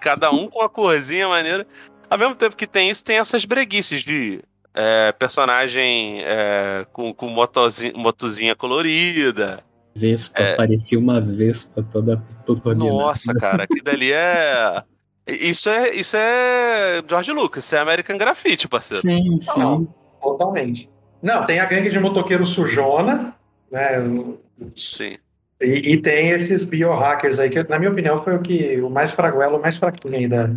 A: Cada um com uma corzinha maneira. Ao mesmo tempo que tem isso, tem essas breguices de é, personagem é, com, com motozinha, motozinha colorida.
B: Vespa, é... parecia uma Vespa toda, toda
A: coordenada. Nossa, cara, aquilo dali é. Isso é, isso é George Lucas, isso é American Graffiti, parceiro.
B: Sim, sim. Não,
C: totalmente. Não, tem a gangue de motoqueiro sujona, né?
A: Sim.
C: E, e, tem esses biohackers aí, que na minha opinião foi o que o mais fraguelo, o mais fraquinho aí da,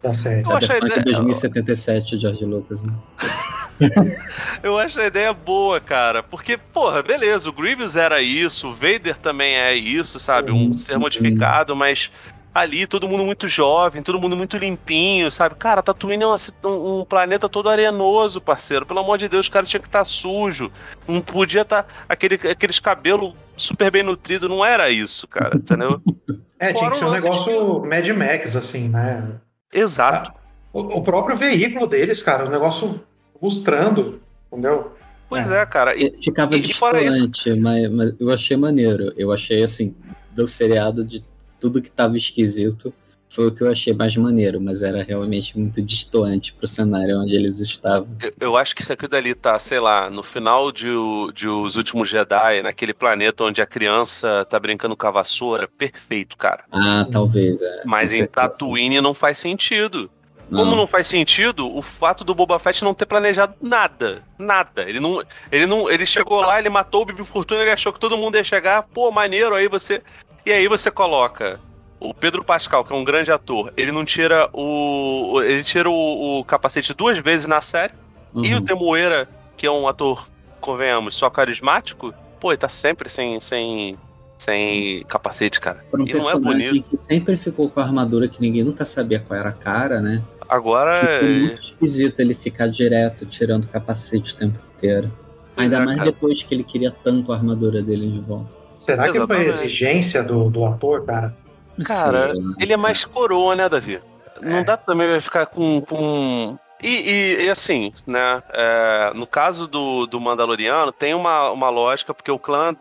C: da série.
B: Eu acho a ideia... 2077, George Lucas. Né?
A: eu acho a ideia boa, cara. Porque, porra, beleza, o Grievous era isso, o Vader também é isso, sabe? Um ser modificado, mas ali todo mundo muito jovem, todo mundo muito limpinho, sabe? Cara, Tatooine é um, um planeta todo arenoso, parceiro. Pelo amor de Deus, o cara tinha que estar tá sujo. Não podia estar. Tá, aquele, aqueles cabelos super bem nutridos, não era isso, cara, entendeu?
C: É, tinha que ser um negócio de... Mad Max, assim, né?
A: Exato. Ah,
C: o, o próprio veículo deles, cara, um negócio lustrando, entendeu?
A: Pois é, é cara.
B: E, Ficava e, distante, e mas, mas eu achei maneiro. Eu achei, assim, do seriado de tudo que tava esquisito, foi o que eu achei mais maneiro, mas era realmente muito distoante pro cenário onde eles estavam.
A: Eu, eu acho que isso aqui dali tá, sei lá, no final de, de Os Últimos Jedi, naquele planeta onde a criança tá brincando com a vassoura, perfeito, cara.
B: Ah, talvez, é.
A: Mas em Tatooine não faz sentido. Como não faz sentido o fato do Boba Fett não ter planejado nada. Nada. Ele não. Ele não. Ele chegou lá, ele matou o Bibi Fortuna, ele achou que todo mundo ia chegar. Pô, maneiro, aí você. E aí você coloca. O Pedro Pascal, que é um grande ator, ele não tira o. Ele tira o, o capacete duas vezes na série. Uhum. E o Temuera, que é um ator, convenhamos, só carismático, pô, ele tá sempre sem, sem, sem capacete, cara.
B: um e não é bonito. que sempre ficou com a armadura que ninguém nunca sabia qual era a cara, né?
A: Agora
B: Ficou é muito esquisito ele ficar direto tirando o capacete o tempo inteiro. Ainda é, mais cara. depois que ele queria tanto a armadura dele de volta.
C: Será Exatamente. que foi exigência do, do ator, cara?
A: Cara, Sim, ele é mais coroa, né, Davi? É. Não dá também ficar com. com... E, e, e, assim, né? É, no caso do, do Mandaloriano, tem uma, uma lógica, porque o clã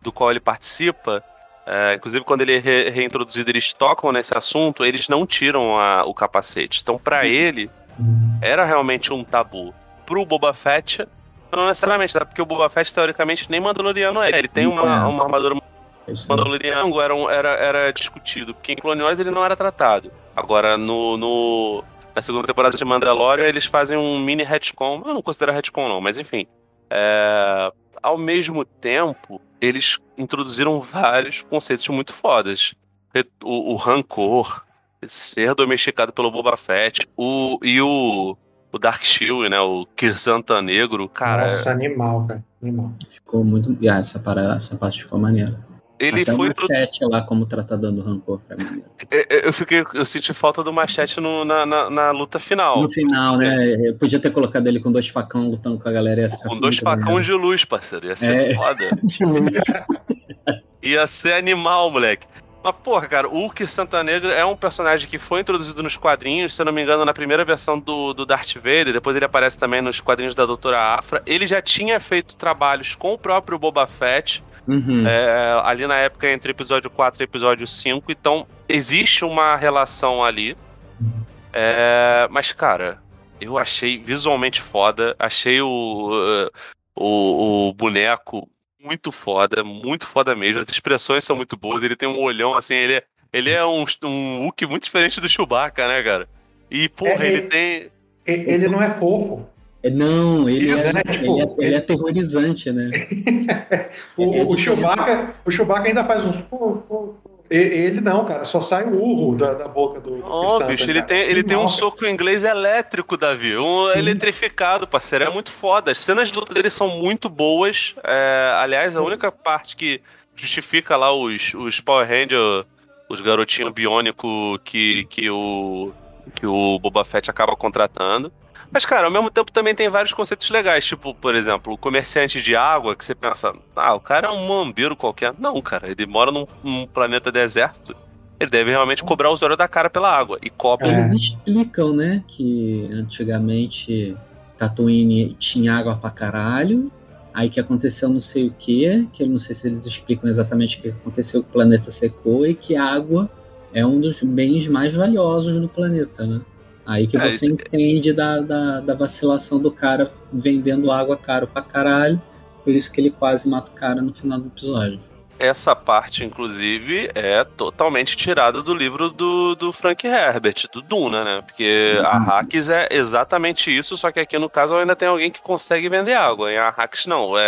A: do qual ele participa é, inclusive, quando ele é re reintroduzido, eles tocam nesse assunto, eles não tiram a, o capacete. Então, para uhum. ele, era realmente um tabu. Pro Boba Fett, não necessariamente, tá? porque o Boba Fett, teoricamente, nem Mandaloriano é. Ele tem uma, uma armadura Mandaloriano era, um, era, era discutido, porque em Clone Wars ele não era tratado. Agora, no, no, na segunda temporada de Mandalorian, eles fazem um mini retcon. Eu não considero retcon, não, mas enfim. É, ao mesmo tempo, eles introduziram vários conceitos muito fodas. O, o rancor, ser domesticado pelo Boba Fett, o, e o, o Dark Shield, né? O Kirsanta Negro, cara.
C: Nossa, animal, cara. Animal.
B: Ficou muito. Ah, essa, para... essa parte ficou maneira.
A: Ele
B: Até
A: foi.
B: o Machete lá como tratador do rancor pra mim.
A: É, é, Eu, fiquei, eu senti falta do machete no- na, na, na luta final.
B: No final, né? Eu podia ter colocado ele com dois facão lutando com a galera, ia ficar
A: Com dois
B: muito
A: facão de luz, parceiro. Ia ser
B: É.
A: foda. Ia ser animal, moleque. Mas, porra, cara, o Hulk Santanegra é um personagem que foi introduzido nos quadrinhos, se eu não me engano, na primeira versão do, do Darth Vader, depois ele aparece também nos quadrinhos da Doutora Afra. Ele já tinha feito trabalhos com o próprio Boba Fett,
B: Uhum.
A: é, ali na época entre episódio 4 e episódio 5, então existe uma relação ali. É, mas, cara, eu achei visualmente foda, achei o, o, o boneco muito foda, muito foda mesmo. As expressões são muito boas, ele tem um olhão assim, ele é, ele é um, um Hulk muito diferente do Chewbacca, né, cara? E, porra,
C: É,
A: ele
C: ele-
A: tem.
C: Ele não é fofo.
B: Não, ele,
A: Isso,
B: é,
C: né?
B: ele,
C: Tipo,
B: é, ele é aterrorizante, né?
C: O,
B: É
C: o
B: diferente.
C: Chewbacca, o Chewbacca ainda faz um. pô. E- Ele não, cara, só sai o urro da, da boca do.
A: Ó,
C: Santa,
A: bicho, ele
C: cara.
A: tem, ele tem um soco inglês elétrico, Davi. Um
C: Sim.
A: eletrificado, parceiro. É muito foda. As cenas de luta dele são muito boas. É, aliás, a única parte que justifica lá os, os Power Rangers, os garotinhos biônicos que, que, o, que o Boba Fett acaba contratando. Mas, cara, ao mesmo tempo também tem vários conceitos legais. Tipo, por exemplo, o comerciante de água, que você pensa, ah, o cara é um mambeiro qualquer. Não, cara, ele mora num, num planeta deserto. Ele deve realmente cobrar os olhos da cara pela água. E cobra
C: É.
B: Eles explicam, né, que antigamente Tatooine tinha água pra caralho, aí que aconteceu não sei o que, que eu não sei se eles explicam exatamente o que aconteceu, que o planeta secou e que a água é um dos bens mais valiosos do planeta, né? Aí que
A: É,
B: você entende da, da, da vacilação do cara vendendo água caro pra caralho, por isso que ele quase mata o cara no final do episódio.
A: Essa parte, inclusive, é totalmente tirada do livro do, do Frank Herbert, do Duna, né? Porque a
B: Uhum.
A: Hacks é exatamente isso, só que aqui no caso ainda tem alguém que consegue vender água. E a Hacks não. É,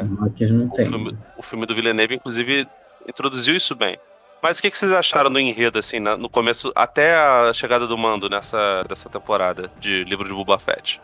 A: é-
B: Aqui não
A: o,
B: tem.
A: filme, o filme do Villeneuve, inclusive, introduziu isso bem. Mas o que, que vocês acharam do enredo, assim, na- no começo, até a chegada do Mando nessa dessa temporada de livro de Boba Fett?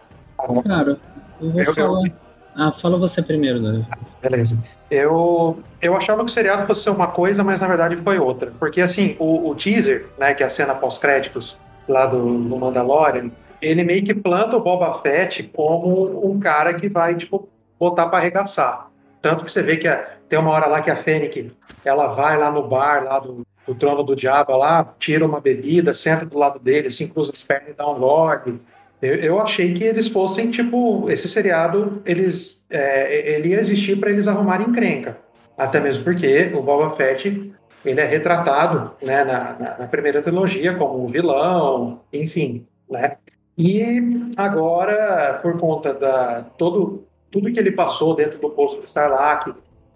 B: Cara, eu vou
C: Eu- eu-
B: falar. Ah, fala você primeiro, Davi.
C: Beleza. Eu, eu achava que o seriado fosse ser uma coisa, mas na verdade foi outra. Porque, assim, o, o teaser, né, que é a cena pós-créditos lá do, do Mandalorian, ele meio que planta o Boba Fett como um cara que vai, tipo, botar pra arregaçar. Tanto que você vê que a- tem uma hora lá que a Fennec, ela vai lá no bar, lá do, do trono do diabo, lá, tira uma bebida, senta do lado dele, assim, cruza as pernas e dá um lorde. Eu, eu achei que eles fossem, tipo, esse seriado, eles, é, ele ia existir para eles arrumarem encrenca. Até mesmo porque o Boba Fett, ele é retratado né, na, na, na primeira trilogia como um vilão, enfim, né? E agora, por conta da todo, tudo que ele passou dentro do poço de Sarlacc,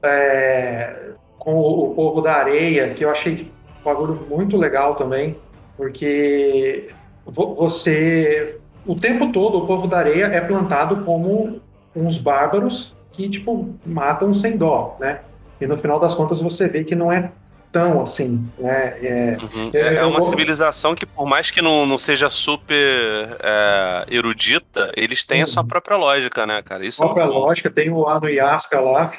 C: é, com o, o povo da areia, que eu achei um bagulho muito legal também, porque vo- você o tempo todo o povo da areia é plantado como uns bárbaros que tipo matam sem dó, né? E no final das contas você vê que não é tão assim, né? É,
A: Uhum. É, é
C: eu
A: uma
C: vou-
A: civilização que, por mais que não, não seja super é, erudita, eles têm a sua
C: Uhum.
A: própria lógica, né, cara? Isso
C: própria
A: é bom.
C: lógica, tem o Ano Yaska lá,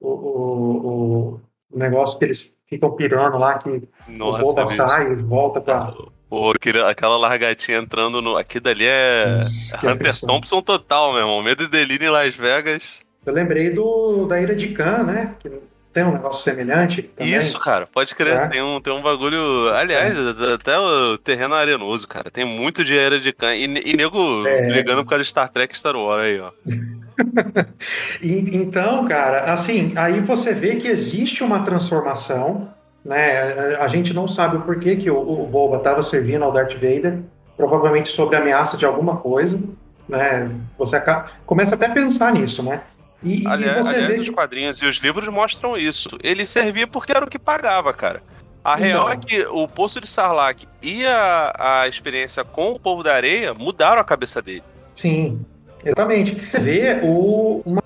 C: o, o, o- o negócio que eles ficam pirando lá, que o
A: Nossa,
C: Boba
A: bicho.
C: sai e volta pra.
A: Pô, aquela largatinha entrando no. Aqui dali é. É
C: que
A: Hunter
C: absurdo.
A: Thompson total, meu irmão. Medo e delírio em Las Vegas.
C: Eu lembrei do, da Ira de Khan, né? Que tem um negócio semelhante. Também.
A: Isso, cara, pode crer.
C: É.
A: Tem, um, tem um bagulho. Aliás, até o terreno arenoso, cara. Tem muito de era de can. E, e nego
C: É.
A: brigando por causa de Star Trek e Star Wars aí, ó.
C: E- então, cara, assim, aí você vê que existe uma transformação, né? A gente não sabe o porquê que o, o Boba estava servindo ao Darth Vader, provavelmente sob ameaça de alguma coisa, né? Você aca- começa até a pensar nisso, né? E, e
A: Aliás,
C: você
A: aliás, os quadrinhos e os livros mostram isso. Ele servia porque era o que pagava, cara. A real é que o Poço de Sarlacc e a, a experiência com o Povo da Areia mudaram a cabeça dele.
C: Sim, exatamente. Você vê o, uma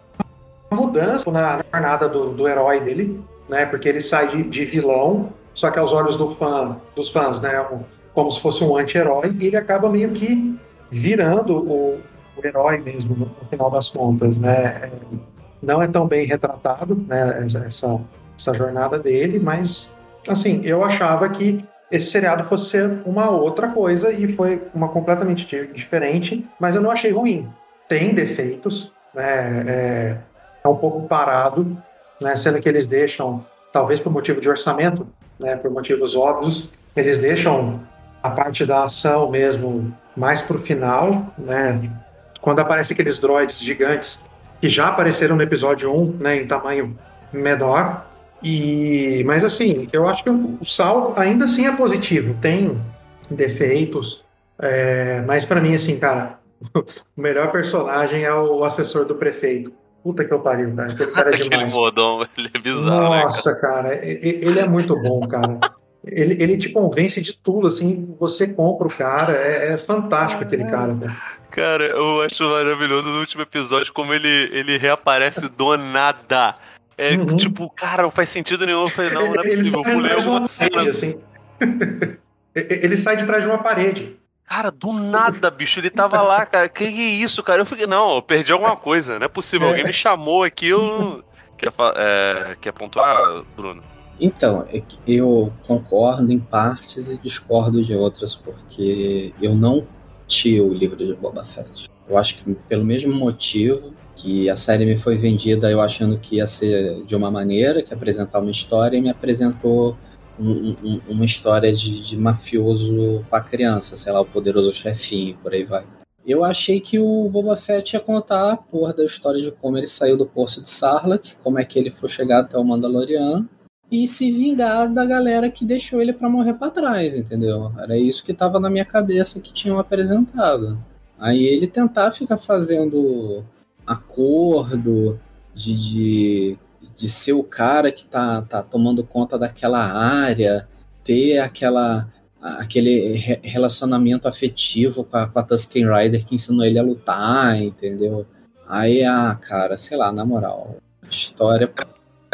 C: mudança na, na jornada do, do herói dele, né? Porque ele sai de, de vilão, só que aos olhos do fã, dos fãs, né? Como se fosse um anti-herói, e ele acaba meio que virando o, o herói mesmo, no, no final das contas, né? É, Não é tão bem retratado, né? Essa, essa jornada dele, mas assim, eu achava que esse seriado fosse ser uma outra coisa e foi uma completamente diferente, mas eu não achei ruim. Tem defeitos, né? É, é um pouco parado, né? Sendo que eles deixam, talvez por motivo de orçamento, né? Por motivos óbvios, eles deixam a parte da ação mesmo mais para o final, né? Quando aparecem aqueles droids gigantes que já apareceram no episódio 1, né? Em tamanho menor, e, mas assim, eu acho que o saldo ainda assim é positivo. Tem defeitos, é, mas para mim, assim, cara, o melhor personagem é o assessor do prefeito. Puta que eu pariu, cara. Aquele cara é demais.
A: Aquele modão, ele é bizarro.
C: Né, Nossa, né, cara? cara, ele é muito bom, cara. Ele, ele te convence de tudo, assim, você compra o cara, é, é fantástico aquele cara. Cara.
A: cara, eu acho maravilhoso no último episódio como ele, ele reaparece do nada. É uhum. tipo, cara, não faz sentido nenhum. Eu falei, não, não é possível. Eu pulei alguma cena. Assim.
C: ele sai de trás de uma parede.
A: Cara, do nada, bicho, ele tava lá, cara. Que é isso, cara? Eu fiquei, não, eu perdi alguma coisa, não é possível. Alguém me chamou aqui, eu. Quer, é, quer pontuar, Bruno?
B: Então, é eu concordo em partes e discordo de outras, porque eu não tinha o livro de Boba Fett. Eu acho que pelo mesmo motivo que a série me foi vendida eu achando que ia ser de uma maneira, que apresentar uma história, e me apresentou um, um, uma história de, de mafioso para criança, sei lá, o poderoso chefinho, por aí vai. Eu achei que o Boba Fett ia contar a porra da história de como ele saiu do poço de Sarlacc, como é que ele foi chegar até o Mandaloriano, e se vingar da galera que deixou ele para morrer para trás, entendeu? Era isso que tava na minha cabeça que tinham apresentado. Aí ele tentar ficar fazendo acordo, de, de, de ser o cara que tá, tá tomando conta daquela área, ter aquela aquele relacionamento afetivo com a, com a Tusken Rider que ensinou ele a lutar, entendeu? Aí, ah, cara, sei lá, na moral, história.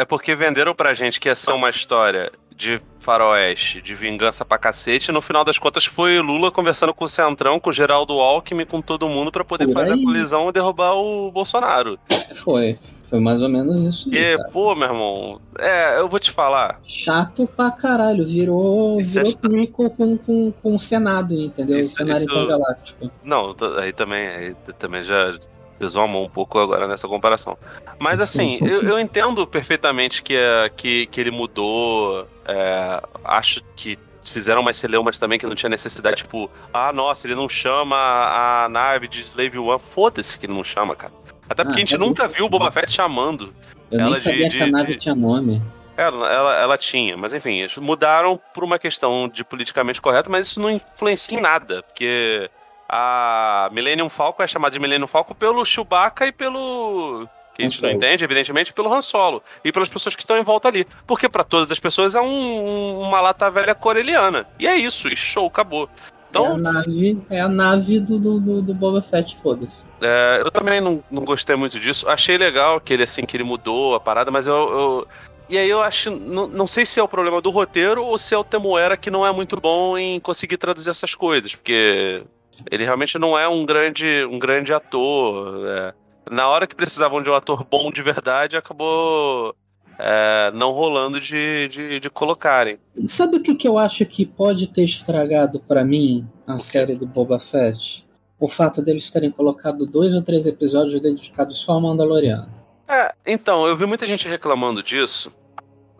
A: É porque venderam pra gente que ia ser uma história de faroeste, de vingança pra cacete, e no final das contas foi Lula conversando com o Centrão, com o Geraldo Alckmin, com todo mundo para poder Por fazer aí. a colisão e derrubar o Bolsonaro.
B: Foi. Foi mais ou menos isso.
A: E, cara. pô, meu irmão, é, eu vou te falar.
B: Chato pra caralho. Virou, isso virou é com, com, com, com o Senado, entendeu? Isso, o Cenário isso... Intergaláctico.
A: Não, aí também, aí também já pesou a mão um pouco agora nessa comparação. Mas assim, eu, eu entendo perfeitamente que, é, que, que ele mudou. É, acho que fizeram umas celeumas também que não tinha necessidade, tipo, ah, nossa, ele não chama a nave de Slave One. Foda-se que ele não chama, cara. Até porque ah, a gente nunca viu o Boba Fett chamando.
B: Eu nem sabia de, que a nave de... tinha nome.
A: Ela, ela, ela, tinha, mas enfim, eles mudaram por uma questão de politicamente correto, mas isso não influencia em nada, porque a Millennium Falcon é chamada de Millennium Falcon pelo Chewbacca e pelo que a gente não entende, evidentemente, pelo Han Solo e pelas pessoas que estão em volta ali. Porque para todas as pessoas é um, uma lata velha coreliana. E é isso, e show, acabou. Então,
B: é a nave, é a nave do, do, do Boba Fett, foda-se.
A: É, eu também não, não gostei muito disso. Achei legal que ele assim que ele mudou a parada, mas eu, eu e aí eu acho, não, não sei se é o problema do roteiro ou se é o Temuera que não é muito bom em conseguir traduzir essas coisas, porque ele realmente não é um grande, um grande ator. É. Na hora que precisavam de um ator bom de verdade, acabou é, não rolando de, de, de, colocarem.
B: Sabe o que, que eu acho que pode ter estragado para mim a série do Boba Fett? O fato deles terem colocado dois ou três episódios dedicados só ao Mandaloriano.
A: É, então, eu vi muita gente reclamando disso,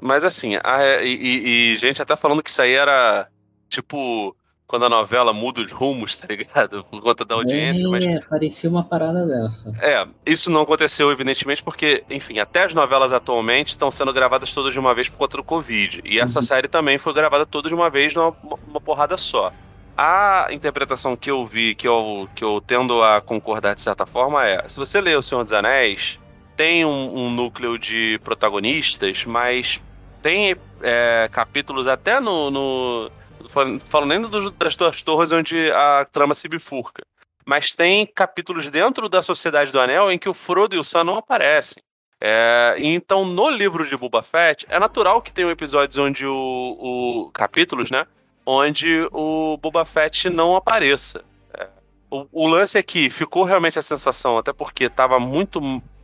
A: mas assim, a, e, e, e gente até falando que isso aí era tipo quando a novela muda os rumos, tá ligado? Por conta da audiência. É,
B: mas... parecia uma parada dessa.
A: É, isso não aconteceu, evidentemente, porque, enfim, até as novelas atualmente estão sendo gravadas todas de uma vez por conta do Covid. E essa uhum. série também foi gravada toda de uma vez numa uma porrada só. A interpretação que eu vi, que eu, que eu tendo a concordar de certa forma, é: se você lê O Senhor dos Anéis, tem um, um núcleo de protagonistas, mas tem é, capítulos até no, no falo nem das duas torres onde a trama se bifurca. Mas tem capítulos dentro da Sociedade do Anel em que o Frodo e o Sam não aparecem. É, então, no livro de Boba Fett, é natural que tenham episódios onde o, o capítulos, né? Onde o Boba Fett não apareça. É, o, o, lance é que ficou realmente a sensação, até porque estava muito,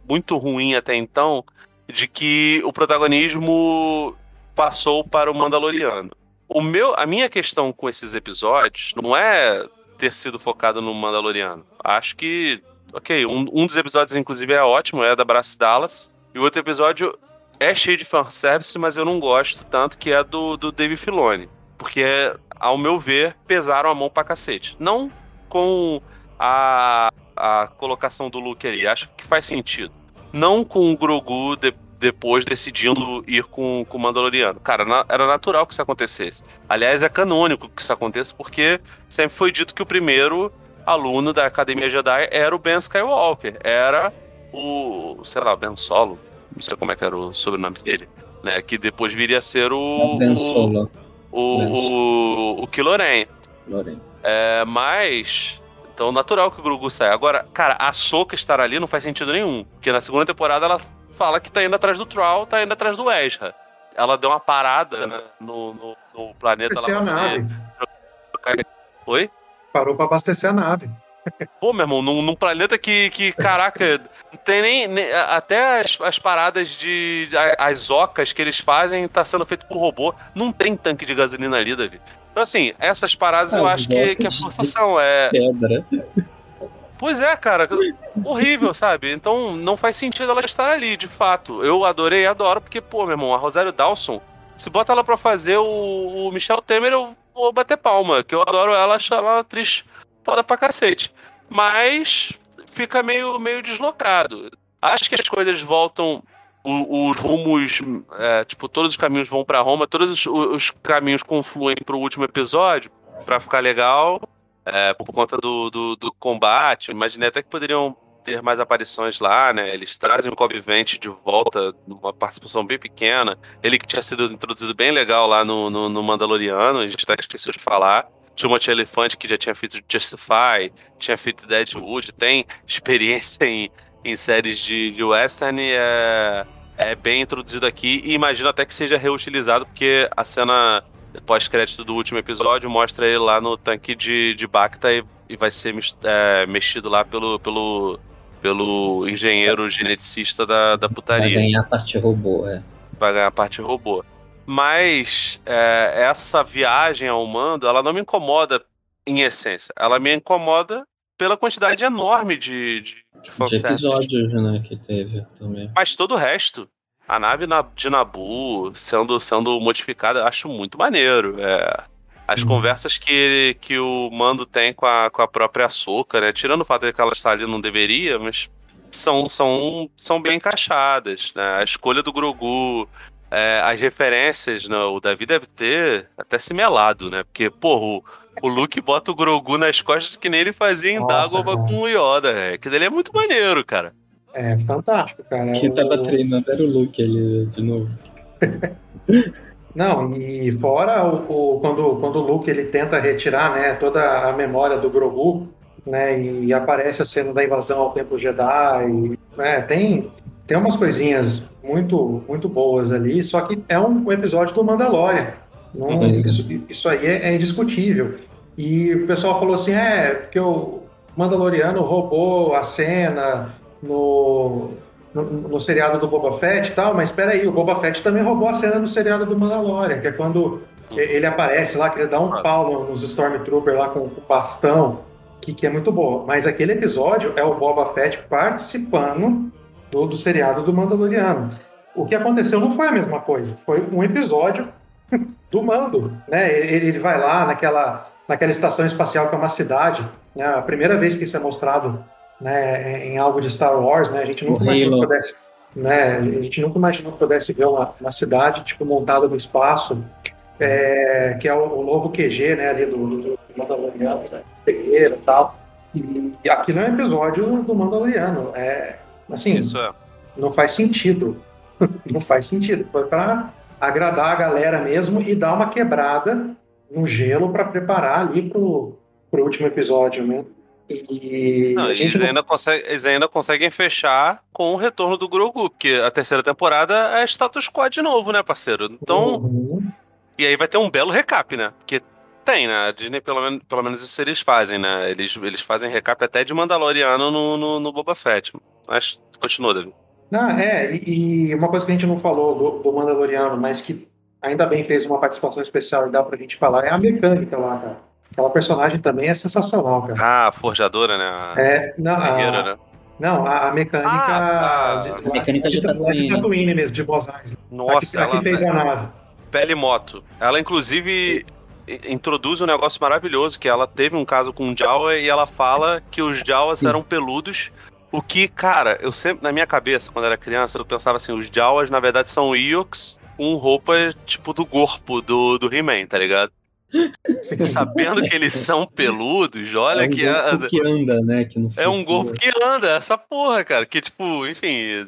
A: muito ruim até então, de que o protagonismo passou para o Mandaloriano. O meu, a minha questão com esses episódios não é ter sido focado no Mandaloriano. Acho que, ok, um, um dos episódios, inclusive, é ótimo, é da Brass Dallas. E o outro episódio é cheio de fanservice, mas eu não gosto tanto, que é do, do Dave Filoni. Porque, ao meu ver, pesaram a mão pra cacete. Não com a, a colocação do Luke ali, acho que faz sentido. Não com o Grogu de, depois decidindo ir com, com o Mandaloriano. Cara, na, era natural que isso acontecesse. Aliás, é canônico que isso aconteça, porque sempre foi dito que o primeiro aluno da Academia Jedi era o Ben Skywalker. Era o, sei lá, Ben Solo. Não sei como é que era o sobrenome dele. Né, que depois viria a ser o.
B: Ben Solo.
A: O,
B: Ben
A: o, o Kylo Ren.
B: Lorena.
A: É, mas. Então, natural que o Grogu saia. Agora, cara, a Soka estar ali não faz sentido nenhum. Porque na segunda temporada ela fala que tá indo atrás do Troll, tá indo atrás do Ezra. Ela deu uma parada né, no, no, no planeta
C: Abastecer a
A: lá. pra
C: nave.
A: Oi?
C: Parou pra abastecer a nave.
A: Pô, meu irmão, num, num planeta que, que, caraca, não tem nem. nem- até as, as paradas de. a- As ocas que eles fazem tá sendo feito por robô. Não tem tanque de gasolina ali, Davi. Então, assim, essas paradas eu
B: As
A: acho que, que é forçação. É,
B: Pedra.
A: Pois é, cara, horrível, sabe? Então não faz sentido ela estar ali, de fato. Eu adorei, adoro, porque, pô, meu irmão, a Rosário Dawson, se bota ela pra fazer o, o Michel Temer, eu vou bater palma, que eu adoro ela, acho ela uma atriz foda pra cacete. Mas fica meio, meio deslocado. Acho que as coisas voltam. o- Os rumos, é, tipo, todos os caminhos vão pra Roma, todos os, os caminhos confluem pro último episódio pra ficar legal é, por conta do, do, do combate. Eu Imaginei até que poderiam ter mais aparições lá, né? Eles trazem o Cobb Vent de volta, numa participação bem pequena. Ele que tinha sido introduzido bem legal lá no, no, no Mandaloriano, a gente até esqueceu de falar. Timothy Elefante, que já tinha feito Justify, tinha feito Deadwood, tem experiência em, em séries de, de western, e é, é bem introduzido aqui. E imagino até que seja reutilizado, porque a cena pós-crédito do último episódio mostra ele lá no tanque de, de Bacta e, e vai ser é, mexido lá pelo, pelo, pelo engenheiro geneticista da, da
B: Vai
A: putaria.
B: ganhar a parte robô, é.
A: Vai ganhar a parte robô. Mas é, essa viagem ao mando, ela não me incomoda em essência. Ela me incomoda pela quantidade enorme de, de, de
B: De episódios, né, que teve também.
A: Mas todo o resto, a nave na- de Nabu sendo, sendo modificada, eu acho muito maneiro. É, as
B: Uhum.
A: conversas que, ele- que o Mando tem com a, com a própria Açúcar, né? Tirando o fato de que ela está ali não deveria, mas são, são, são bem encaixadas. Né? A escolha do Grogu, é, as referências, né? o Davi deve ter até se melado, né? Porque, porra, o, o Luke bota o Grogu nas costas que nem ele fazia em
C: Nossa,
A: Dagobah
C: cara.
A: com o Yoda. É. Que dele é muito maneiro, cara.
C: É fantástico, cara.
B: Quem tava
C: O-
B: treinando era o Luke ali, de novo.
C: Não, e fora o, o- quando, quando o Luke ele tenta retirar né, toda a memória do Grogu, né, e aparece a cena da invasão ao Templo Jedi, né, tem, tem umas coisinhas muito, muito boas ali, só que é um, episódio do Mandalorian. Não,
B: Uhum.
C: isso, isso aí é, é indiscutível. E o pessoal falou assim, é, porque o Mandaloriano roubou a cena no, no, no seriado do Boba Fett e tal, mas espera aí, o Boba Fett também roubou a cena do seriado do Mandalorian, que é quando ele aparece lá, que ele dá um pau no- nos Stormtroopers lá com, com o bastão, que, que é muito boa. Mas aquele episódio é o Boba Fett participando do, do seriado do Mandaloriano. O que aconteceu não foi a mesma coisa, foi um episódio do Mando, né? Ele, ele vai lá naquela, naquela estação espacial que é uma cidade, né? A primeira vez que isso é mostrado né, em algo de Star Wars, né? A gente nunca imaginou que pudesse, né? A gente nunca imaginou que pudesse ver uma, uma cidade tipo montada no espaço, é, que é o, o novo QG, né? Ali do, do, Mandaloriano, né? Pegueira e tal. E, e aquilo é um episódio do Mandaloriano. É, assim,
A: Isso é.
C: não faz sentido. não faz sentido. Foi para agradar a galera mesmo e dar uma quebrada no gelo para preparar ali pro, pro último episódio, né? E
A: Não,
C: a
A: eles,
C: não-
A: ainda consegue- eles ainda conseguem fechar com o retorno do Grogu, porque a terceira temporada é status quo de novo, né, parceiro? Então,
C: Uhum.
A: e aí vai ter um belo recap, né? Porque tem, né? A Disney, pelo menos, pelo menos isso eles fazem, né? Eles, eles fazem recap até de Mandaloriano no, no, no Boba Fett. Mas continua, Davi.
C: Não, é, e, e uma coisa que a gente não falou do, do Mandaloriano, mas que ainda bem fez uma participação especial e dá pra gente falar, é a mecânica lá, cara. Aquela personagem também é sensacional, cara.
A: Ah, a forjadora, né?
C: É, não, a,
A: guerreira, né?
C: não, a, a mecânica.
A: Ah,
C: de,
A: a
B: mecânica de
C: lá
B: Tatooine.
C: Tatooine mesmo, de Mos Eisley.
A: Nossa,
C: aqui,
A: ela
C: fez a nave.
A: pele moto. Ela, inclusive, i- introduz um negócio maravilhoso, que ela teve um caso com o Jawa e ela fala que os Jawas
B: Sim.
A: eram peludos. O que, cara, eu sempre, na minha cabeça, quando era criança, eu pensava assim, os Jawas, na verdade, são Ewoks com roupa, tipo, do corpo do, do He-Man, tá ligado? Sabendo que eles são peludos, olha
B: é um
A: que...
B: golpe que anda, né? Que
A: É um golpe que anda, essa porra, cara. Que, tipo, enfim.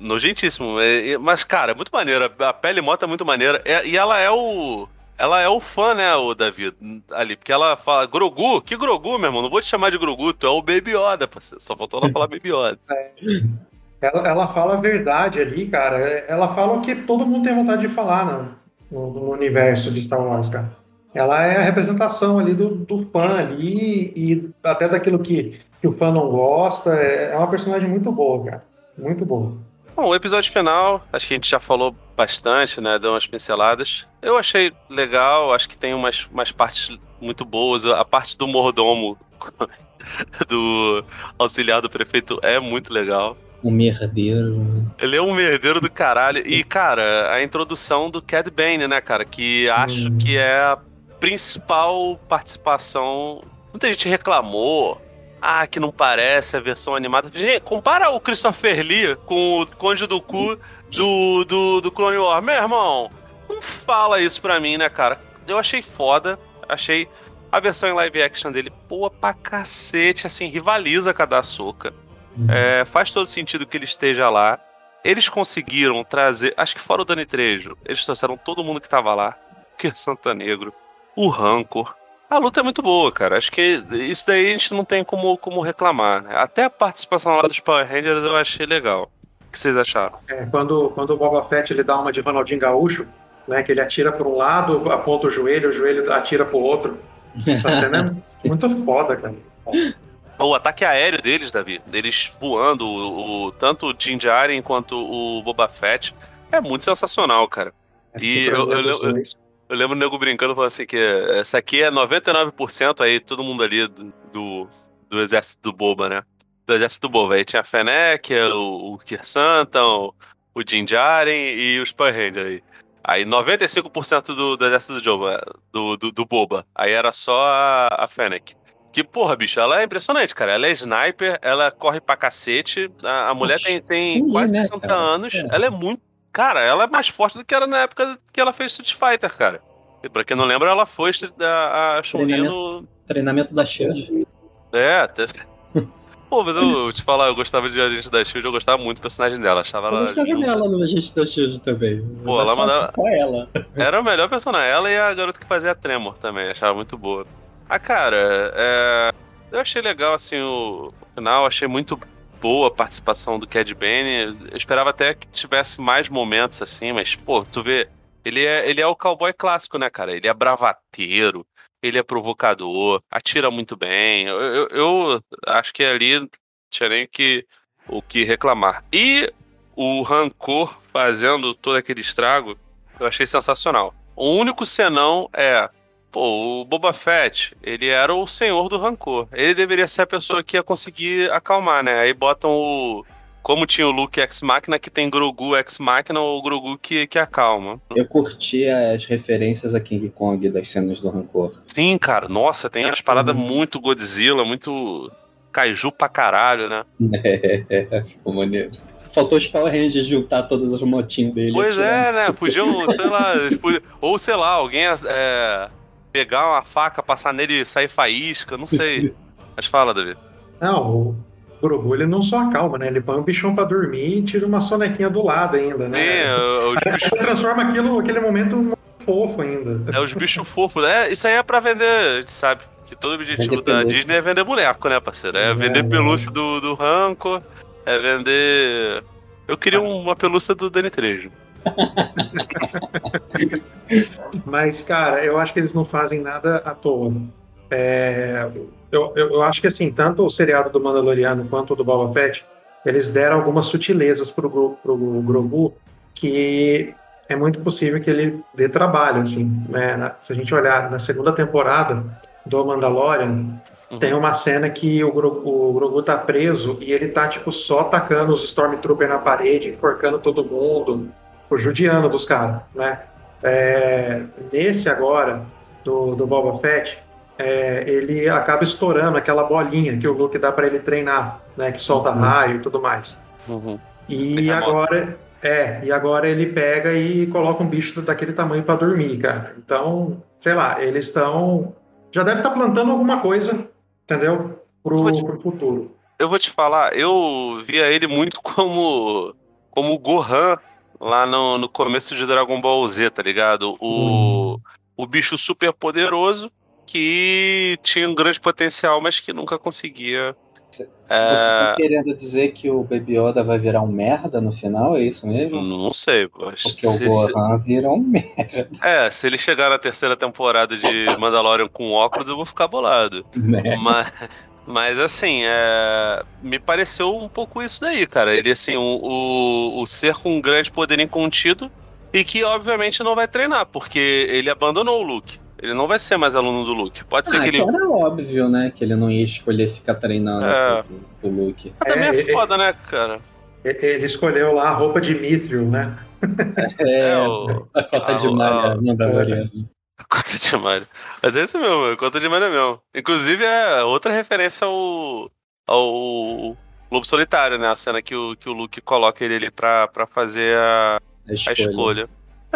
A: Nojentíssimo. É, é, Mas, cara, é muito maneira. A pele mota é muito maneira. É- E ela é o. Ela é o fã, né, o Davi, ali. Porque ela fala, Grogu? Que Grogu, meu irmão? Não vou te chamar de Grogu, tu é o Baby Yoda. Só faltou ela falar Baby Yoda.
C: Ela, ela fala a verdade ali, cara. Ela fala o que todo mundo tem vontade de falar no, no- no universo de Star Wars, cara. Ela é a representação ali do, do fã ali e até daquilo que, que o fã não gosta. É é uma personagem muito boa, cara. Muito boa.
A: Bom, o episódio final, acho que a gente já falou bastante, né? Deu umas pinceladas. Eu achei legal, acho que tem umas, umas partes muito boas. A parte do mordomo do auxiliar do prefeito é muito legal.
B: Um merdeiro.
A: Ele é um merdeiro do caralho. E, cara, a introdução do Cad Bane, né, cara? Que acho
B: Hum.
A: que é a principal participação. Muita gente reclamou. Ah, que não parece a versão animada. Gente, compara o Christopher Lee com o Conde do Cu do, do, do Clone Wars. Meu irmão, não fala isso pra mim, né, cara? Eu achei foda. Achei a versão em live action dele boa pra cacete. Assim, rivaliza com a da Ahsoka. É, faz todo sentido que ele esteja lá. Eles conseguiram trazer, acho que fora o Dani Trejo, eles trouxeram todo mundo que tava lá. O Kier Santa Negro, o Rancor. A luta é muito boa, cara. Acho que isso daí a gente não tem como, como reclamar. né? Até a participação lá dos Power Rangers eu achei legal. O que vocês acharam?
C: É, quando, quando o Boba Fett ele dá uma de Ronaldinho Gaúcho, né, que ele atira para um lado, aponta o joelho, o joelho atira para o outro. Essa cena é muito foda, cara.
A: O ataque aéreo deles, Davi, deles voando, o, o- tanto o Din Djarin quanto o Boba Fett, é muito sensacional, cara.
C: É
A: E eu- eu- eu-
C: dois.
A: Eu lembro o nego brincando, falando assim, que essa aqui é 99% aí, todo mundo ali do, do, exército do Boba, né? Do exército do Boba. Aí tinha a Fennec, o, o o, Din Djarin e os Power aí. Aí 95% do, do exército do, Joba, do, do, do Boba. Aí era só a, a Fennec. Que, porra, bicho, ela é impressionante, cara. Ela é sniper, ela corre pra cacete. A, a mulher tem, tem
B: Sim,
A: quase
B: né,
A: 60
B: cara?
A: anos.
B: É.
A: Ela é muito. Cara, ela é mais forte do que era na época que ela fez Street Fighter, cara. E pra quem não lembra, ela foi a, a Chun-Li no.
B: Treinamento da Shield.
A: É, até. Pô, mas eu te falar, eu gostava de Agente da Shield, eu gostava muito do personagem dela. Achava
B: Eu
A: ela.
B: gostava
A: junta.
B: dela no Agente da Shield também.
A: Pô, ela
B: só,
A: mandava-
B: só ela.
A: Era o melhor personagem. Ela e a garota que fazia Tremor também, achava muito boa. Ah, cara, é, eu achei legal, assim, o, final, achei muito boa a participação do Cad Bane. Eu esperava até que tivesse mais momentos, assim, mas, pô, tu vê, ele é, ele é o cowboy clássico, né, cara? Ele é bravateiro, ele é provocador, atira muito bem. Eu, eu, eu acho que ali não tinha nem que, o que reclamar. E o Rancor fazendo todo aquele estrago, eu achei sensacional. O único senão é. Pô, o Boba Fett, ele era o senhor do rancor. Ele deveria ser a pessoa que ia conseguir acalmar, né? Aí botam o. Como tinha o Luke Ex Machina, que tem Grogu Ex Machina, ou o Grogu que, que acalma.
B: Eu curti as referências a King Kong das cenas do Rancor.
A: Sim, cara, nossa, tem umas paradas muito Godzilla, muito Kaiju pra caralho, né?
B: É, ficou maneiro. Faltou os Power Rangers juntar todas as motinhas dele.
A: Pois é, né? Podiam, sei lá, ou sei lá, alguém é, pegar uma faca, passar nele e sair faísca, não sei. Mas fala, Davi.
C: Não, o Grogu ele não só acalma, né? Ele põe o bichão pra dormir e tira uma sonequinha do lado ainda, né?
A: é, os bichos,
C: Ele transforma aquilo, aquele momento muito fofo ainda.
A: é os bichos fofos. É, isso aí é pra vender, a gente sabe. Que todo objetivo
B: Vender
A: da. Disney é vender boneco, né, parceiro? É,
C: É,
A: vender
C: né?
A: pelúcia do, do Ranco, é vender. Eu queria uma pelúcia do Danny Trejo.
C: Mas, cara, eu acho que eles não fazem nada à toa. É, eu, eu, acho que, assim, tanto o seriado do Mandaloriano quanto o do Boba Fett, eles deram algumas sutilezas pro, pro Grogu que é muito possível que ele dê trabalho, assim, né? Se a gente olhar na segunda temporada do Mandalorian,
A: Uhum.
C: tem uma cena que o Grogu, o Grogu tá preso e ele tá, tipo, só atacando os Stormtroopers na parede, enforcando todo mundo, judiando dos caras, né? É, nesse agora, do, do Boba Fett, é, ele acaba estourando aquela bolinha que o Luke dá para ele treinar, né? Que solta
B: Uhum.
C: raio e tudo mais.
A: Uhum.
C: E agora, é, e agora ele pega e coloca um bicho daquele tamanho para dormir, cara. Então, sei lá, eles estão. Já deve estar plantando alguma coisa, entendeu? Pro,
A: Pode-
C: pro futuro.
A: Eu vou te falar, eu via ele muito como como o Gohan lá no, no começo de Dragon Ball Z, tá ligado? O, o bicho super poderoso que tinha um grande potencial, mas que nunca conseguia.
B: Você
A: É,
B: tá querendo dizer que o Baby Yoda vai virar um merda no final? É isso mesmo?
A: não sei, mas
B: Porque o
A: se, se-
B: Gohan vira um merda,
A: é, se ele chegar na terceira temporada de Mandalorian com óculos, eu vou ficar bolado.
B: né?
A: Mas, mas assim, é, me pareceu um pouco isso daí, cara. Ele, assim, o, o, o ser com um grande poder incontido e que, obviamente, não vai treinar, porque ele abandonou o Luke. Ele não vai ser mais aluno do Luke. Pode ser
B: Ah,
A: que ele.
B: então era óbvio, né? Que ele não ia escolher ficar treinando
A: É.
B: com, o Luke.
A: Mas também é,
C: É, é-
A: foda, né, cara?
C: E- Ele escolheu lá a roupa de Mithril, né?
B: É,
A: É, o.
B: a cota de
A: ah,
B: malha
A: ah,
B: mandaloriana.
A: Conta de Mario. Mas é isso mesmo, é Conta de Mario mesmo. Inclusive é outra referência ao. ao Lobo Solitário, né? A cena que o, que o Luke coloca ele ali pra, pra fazer a,
B: A
A: a
B: escolha.
A: escolha.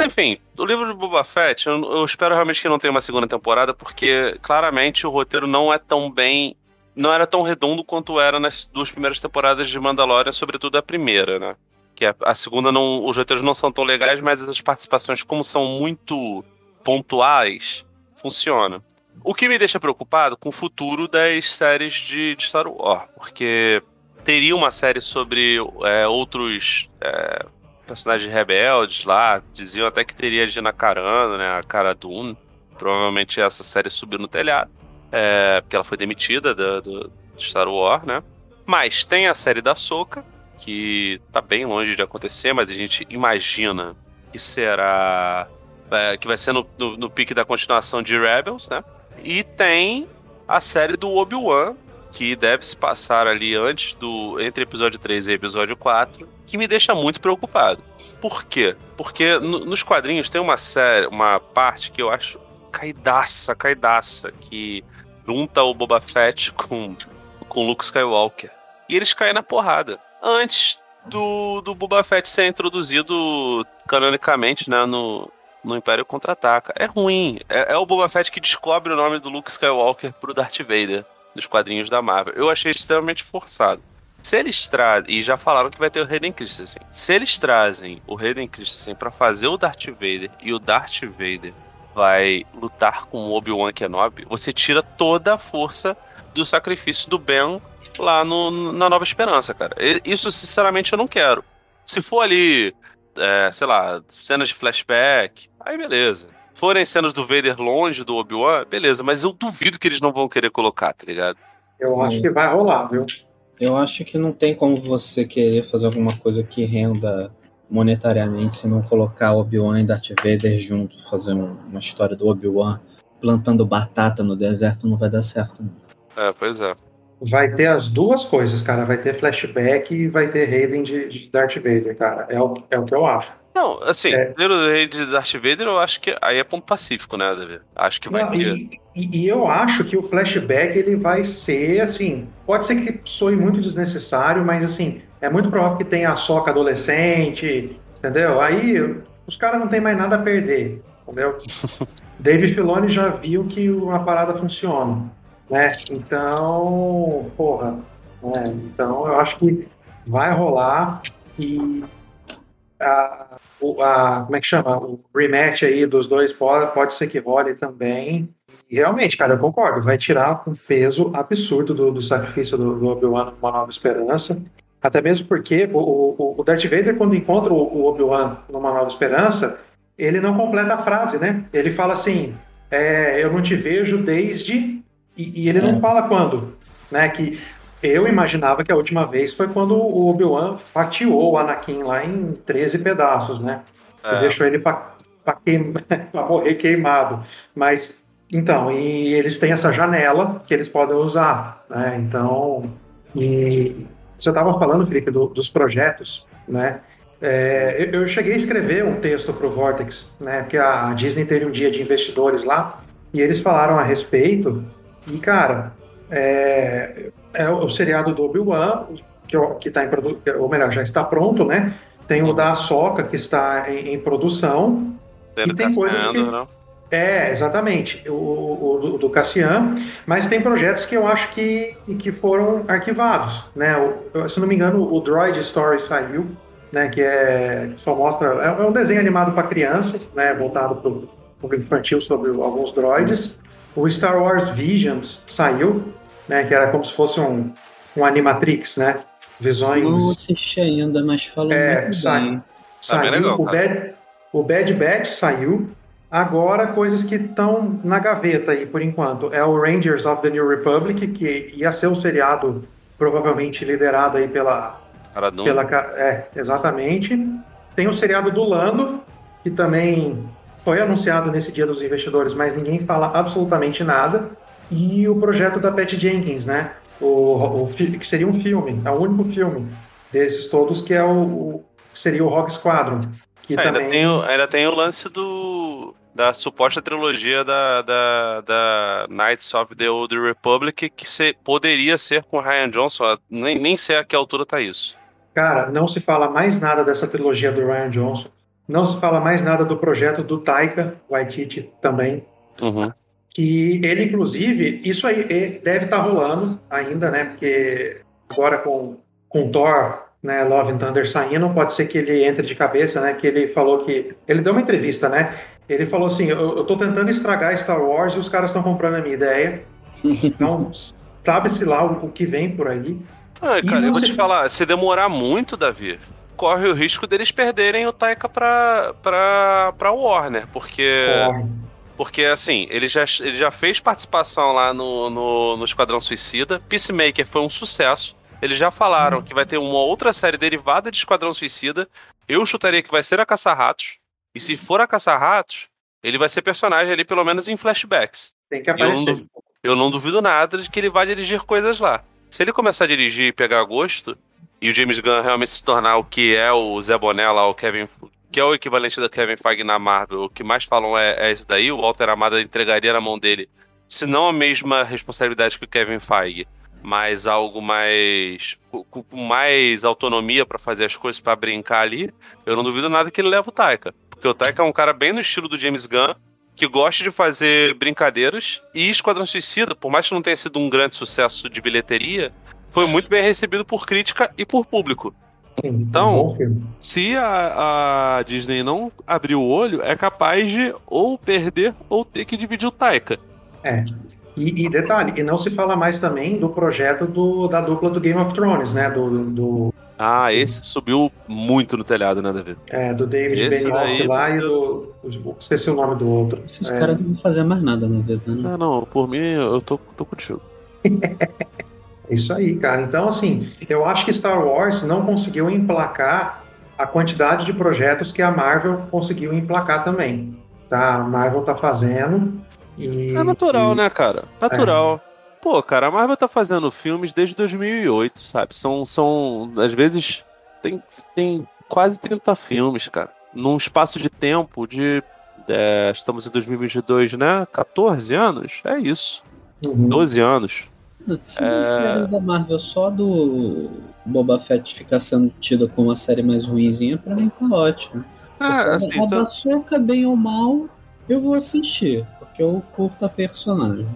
A: Enfim, o livro de Boba Fett, eu, eu espero realmente que não tenha uma segunda temporada, porque claramente o roteiro não é tão bem. Não era tão redondo quanto era nas duas primeiras temporadas de Mandalorian, sobretudo a primeira, né? Que a, a segunda não. Os roteiros não são tão legais, mas as participações, como são muito pontuais, funciona. O que me deixa preocupado com o futuro das séries de, de Star Wars, porque teria uma série sobre é, outros é, personagens rebeldes lá, diziam até que teria a Gina Carano, né, a Cara Dune. Provavelmente essa série subiu no telhado, é, porque ela foi demitida do, do Star Wars, né? Mas tem a série da Soca, que tá bem longe de acontecer, mas a gente imagina que será. É, que vai ser no, no, no pique da continuação de Rebels, né? E tem a série do Obi-Wan, que deve se passar ali antes do. entre episódio 3 e episódio 4, que me deixa muito preocupado. Por quê? Porque no- nos quadrinhos tem uma série, uma parte que eu acho caidaça, caidaça, que junta o Boba Fett com, com Luke Skywalker. E eles caem na porrada. Antes do, do Boba Fett ser introduzido canonicamente, né, no, no Império Contra-Ataca. É ruim. É, é o Boba Fett que descobre o nome do Luke Skywalker pro Darth Vader nos quadrinhos da Marvel. Eu achei extremamente forçado. Se eles trazem, e já falaram que vai ter o Hayden Christensen. Se eles trazem o Hayden Christensen pra fazer o Darth Vader e o Darth Vader vai lutar com o Obi-Wan Kenobi, você tira toda a força do sacrifício do Ben lá no, na Nova Esperança, cara. Isso, sinceramente, eu não quero. Se for ali, é, sei lá, cenas de flashback, aí beleza. Forem cenas do Vader longe do Obi-Wan, beleza, mas eu duvido que eles não vão querer colocar, tá ligado?
C: Eu acho que vai rolar, viu?
B: Eu acho que não tem como você querer fazer alguma coisa que renda monetariamente se não colocar Obi-Wan e Darth Vader junto, fazer um- uma história do Obi-Wan plantando batata no deserto não vai dar certo. Não.
A: É, pois é.
C: Vai ter as duas coisas, cara. Vai ter flashback e vai ter Raven de, de Darth Vader, cara. É o, é o que eu acho.
A: Não, assim,
C: É.
A: pelo rei de Darth Vader, eu acho que aí é ponto pacífico, né, Davi? Acho que vai
C: Não,
A: ter.
C: e, e- e eu acho que o flashback ele vai ser assim. Pode ser que soe muito desnecessário, mas assim, é muito provável que tenha a soca adolescente, entendeu? Aí os caras não tem mais nada a perder, entendeu? David Filoni já viu que uma parada funciona, né? Então, porra, né? então eu acho que vai rolar e a, a- como é que chama? O rematch aí dos dois pode, pode ser que role também. E realmente, cara, eu concordo, vai tirar um peso absurdo do, do sacrifício do, do Obi-Wan numa nova esperança. Até mesmo porque o, o, o Darth Vader, quando encontra o, o Obi-Wan numa nova esperança, ele não completa a frase, né? Ele fala assim: é, Eu não te vejo desde. E, e ele não
B: É.
C: fala quando. Né? Que eu imaginava que a última vez foi quando o Obi-Wan fatiou o Anakin lá em 13 pedaços, né?
A: É.
C: E deixou ele para queim... morrer queimado. Mas, então, e eles têm essa janela que eles podem usar, né? Então, e você estava falando, Felipe, do, dos projetos, né? É, eu, eu cheguei a escrever um texto para o Vortex, né? Porque a Disney teve um dia de investidores lá e eles falaram a respeito. E, cara, é, é o seriado do Obi-Wan, que, que está em produção, ou melhor, já está pronto, né? Tem o da Soca que está em, em produção. E tem coisas que-
A: não?
C: É, exatamente, o, o do, do Cassian, mas tem projetos que eu acho que, que foram arquivados, né? O- se não me engano, o Droid Story saiu, né? Que é só mostra é, é um desenho animado para crianças, né? Voltado para o público infantil sobre alguns droids. O Star Wars Visions saiu, né? Que era como se fosse um, um animatrix, né? Visões.
B: Não assisti ainda, mas falou
C: É,
B: muito
C: sai.
B: bem.
A: Tá bem
C: Saiu,
A: legal,
C: o. Bad, o Bad Batch saiu. Agora, coisas que estão na gaveta aí, por enquanto. É o Rangers of the New Republic, que ia ser um seriado provavelmente liderado aí pela...
A: Não.
C: pela é, exatamente. Tem o seriado do Lando, que também foi anunciado nesse dia dos investidores, mas ninguém fala absolutamente nada. E o projeto da Pat Jenkins, né? O, o que seria um filme, é o único filme desses todos que é o, o- seria o Rock Squadron. Que
A: ainda,
C: também
A: tem o, ainda tem o lance do da suposta trilogia da, da, da Knights of the Old Republic que se, poderia ser com Ryan Johnson. Nem, nem sei a que altura tá isso.
C: Cara, não se fala mais nada dessa trilogia do Ryan Johnson. Não se fala mais nada do projeto do Taika Waititi também.
A: Uhum.
C: Que ele, inclusive, isso aí deve estar rolando ainda, né? Porque agora com, com Thor, né, Love and Thunder saindo, pode ser que ele entre de cabeça, né? Que ele falou que. Ele deu uma entrevista, né? Ele falou assim: eu, eu tô tentando estragar Star Wars e os caras estão comprando a minha ideia. Então, sabe-se lá o, o que vem por aí.
A: Ah, cara,
C: não
A: eu vou
C: se-
A: te falar, se demorar muito, Davi, corre o risco deles perderem o Taika pra, pra, pra Warner, porque.
C: Corre.
A: Porque, assim, ele já, ele já fez participação lá no, no, no Esquadrão Suicida. Peacemaker foi um sucesso. Eles já falaram que vai ter uma outra série derivada de Esquadrão Suicida. Eu chutaria que vai ser a Caça-Ratos. E se for a Caça-Ratos, ele vai ser personagem ali, pelo menos em flashbacks.
C: Tem que
A: Eu não,
C: aparecer.
A: duvido, eu não duvido nada de que ele vai dirigir coisas lá. Se ele começar a dirigir e pegar gosto, e o James Gunn realmente se tornar o que é o Zé Boné lá, o Kevin, que é o equivalente do Kevin Feige na Marvel, o que mais falam é, é isso daí, o Walter Amada entregaria na mão dele, se não a mesma responsabilidade que o Kevin Feige, mas algo mais com com mais autonomia pra fazer as coisas pra brincar ali, eu não duvido nada que ele leve o Taika, porque o Taika é um cara bem no estilo do James Gunn, que gosta de fazer brincadeiras. E Esquadrão Suicida, por mais que não tenha sido um grande sucesso de bilheteria, foi muito bem recebido por crítica e por público. Então-. Se a, a Disney não abrir o olho, é capaz de ou perder ou ter que dividir o Taika.
C: E, e detalhe, e não se fala mais também do projeto do, da dupla do Game of Thrones, né? Do, do,
A: Ah, esse subiu muito no telhado, né, David?
C: é, do David
A: Esse
C: Benioff
A: daí
C: lá
A: você-
C: e do. Esqueci o nome do outro.
B: Esses
C: É.
B: caras não vão fazer mais nada na né?
A: Não, não, por mim eu tô, tô contigo.
C: É Isso aí, cara. Então, assim, eu acho que Star Wars não conseguiu emplacar a quantidade de projetos que a Marvel conseguiu emplacar também. Tá? A Marvel tá fazendo. E,
A: É natural,
C: e-
A: né, cara? Natural. Pô, cara, a Marvel tá fazendo filmes desde 2008, sabe? São, são às vezes, tem, tem quase 30 filmes, cara. Num espaço de tempo de. é, estamos em 2022, né? 14 anos? É isso.
C: Uhum.
A: 12 anos.
B: Se
A: É.
B: as séries da Marvel só do Boba Fett ficar sendo tida como a série mais ruinzinha, pra mim tá ótimo.
A: Ah,
B: a,
A: assim,
B: a da Soca, bem ou mal, eu vou assistir, porque eu curto a personagem.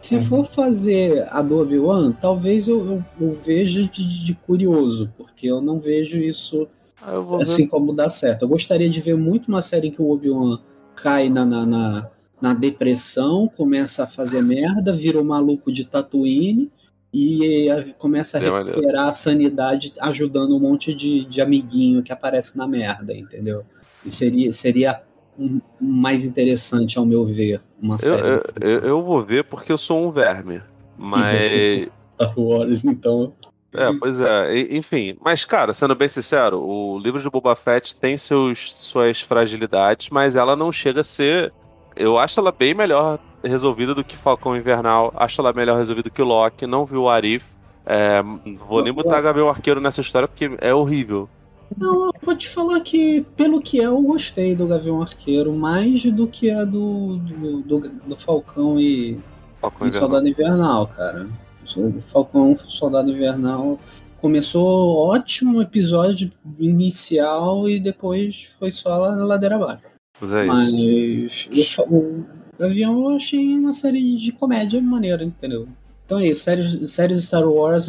B: Se
C: Uhum.
B: for fazer a do Obi-Wan, talvez eu, eu, eu veja de, de curioso, porque eu não vejo isso
A: Ah, vou ver.
B: assim como dá certo. Eu gostaria de ver muito uma série em que o Obi-Wan cai na, na, na, na depressão, começa a fazer merda, vira o maluco de Tatooine e eh, começa a
A: maneiro.
B: recuperar a sanidade ajudando um monte de, de amiguinho que aparece na merda, entendeu? E seria, seria um- mais interessante, ao meu ver, uma
A: Eu,
B: série.
A: eu, eu- eu vou ver porque eu sou um verme. Mas.
B: Star Wars, então.
A: É, pois é. E- enfim, mas, cara, sendo bem sincero, o livro de Boba Fett tem seus, suas fragilidades, mas ela não chega a ser. Eu acho ela bem melhor resolvida do que Falcão Invernal. Acho ela melhor resolvida que o Loki. Não vi o Arif. É, vou nem botar Gabriel Arqueiro nessa história porque é horrível.
B: Não, eu vou te falar que, pelo que é, eu gostei do Gavião Arqueiro mais do que a do, do, do, do Falcão e,
A: Falcão
B: e
A: Invernal.
B: Soldado Invernal, cara. O Falcão Soldado Invernal começou ótimo episódio inicial e depois foi só lá na ladeira abaixo.
A: Mas é isso.
B: Mas o, Fa- o Gavião eu achei uma série de comédia maneira, entendeu? Então é isso, séries, séries Star Wars,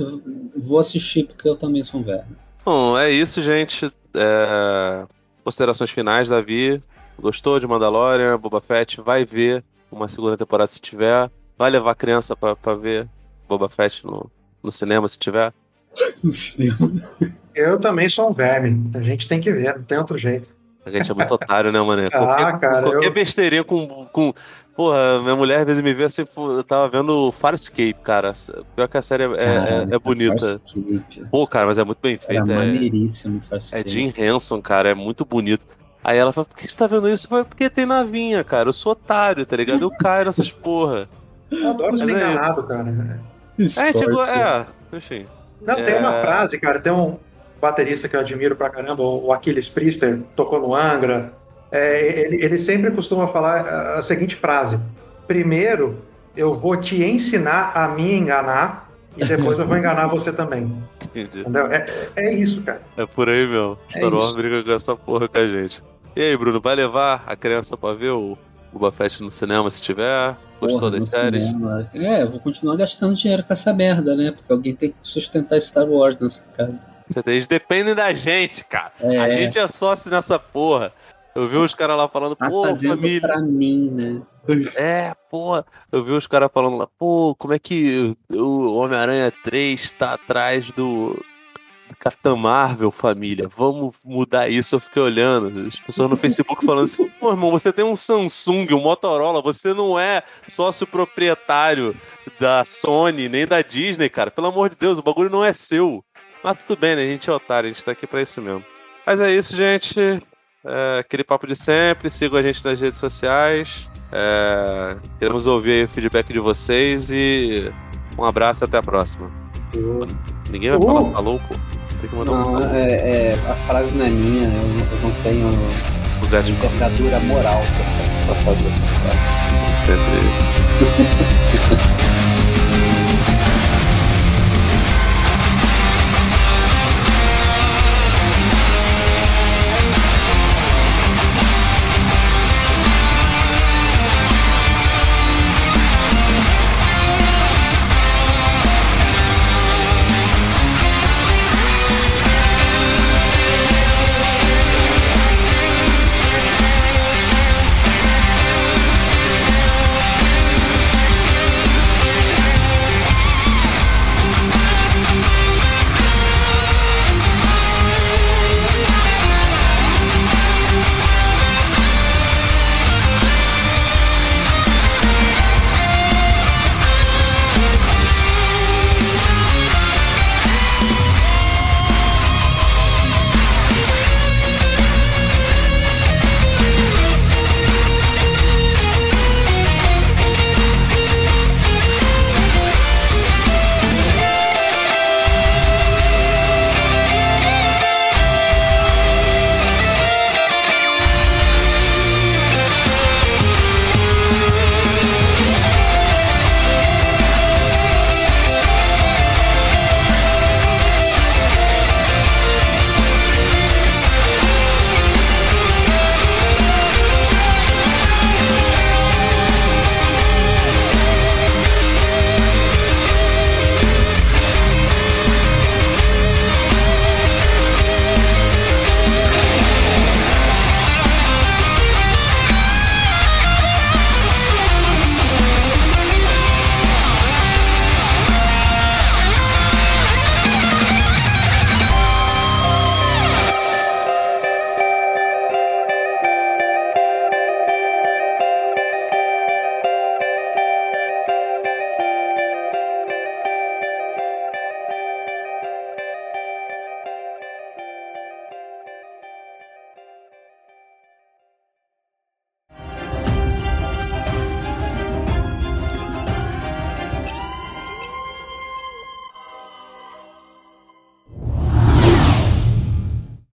B: vou assistir porque eu também sou um velho.
A: Bom, é isso, gente. É, Considerações finais, Davi. Gostou de Mandalorian, Boba Fett? Vai ver uma segunda temporada se tiver. Vai levar a criança pra, pra ver Boba Fett no, no cinema se tiver.
B: No cinema.
C: Eu também sou um verme. A gente tem que ver, não tem outro jeito.
A: A gente é muito otário, né, mano?
C: Ah,
A: Qualquer,
C: cara,
A: qualquer
C: eu-
A: besteirinha com, com. Porra, minha mulher às vezes me vê assim, pô, eu tava vendo Farscape, cara. Pior que a série é, é-
B: Caralho,
A: é bonita.
B: Farscape.
A: Pô, cara, mas é muito bem feita. É,
B: maneiríssimo
A: é
B: Farscape.
A: Jim Henson, cara, é muito bonito. Aí ela fala, por que você tá vendo isso? Eu falei, porque tem navinha, cara. Eu sou otário, tá ligado? Eu caio nessas porra.
C: Eu adoro ser
A: é
C: enganado, cara.
A: É, tipo, é, enfim.
C: Não, tem
A: É.
C: uma frase, cara, tem um baterista que eu admiro pra caramba, o Aquiles Priester, tocou no Angra. É, ele, ele sempre costuma falar a, seguinte frase: Primeiro, eu vou te ensinar a me enganar, e depois eu vou enganar você também.
A: Entendi.
C: Entendeu? É, é isso, cara.
A: É por aí, meu.
B: É
A: Star Wars
B: isso.
A: briga com essa porra com a gente. E aí, Bruno, vai levar a criança pra ver o Boba Fett no cinema se tiver? Gostou
B: Porra,
A: das séries?
B: cinema. É, eu vou continuar gastando dinheiro com essa merda, né? Porque alguém tem que sustentar Star Wars nessa casa.
A: Eles dependem da gente, cara.
B: É,
A: A gente é sócio nessa porra. Eu vi os caras lá falando,
B: tá
A: pô, família.
B: pra mim, né?
A: É, pô. Eu vi os caras falando lá, pô, como é que o Homem-Aranha 3 tá atrás do, Capitão Marvel, família? Vamos mudar isso. Eu fiquei olhando. As pessoas no Facebook falando assim, pô, irmão, você tem um Samsung, um Motorola, você não é sócio proprietário da Sony, nem da Disney, cara. Pelo amor de Deus, o bagulho não é seu. Mas tudo bem, né? A gente é otário, a gente tá aqui pra isso mesmo. Mas é isso, gente. É, aquele papo de sempre. Sigam a gente nas redes sociais. É, queremos ouvir aí o feedback de vocês e um abraço e até a próxima. Ninguém vai falar falou, pô. Tem que mandar um
B: Não,
A: falou
B: é, é, a frase não é minha, eu não, eu não tenho
A: lugar de
B: envergadura moral pra, pra fazer essa frase.
A: sempre.